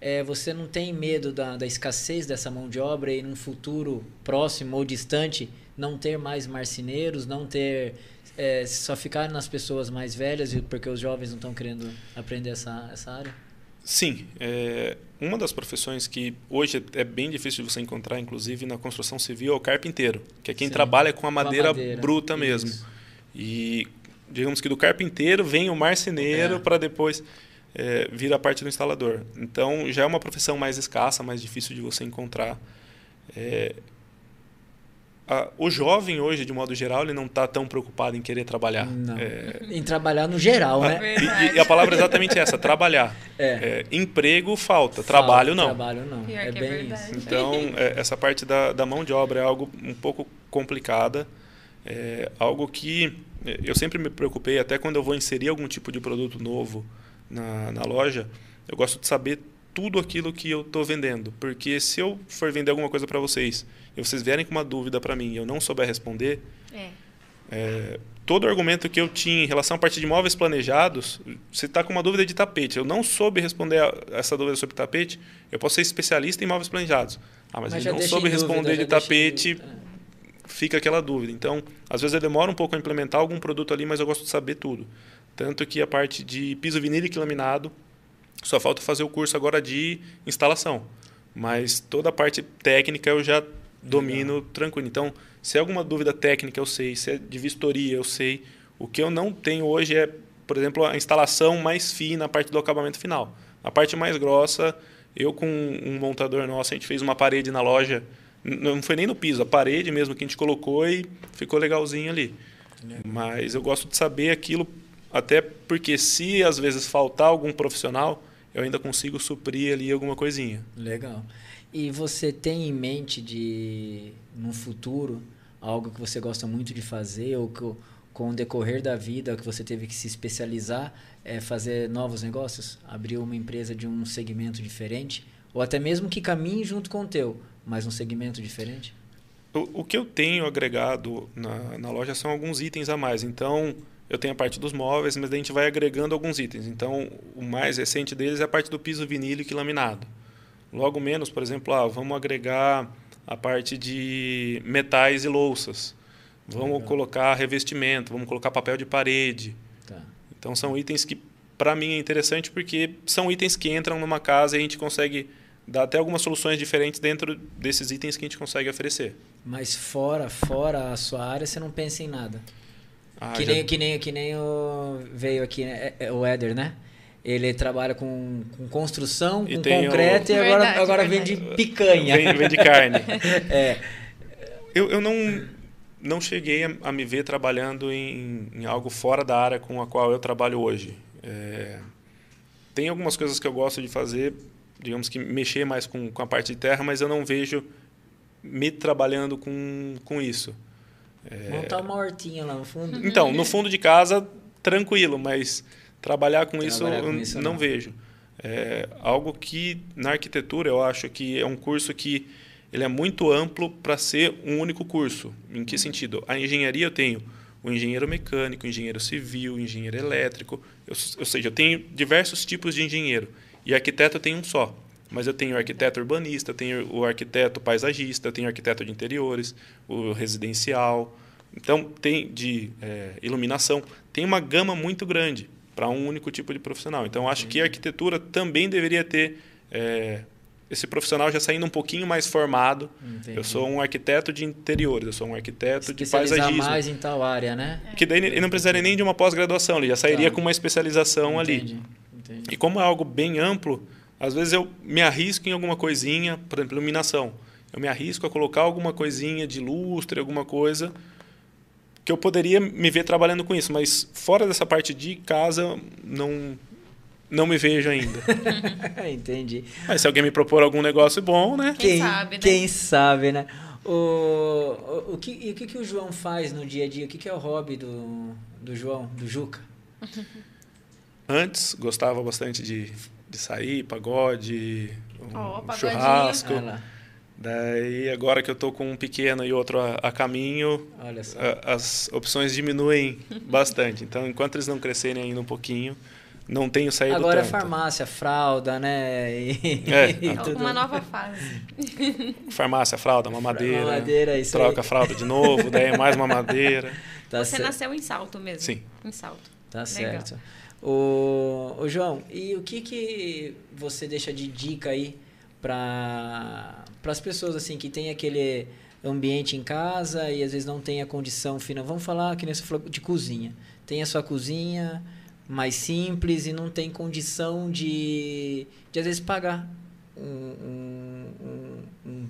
É, você não tem medo da, da escassez dessa mão de obra e num futuro próximo ou distante não ter mais marceneiros, não ter é, só ficar nas pessoas mais velhas porque os jovens não estão querendo aprender essa, essa área?
Sim, é, uma das profissões que hoje é bem difícil de você encontrar, inclusive na construção civil, é o carpinteiro, que é quem Sim, trabalha com a madeira, com a madeira bruta isso. mesmo. E digamos que do carpinteiro vem o marceneiro é. para depois é, vir a parte do instalador. Então já é uma profissão mais escassa, mais difícil de você encontrar. É, a, o jovem hoje, de modo geral, ele não está tão preocupado em querer trabalhar.
É... Em trabalhar no geral,
a,
né?
E, e, a palavra é exatamente essa, trabalhar. É. É, emprego falta, falta, trabalho não.
Trabalho não, Pior é, é bem isso.
Então, é, essa parte da, da mão de obra é algo um pouco complicada, é algo que eu sempre me preocupei, até quando eu vou inserir algum tipo de produto novo na, na loja, eu gosto de saber tudo aquilo que eu estou vendendo. Porque se eu for vender alguma coisa para vocês e vocês vierem com uma dúvida para mim e eu não souber responder, é. É, todo o argumento que eu tinha em relação à parte de imóveis planejados, você está com uma dúvida de tapete, eu não soube responder essa dúvida sobre tapete, eu posso ser especialista em imóveis planejados. Ah, mas, mas ele não soube responder dúvida, de tapete, de... fica aquela dúvida. Então, às vezes eu demoro um pouco a implementar algum produto ali, mas eu gosto de saber tudo. Tanto que a parte de piso vinílico laminado, só falta fazer o curso agora de instalação. Mas toda a parte técnica eu já domino Legal. tranquilo. Então, se é alguma dúvida técnica, eu sei. Se é de vistoria, eu sei. O que eu não tenho hoje é, por exemplo, a instalação mais fina, a parte do acabamento final. A parte mais grossa, eu com um montador nosso, a gente fez uma parede na loja. Não foi nem no piso, a parede mesmo que a gente colocou e ficou legalzinho ali. Mas eu gosto de saber aquilo, até porque se às vezes faltar algum profissional, eu ainda consigo suprir ali alguma coisinha.
Legal. E você tem em mente de, no futuro, algo que você gosta muito de fazer ou que com o decorrer da vida que você teve que se especializar, é fazer novos negócios? Abrir uma empresa de um segmento diferente? Ou até mesmo que caminhe junto com o teu, mas um segmento diferente?
O, o que eu tenho agregado na, na loja são alguns itens a mais. Então, eu tenho a parte dos móveis, mas a gente vai agregando alguns itens. Então, o mais recente deles é a parte do piso vinílico e laminado. Logo menos, por exemplo, ah, vamos agregar a parte de metais e louças. Vamos Legal. colocar revestimento, vamos colocar papel de parede. Tá. Então, são itens que, para mim, é interessante porque são itens que entram numa casa e a gente consegue dar até algumas soluções diferentes dentro desses itens que a gente consegue oferecer.
Mas fora, fora a sua área, você não pensa em nada? Ah, que, já... nem, que, nem, que nem o veio aqui, né? É, é o Éder, né? Ele trabalha com, com construção, e com concreto o... e agora, verdade, agora verdade. vende picanha.
Vende, vende carne. [LAUGHS] é. Eu, eu não, não cheguei a, a me ver trabalhando em, em, algo fora da área com a qual eu trabalho hoje. É, tem algumas coisas que eu gosto de fazer, digamos que mexer mais com, com a parte de terra, mas eu não vejo me trabalhando com, com isso.
É... Montar uma hortinha lá no fundo.
Então, no fundo de casa, tranquilo, mas trabalhar com, trabalhar isso, com isso não, não, vejo. É algo que na arquitetura eu acho que é um curso que ele é muito amplo para ser um único curso. Em que sentido? A engenharia eu tenho o engenheiro mecânico, o engenheiro civil, o engenheiro elétrico, eu, ou seja, eu tenho diversos tipos de engenheiro. E arquiteto eu tenho um só. Mas eu tenho o arquiteto urbanista, eu tenho o arquiteto paisagista, eu tenho o arquiteto de interiores, o residencial. Então, tem de é, iluminação. Tem uma gama muito grande para um único tipo de profissional. Então, acho que a arquitetura também deveria ter é, esse profissional já saindo um pouquinho mais formado. Entendi. Eu sou um arquiteto de interiores, eu sou um arquiteto de paisagismo.
mais em tal área, né?
Que daí ele não precisaria nem de uma pós-graduação, ele já sairia tá. com uma especialização Entendi. ali. Entendi. E como é algo bem amplo, às vezes eu me arrisco em alguma coisinha, por exemplo, iluminação. Eu me arrisco a colocar alguma coisinha de lustre, alguma coisa que eu poderia me ver trabalhando com isso, mas fora dessa parte de casa, não não me vejo ainda. [LAUGHS]
Entendi.
Mas se alguém me propor algum negócio bom, né?
Quem, quem sabe, né? Quem sabe, né? O, o, o, que, e o que, que o João faz no dia a dia? O que, que é o hobby do, do João, do Juca? [LAUGHS]
Antes, gostava bastante de de sair, pagode, um oh, churrasco. Daí, agora que eu tô com um pequeno e outro a, a caminho, a, as opções diminuem [LAUGHS] bastante. Então, enquanto eles não crescerem ainda um pouquinho, não tenho saído
Agora
é tanto.
é farmácia, fralda, né?
E, é. [LAUGHS] e tudo. Uma nova fase. [LAUGHS]
Farmácia, fralda, mamadeira.
Mamadeira, isso
Troca
aí.
a fralda de novo, daí é mais mamadeira.
Tá Você certo. nasceu em salto mesmo?
Sim.
Em salto.
Tá Legal. certo. O, o João, e o que, que você deixa de dica aí para as pessoas assim que tem aquele ambiente em casa e às vezes não tem a condição final. Vamos falar que falou de cozinha. Tem a sua cozinha mais simples e não tem condição de, de às vezes pagar um, um, um, um,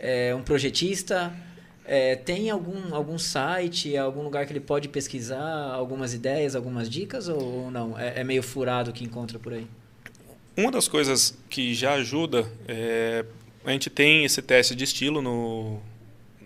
é, um projetista é, tem algum, algum site, algum lugar que ele pode pesquisar algumas ideias, algumas dicas ou não? É, é meio furado que encontra por aí?
Uma das coisas que já ajuda é a gente tem esse teste de estilo no,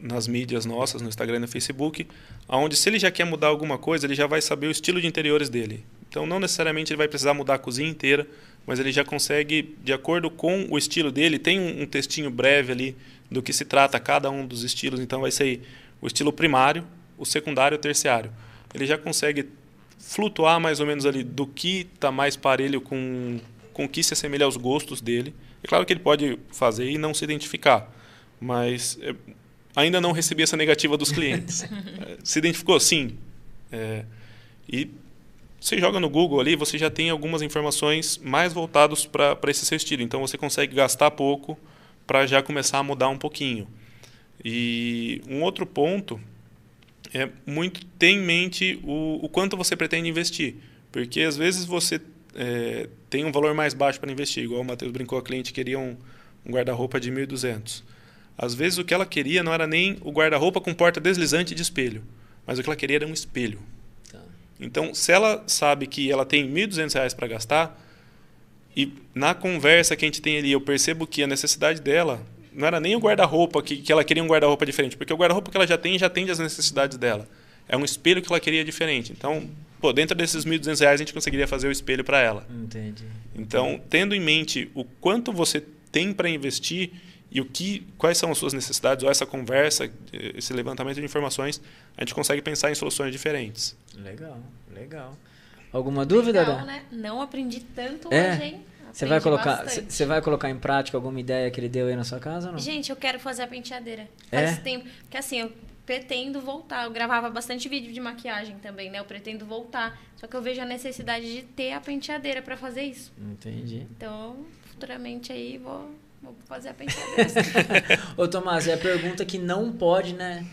nas mídias nossas, no Instagram e no Facebook, onde se ele já quer mudar alguma coisa, ele já vai saber o estilo de interiores dele. Então, não necessariamente ele vai precisar mudar a cozinha inteira, mas ele já consegue, de acordo com o estilo dele, tem um, um textinho breve ali do que se trata cada um dos estilos. Então vai ser o estilo primário, o secundário e o terciário. Ele já consegue flutuar mais ou menos ali do que está mais parelho com, com o que se assemelha aos gostos dele. É claro que ele pode fazer e não se identificar, mas é, ainda não recebi essa negativa dos clientes. [LAUGHS] É, se identificou? Sim. É, e você joga no Google ali, você já tem algumas informações mais voltadas para esse seu estilo. Então você consegue gastar pouco para já começar a mudar um pouquinho. E um outro ponto é muito ter em mente o, o quanto você pretende investir. Porque às vezes você é, tem um valor mais baixo para investir, igual o Matheus brincou, a cliente queria um, um guarda-roupa de 1.200. Às vezes o que ela queria não era nem o guarda-roupa com porta deslizante de espelho. mas o que ela queria era um espelho.
Tá.
Então, se ela sabe que ela tem R$ 1.200 para gastar, e na conversa que a gente tem ali, eu percebo que a necessidade dela não era nem o guarda-roupa, que, que ela queria um guarda-roupa diferente, porque o guarda-roupa que ela já tem já atende às necessidades dela. É um espelho que ela queria diferente. Então, pô, dentro desses R$ 1.200 a gente conseguiria fazer o espelho para ela.
Entendi.
Então, tendo em mente o quanto você tem para investir e o que, quais são as suas necessidades, ou essa conversa, esse levantamento de informações, a gente consegue pensar em soluções diferentes.
Legal, legal. Alguma dúvida,
Legal, né? Não aprendi tanto
É?
hoje, hein?
Você vai colocar, você vai colocar em prática alguma ideia que ele deu aí na sua casa ou não?
Gente, eu quero fazer a penteadeira.
É?
Faz tempo. Porque assim, eu pretendo voltar. Eu gravava bastante vídeo de maquiagem também, né? Eu pretendo voltar. Só que eu vejo a necessidade de ter a penteadeira pra fazer isso.
Entendi.
Então, futuramente aí vou, vou fazer a [LAUGHS] penteadeira.
Ô Tomás, é a pergunta que não pode, né,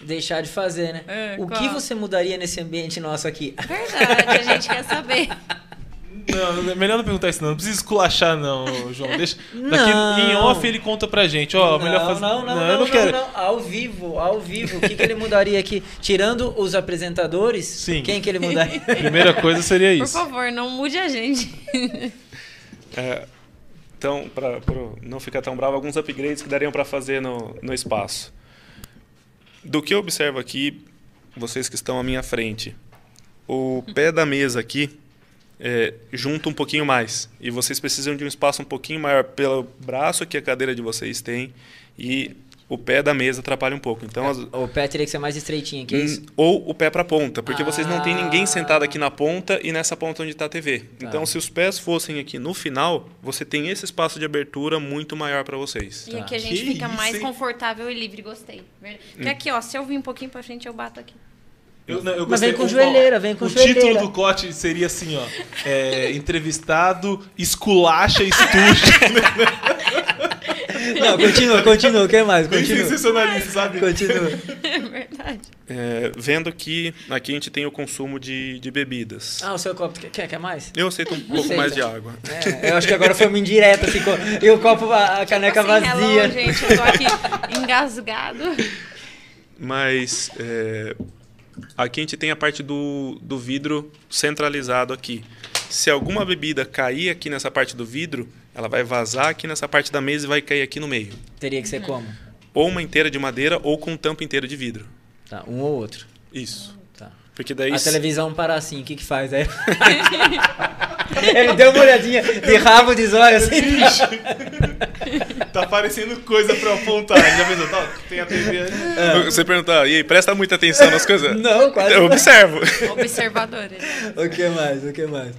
deixar de fazer, né?
É,
o
qual?
que você mudaria nesse ambiente nosso aqui?
Verdade, a gente quer saber. [LAUGHS]
Não, é melhor não perguntar isso, não. Não precisa esculachar, não, João. Deixa. Daqui
Não.
em off ele conta pra gente. Ó, melhor fazer.
não, não, não,
não
não,
quero.
não. Ao vivo, ao vivo. O que, que ele mudaria aqui? Tirando os apresentadores,
Sim.
quem que ele mudaria? [LAUGHS]
Primeira coisa seria
Por
isso.
favor, não mude a gente.
É, então, para não ficar tão bravo, alguns upgrades que dariam para fazer no, no espaço. Do que eu observo aqui, vocês que estão à minha frente, o pé da mesa aqui é, junta um pouquinho mais. E vocês precisam de um espaço um pouquinho maior pelo braço que a cadeira de vocês tem e o pé da mesa atrapalha um pouco. Então, as-
o pé teria que ser mais estreitinho, que é isso?
Hum, Ou o pé para a ponta, porque vocês não têm ninguém
Ah.
sentado aqui na ponta e nessa ponta onde está a TV.
Tá.
Então, se os pés fossem aqui no final, você tem esse espaço de abertura muito maior para vocês.
E
Tá.
aqui a gente
Que
fica
isso,
mais
hein?
confortável e livre, gostei. Porque aqui, ó, se eu vir um pouquinho pra frente, eu bato aqui.
Eu, não, eu
Mas vem com
O-
joelheira, vem com
O
joelheira.
título do corte seria assim, ó. é, entrevistado, esculacha, estuja. [LAUGHS]
Não, continua, continua. O que mais?
Bem
Continua.
sensacionalista, sabe?
Continua.
É verdade.
É, vendo que aqui a gente tem o consumo de, de bebidas.
Ah, o seu copo. Quer, quer mais?
Eu aceito um pouco
Aceita.
mais de água.
É, eu acho que agora foi uma indireta, assim, e o copo, a, a caneca
Assim,
vazia.
hello, gente, eu tô aqui [LAUGHS] engasgado.
Mas é, aqui a gente tem a parte do, do vidro centralizado aqui. Se alguma bebida cair aqui nessa parte do vidro, ela vai vazar aqui nessa parte da mesa e vai cair aqui no meio.
Teria que ser como?
Ou uma inteira de madeira ou com tampa inteira de vidro.
Tá, um ou outro.
Isso.
Tá.
Porque daí
A
se-
televisão para assim, o que que faz aí? [LAUGHS] Ele deu uma olhadinha de rabo de zóio assim.
Tá aparecendo coisa pra eu apontar. Já pensou? Tá, tem a TV ali.
Você perguntar, e aí, presta muita atenção nas coisas?
Não, quase
Eu observo.
Observadores.
O que mais? O que mais?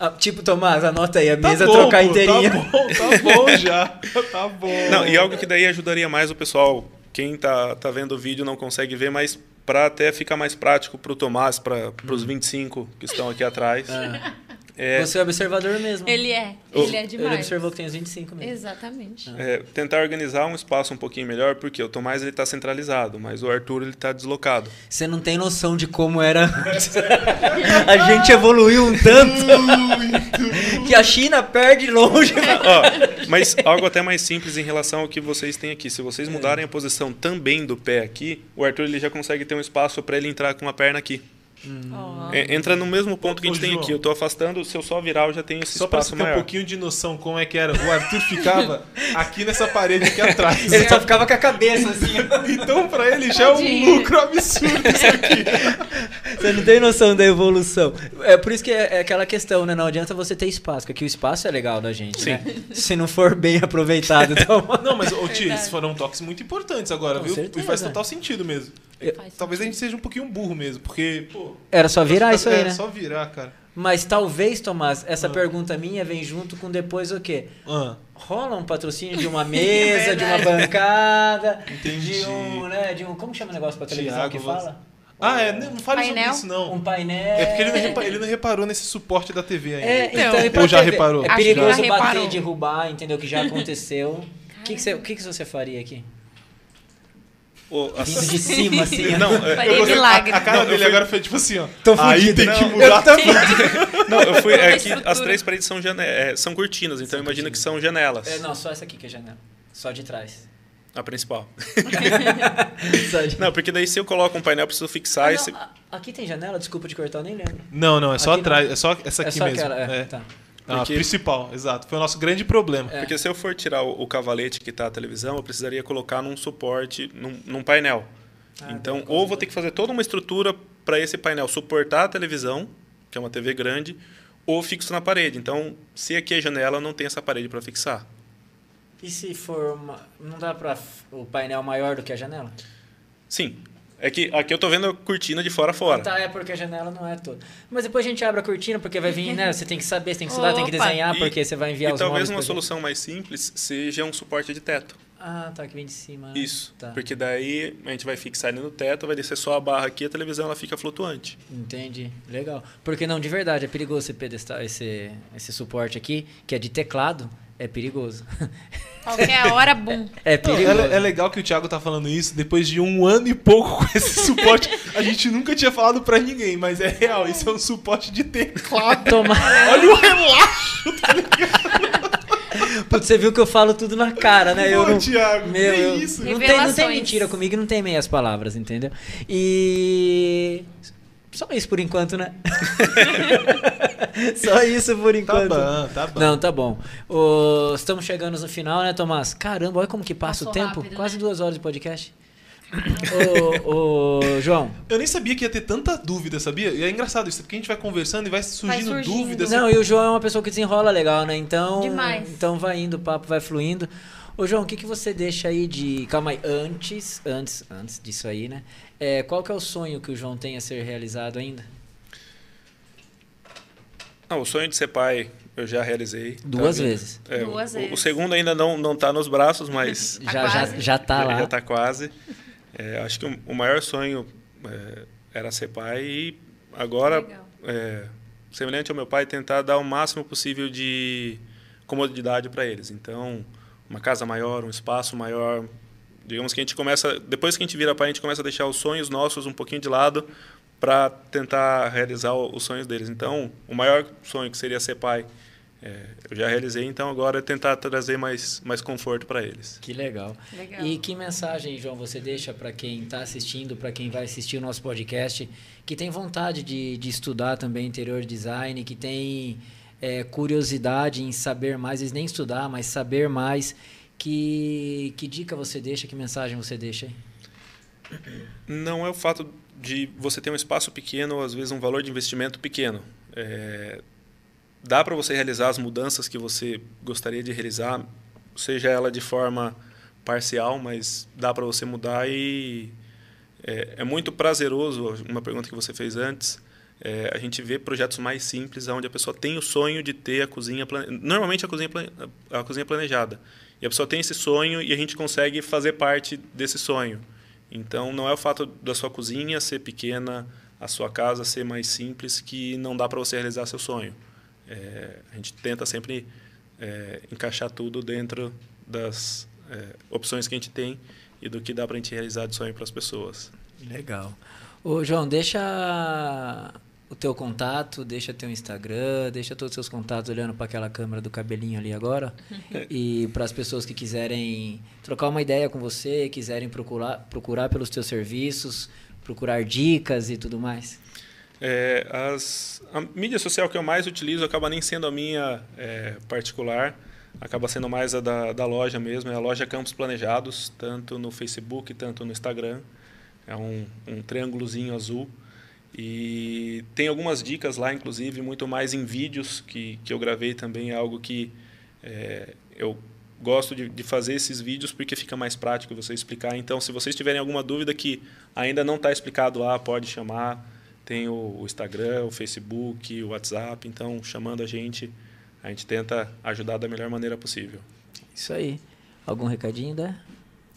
Ah, tipo, Tomás, anota aí, a
Tá
mesa
bom,
trocar
pô,
inteirinha.
Tá bom, tá bom já. Tá bom.
Não, e algo que daí ajudaria mais o pessoal, quem tá, tá vendo o vídeo não consegue ver, mas para até ficar mais prático pro Tomás, para os 25 que estão aqui atrás. É,
Você é observador mesmo.
Ele é. Ele é
Ele
demais.
observou que tem os 25 mesmo.
Exatamente.
é, tentar organizar um espaço um pouquinho melhor, porque o Tomás ele tá centralizado, mas o Arthur ele tá deslocado.
Você não tem noção de como era antes. [LAUGHS] a gente evoluiu um tanto que a China perde longe.
Ó, mas algo até mais simples em relação ao que vocês têm aqui. Se vocês mudarem a posição também do pé aqui, o Arthur ele já consegue ter um espaço para ele entrar com a perna aqui. É, entra no mesmo ponto que a gente
Ô,
tem
João.
aqui. Eu tô afastando, se eu só virar, eu já tenho esse
Só pra você
espaço
ter um pouquinho de noção como é que era. O Arthur ficava [LAUGHS] aqui nessa parede aqui atrás.
Ele só ficava com a cabeça assim. [LAUGHS]
Então pra ele já é um lucro absurdo isso aqui. [LAUGHS]
Você não tem noção da evolução. É por isso que é, é aquela questão, né? Não adianta você ter espaço, porque aqui o espaço é legal da gente,
Sim.
né? Se não for bem aproveitado. Então...
Não, mas, ô Tia, foram toques muito importantes agora,
Com
viu?
certeza.
E faz total sentido mesmo. Talvez a gente seja um pouquinho burro mesmo, porque, pô.
Era só virar isso aí,
é,
né?
só virar, cara.
Mas talvez, Tomás, essa
Ah.
pergunta minha vem junto com depois o quê?
Ah,
Rola um patrocínio de uma [LAUGHS] mesa, de uma bancada,
Entendi.
de um, né, de um, como chama o negócio pra televisão
Tiago,
que
você-
fala?
Ah, é, não fale sobre isso, não.
Um painel.
É porque ele não, repa- ele não reparou nesse suporte da TV ainda.
É,
Então.
então, e
Ou já
TV?
reparou?
É perigoso
já
bater,
reparou.
derrubar, entendeu? Que já [LAUGHS] aconteceu. O que, que, você, o que, que você faria aqui?
O- as-
Vindo de cima, assim.
Não, é,
Eu gostei-
milagre.
A, a cara
Não, eu
dele
fui-
agora foi tipo assim, ó.
Tô
Aí
fudido.
tem
Não,
que
eu
mudar
tô
tudo. [LAUGHS]
não, eu fui. É que as três paredes são, jane- é, são cortinas, então
São
imagina que
cortinas.
são janelas.
É, não, só essa aqui que é janela. Só de trás.
A principal. [LAUGHS] Não, porque daí se eu coloco um painel, eu preciso fixar
Ah, não,
esse.
aqui tem janela? Desculpa de cortar, eu nem lembro.
Não, não, é só
Aqui não.
atrás, é só essa
é
aqui
só
mesmo.
aquela, é,
É.
tá.
A
Porque-
principal, exato. Foi o nosso grande problema.
É.
Porque se eu for tirar o, o cavalete que está a televisão, eu precisaria colocar num suporte, num, num painel.
Ah,
então, ou vou ter que fazer toda uma estrutura para esse painel suportar a televisão, que é uma TV grande, ou fixo na parede. Então, se aqui é janela, não tem essa parede para fixar.
E se for uma... Não dá pra f- o painel maior do que a janela?
Sim. É que aqui eu estou vendo a cortina de fora a fora.
Ah, tá, é porque a janela não é toda. Mas depois a gente abre a cortina, porque vai vir, né? Você tem que saber, você tem que estudar, tem que desenhar,
E-
porque você vai enviar
E
os
talvez
móveis
uma
pra gente.
solução mais simples seja um suporte de teto.
Ah, tá, que vem de cima. né?
Isso.
Tá.
Porque daí a gente vai fixar ele no teto, vai descer só a barra aqui, a televisão ela fica flutuante.
Entendi. Legal. Porque não, de verdade, é perigoso esse pedestal, esse, esse suporte aqui, que é de teclado, é perigoso. [LAUGHS]
Qualquer hora, bum.
É perigoso.
é, é legal que o Thiago tá falando isso depois de um ano e pouco com esse [LAUGHS] suporte. A gente nunca tinha falado pra ninguém, mas é real. Isso é um suporte de teclado.
Toma.
Olha o relaxo.
Putz, você viu que eu falo tudo na cara, né? Eu
Pô,
não...
Thiago,
Meu,
que
eu-
isso?
Não tem, não tem mentira comigo, não tem meias palavras, entendeu? E. Só isso por enquanto, né? [LAUGHS] Só isso por
Tá
enquanto.
bom, tá bom.
Não, tá bom. Estamos chegando no final, né, Tomás? Caramba, olha como que passa
Passou
o tempo.
rápido,
Quase
né?
duas horas de podcast. [LAUGHS] ô, ô, João.
Eu nem sabia que ia ter tanta dúvida, sabia? E é engraçado isso, porque a gente vai conversando e vai surgindo,
surgindo.
dúvidas.
Não, e o João é uma pessoa que desenrola legal, né? Então,
Demais.
então vai indo, o papo vai fluindo. Ô, João, o que, que você deixa aí de. Calma aí, antes, antes, antes disso aí, né? É, qual que é o sonho que o João tem a ser realizado ainda?
Não, o sonho de ser pai eu já realizei.
Duas
Tá
vezes.
É,
Duas
o,
vezes.
o segundo ainda não, não tá nos braços, mas [LAUGHS]
Tá
já, já, já tá lá.
já está quase. É, acho que o, o maior sonho é, era ser pai e agora, é, semelhante ao meu pai, tentar dar o máximo possível de comodidade para eles. Então, uma casa maior, um espaço maior. Digamos que a gente começa, depois que a gente vira pai, a gente começa a deixar os sonhos nossos um pouquinho de lado para tentar realizar os sonhos deles. Então, o maior sonho que seria ser pai, é, eu já realizei, então agora é tentar trazer mais, mais conforto para eles.
Que legal.
Legal.
E que mensagem, João, você deixa para quem está assistindo, para quem vai assistir o nosso podcast, que tem vontade de, de estudar também interior design, que tem é, curiosidade em saber mais, vezes nem estudar, mas saber mais. Que, que dica você deixa, que mensagem você deixa aí?
Não é o fato de você ter um espaço pequeno ou às vezes um valor de investimento pequeno. É, dá para você realizar as mudanças que você gostaria de realizar, seja ela de forma parcial, mas dá para você mudar e é, é muito prazeroso. Uma pergunta que você fez antes. é, a gente vê projetos mais simples, onde a pessoa tem o sonho de ter a cozinha normalmente a cozinha a cozinha planejada e a pessoa tem esse sonho e a gente consegue fazer parte desse sonho. Então, não é o fato da sua cozinha ser pequena, a sua casa ser mais simples, que não dá para você realizar seu sonho. É, a gente tenta sempre é, encaixar tudo dentro das é, opções que a gente tem e do que dá para a gente realizar de sonho para as pessoas.
Legal. Ô, João, deixa o teu contato, deixa teu Instagram, deixa todos os seus contatos olhando para aquela câmera do cabelinho ali agora. [LAUGHS] e para as pessoas que quiserem trocar uma ideia com você, quiserem procurar, procurar pelos teus serviços, procurar dicas e tudo mais.
É, as, a mídia social que eu mais utilizo acaba nem sendo a minha é, particular, acaba sendo mais a da, da loja mesmo, é a loja Campos Planejados, tanto no Facebook, tanto no Instagram. É um, um triângulozinho azul. E tem algumas dicas lá, inclusive, muito mais em vídeos que, que eu gravei também, é algo que é, eu gosto de, de fazer esses vídeos porque fica mais prático você explicar. Então, se vocês tiverem alguma dúvida que ainda não está explicado lá, pode chamar. Tem o, o Instagram, o Facebook, o WhatsApp. Então, chamando a gente, a gente tenta ajudar da melhor maneira possível.
Isso aí. Algum recadinho, Dé?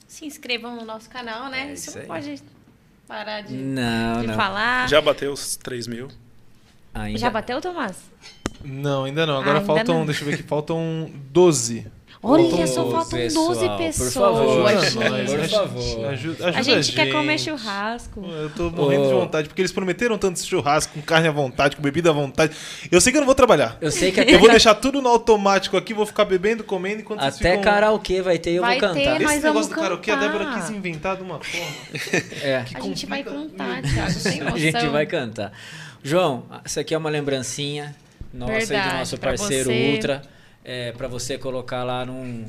Se inscrevam no nosso canal, né?
É
Isso
isso aí.
não pode parar de,
Não,
de
não.
falar.
Já bateu os 3 mil?
Ainda.
Já bateu, Tomás?
Não, ainda não. Agora
Ainda
faltam,
não.
deixa eu ver aqui, faltam 12.
Olha, só faltam
pessoal,
12
por
pessoas.
favor,
Ajuda nós,
por
ajuda-
favor.
Ajuda,
a
ajuda
gente quer comer churrasco.
Eu tô morrendo de
Ô.
vontade, porque eles prometeram tanto esse churrasco, com carne à vontade, com bebida à vontade. Eu sei que eu não vou trabalhar.
Eu sei que até,
Eu vou deixar tudo no automático aqui, vou ficar bebendo, comendo enquanto vocês
até
ficam...
karaokê vai ter e eu
Vai
vou
ter,
cantar.
mas-
Esse negócio
vamos
do karaokê, a
cantar.
Débora quis inventar de uma forma. [LAUGHS]
É.
A gente vai cantar, Thiago, sem noção. [LAUGHS]
A gente vai cantar. João, isso aqui é uma lembrancinha nossa e do
Verdade,
nosso parceiro
você.
Ultra. É, para você colocar lá num.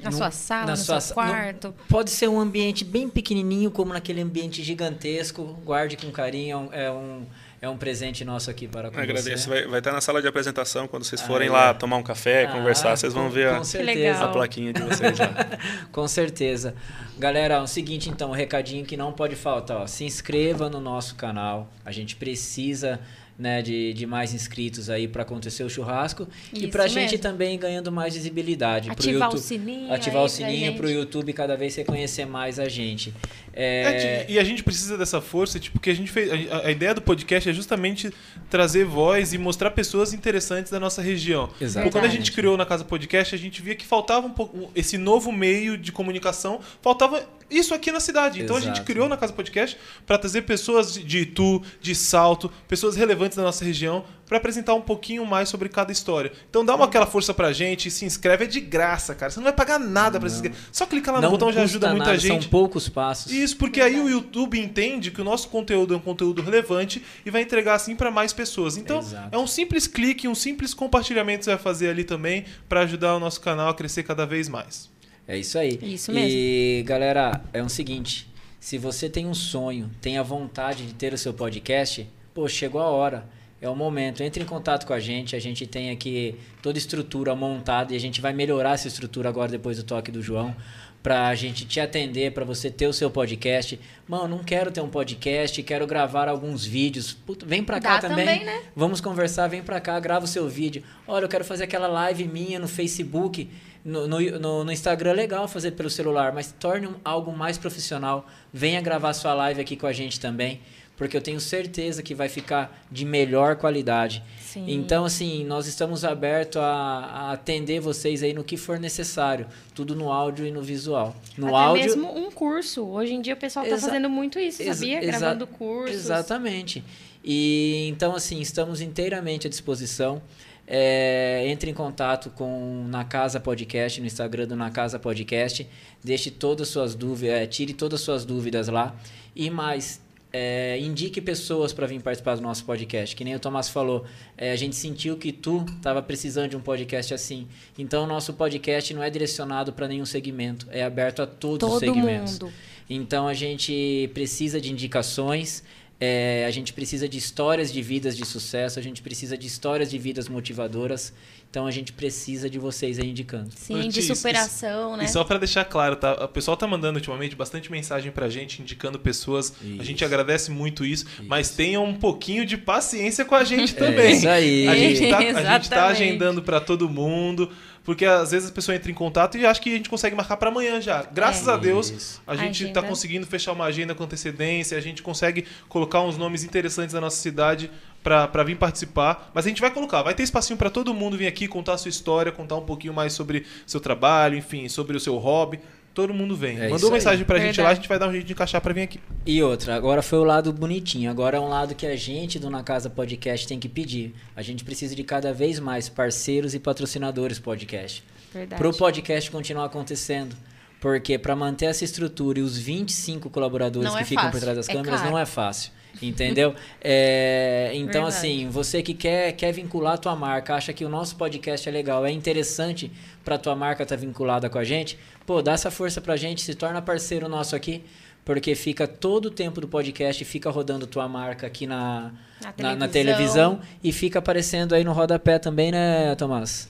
Na
num-
sua sala,
na
no
sua
seu quarto.
Pode ser um ambiente bem pequenininho, como naquele ambiente gigantesco. Guarde com carinho. É um, é um, é um presente nosso aqui para com
Agradeço.
você.
Vai, vai estar na sala de apresentação quando vocês
Ah,
forem
é.
lá tomar um café,
Ah,
conversar, vocês vão ver
com
a, a plaquinha de vocês lá. [LAUGHS]
Com certeza. Galera, é o seguinte então, um recadinho que não pode faltar. Ó. Se inscreva no nosso canal. A gente precisa né, de, de mais inscritos aí para acontecer o churrasco. e
Isso
pra gente também ganhando mais visibilidade. pro
Ativar o
YouTube-
sininho.
Ativar o sininho
gente.
pro YouTube cada vez reconhecer mais a gente. É,
É, e a gente precisa dessa força, tipo, porque a gente fez. A, a ideia do podcast é justamente trazer voz e mostrar pessoas interessantes da nossa região.
Exatamente.
Quando a gente criou na Casa Podcast, a gente via que faltava um pouco esse novo meio de comunicação, faltava isso aqui na cidade. Então a gente
Exato.
criou na Casa Podcast para trazer pessoas de- de Itu, de Salto, pessoas relevantes da nossa região, para apresentar um pouquinho mais sobre cada história. Então dá uma aquela força pra gente, se inscreve, é de graça, cara. Você não vai pagar nada pra se inscrever. Só clicar lá no
não
botão já ajuda muita
nada,
gente.
São poucos passos.
Isso, porque aí o YouTube entende que o nosso conteúdo é um conteúdo relevante e vai entregar assim para mais pessoas. Então,
Exato.
é um simples clique, um simples compartilhamento que você vai fazer ali também para ajudar o nosso canal a crescer cada vez mais.
É isso aí.
Isso
E, galera, é o seguinte: se você tem um sonho, tem a vontade de ter o seu podcast, pô, chegou a hora. É o momento. Entre em contato com a gente. A gente tem aqui toda a estrutura montada e a gente vai melhorar essa estrutura agora depois do toque do João. Pra gente te atender, pra você ter o seu podcast. Mano, não quero ter um podcast, quero gravar alguns vídeos. Puta, vem pra cá
Dá
também.
também, né?
Vamos conversar, vem pra cá, grava o seu vídeo. Olha, eu quero fazer aquela live minha no Facebook, no, no, no- Instagram, legal fazer pelo celular, mas torne algo mais profissional. Venha gravar sua live aqui com a gente também, porque eu tenho certeza que vai ficar de melhor qualidade.
Sim.
Então, assim, nós estamos abertos a, a atender vocês aí no que for necessário, tudo no áudio e no visual. No
Até
áudio,
mesmo um curso. Hoje em dia o pessoal tá
Exa-
fazendo muito isso, sabia? Gravando cursos.
Exatamente. E então, assim, estamos inteiramente à disposição. É, entre em contato com Na Casa Podcast, no Instagram do Na Casa Podcast. Deixe todas as suas dúvidas, é, tire todas as suas dúvidas lá. E mais, é, indique pessoas para vir participar do nosso podcast. Que nem o Tomás falou, é, a gente sentiu que tu estava precisando de um podcast assim. Então, o nosso podcast não é direcionado para nenhum segmento, é aberto a todos os
Todo
segmentos.
mundo.
Então a gente precisa de indicações, é, a gente precisa de histórias de vidas de sucesso, a gente precisa de histórias de vidas motivadoras. Então a gente precisa de vocês aí indicando.
Sim, de superação, né?
E só para deixar claro, tá? O pessoal tá mandando ultimamente bastante mensagem pra gente, indicando pessoas. A gente
Isso.
agradece muito isso, mas tenham um pouquinho de paciência com a gente [LAUGHS] também.
É isso aí.
A gente tá, a gente tá agendando pra todo mundo, porque às vezes a pessoa entra em contato e acha que a gente consegue marcar pra amanhã já. Graças
É.
a Deus,
Isso.
a gente tá
Agenda.
conseguindo fechar uma agenda com antecedência, a gente consegue colocar uns nomes interessantes da nossa cidade pra pra vir participar. Mas a gente vai colocar, vai ter espacinho pra todo mundo vir aqui contar a sua história, contar um pouquinho mais sobre seu trabalho, enfim, sobre o seu hobby. Todo mundo vem.
É
Mandou
aí.
mensagem pra gente lá, a gente vai dar um jeito de encaixar pra vir aqui.
E outra, agora foi o lado bonitinho. Agora é um lado que a gente do Na Casa Podcast tem que pedir. A gente precisa de cada vez mais parceiros e patrocinadores podcast.
Verdade.
Para o podcast continuar acontecendo. Porque para manter essa estrutura e os 25 colaboradores
Não
que
é
ficam por
fácil,
trás das
é
câmeras
caro.
não é fácil. Entendeu? É, então,
Verdade.
assim, você que quer, quer vincular a tua marca, acha que o nosso podcast é legal, é interessante para tua marca estar vinculada com a gente, pô, dá essa força pra gente, se torna parceiro nosso aqui, porque fica todo o tempo do podcast, fica rodando tua marca aqui na,
Na
na, na
televisão.
televisão e fica aparecendo aí no rodapé também, né, Tomás?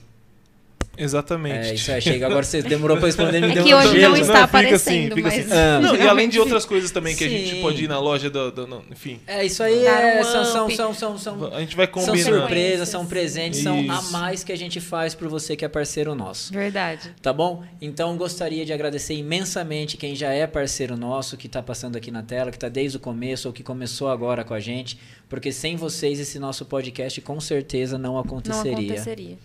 Exatamente.
É, isso aí, chega. Agora você demorou pra responder, me
É
deu
que
um
hoje
gelo.
não está
fica
aparecendo,
fica
mas-
Ah.
Não, e além de outras coisas também que a gente
Sim.
pode ir na loja do. do- no- enfim.
É, isso aí
um
é, são, são, são, são, são,
A gente vai
são
combinando.
surpresas, são presentes, são a
Isso.
mais que a gente faz por você que é parceiro nosso.
Verdade.
Tá bom? Então gostaria de agradecer imensamente quem já é parceiro nosso, que está passando aqui na tela, que está desde o começo ou que começou agora com a gente, porque sem vocês esse nosso podcast com certeza não
Não
aconteceria.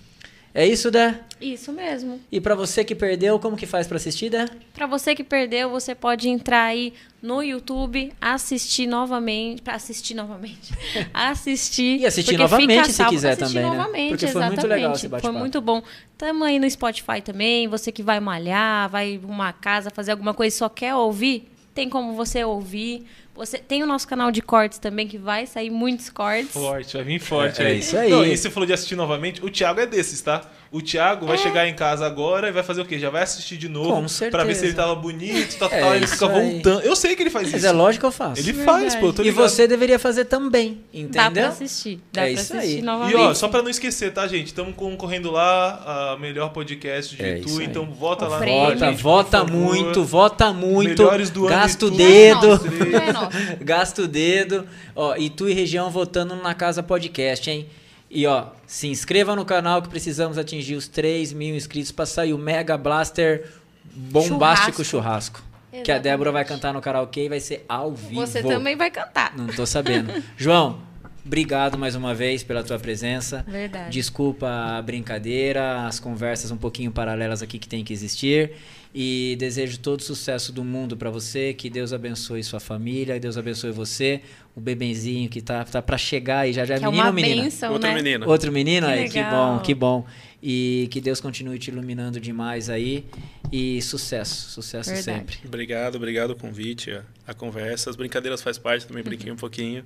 É isso, Dé?
Isso mesmo.
E pra você que perdeu, como que faz pra assistir, Dé?
Pra você que perdeu, você pode entrar aí no YouTube, assistir novamente, para assistir novamente, [LAUGHS] assistir
E assistir novamente, se quiser
assistir
também, né?
novamente,
Porque foi muito legal esse
Foi
bate-papo.
muito bom. Tamo aí no Spotify também, você que vai malhar, vai arrumar casa, fazer alguma coisa e só quer ouvir, tem como você ouvir. Você tem o nosso canal de cortes também que vai sair muitos cortes.
Forte, vai vir forte
É- é
aí.
isso aí.
Não, e você falou de assistir novamente. O Thiago é desses, tá? O Thiago vai chegar em casa agora e vai fazer o quê? Já vai assistir de novo
Com certeza.
pra ver se ele tava bonito, tal,
É
tal. Ele fica
aí.
voltando. Eu sei que ele faz
Mas
isso.
é lógico que eu faço.
Ele
Verdade.
faz, pô. eu tô
E você deveria fazer também, entendeu?
Dá pra assistir. Dá
É
pra
isso
assistir
aí.
novamente.
E ó, só pra não esquecer, tá, gente? Estamos concorrendo lá a melhor podcast de
É
então vota
O
lá no
Vota,
gente,
vota muito, vota muito.
Melhores do ano
Gasta o dedo.
É nosso. [LAUGHS]
Gasta o dedo. Ó, e tu e região votando na Casa Podcast, hein? E ó, se inscreva no canal que precisamos atingir os 3 mil inscritos pra sair o Mega Blaster Bombástico Churrasco. Que a Débora vai cantar no karaokê e vai ser ao vivo.
Você também vai cantar.
Não tô sabendo. [LAUGHS] João, obrigado mais uma vez pela tua presença.
Verdade.
Desculpa a brincadeira, as conversas um pouquinho paralelas aqui que tem que existir. E desejo todo o sucesso do mundo pra você. Que Deus abençoe sua família, que Deus abençoe você. O bebenzinho que tá, tá para chegar aí já já é
Que é
menino
uma
ou menina?
benção,
Outro
né?
menino.
Outro menino
Que
aí, que bom, que bom. E que Deus continue te iluminando demais aí. E sucesso, sucesso
Verdade.
sempre.
Obrigado, obrigado o convite, a, a conversa. As brincadeiras faz parte, também brinquei um pouquinho.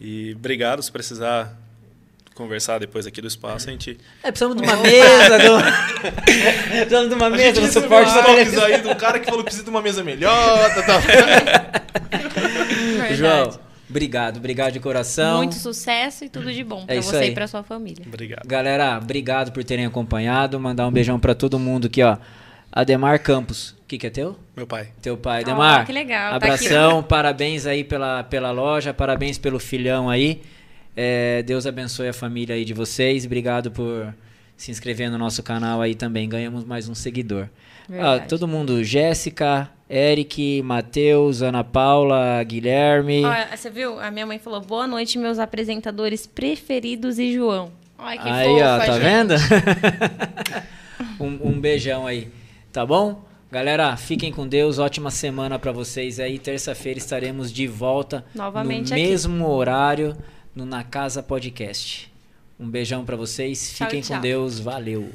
E obrigado, se precisar conversar depois aqui do espaço, a gente...
É, precisamos de uma mesa, do... [LAUGHS] precisamos de uma
A gente
mesa no
recebeu
suporte da
aí do cara que falou que precisa de uma mesa melhor, tá, tá. [LAUGHS]
João, obrigado, obrigado de coração.
Muito sucesso e tudo de bom pra
É isso
você
aí.
e pra sua família.
Obrigado.
Galera, obrigado por terem acompanhado. Mandar um beijão pra todo mundo aqui, ó. Ademar Campos. O que, que é teu?
Meu pai.
Teu pai,
Ah,
Ademar.
que legal, tá aqui.
Abração, parabéns aí pela, pela loja, parabéns pelo filhão aí. É, Deus abençoe a família aí de vocês. Obrigado por se inscrever no nosso canal aí também. Ganhamos mais um seguidor. Ah, todo mundo, Jéssica, Eric, Matheus, Ana Paula, Guilherme.
Olha, você viu? A minha mãe falou: boa noite, meus apresentadores preferidos e João. Ai, que
aí,
fofa,
ó, tá
gente.
vendo? [LAUGHS] um, um beijão aí, tá bom? Galera, fiquem com Deus, ótima semana pra vocês aí. Terça-feira estaremos de volta
Novamente
no
aqui.
mesmo horário no Na Casa Podcast. Um beijão pra vocês,
Tchau,
fiquem com
tchau.
Deus, valeu.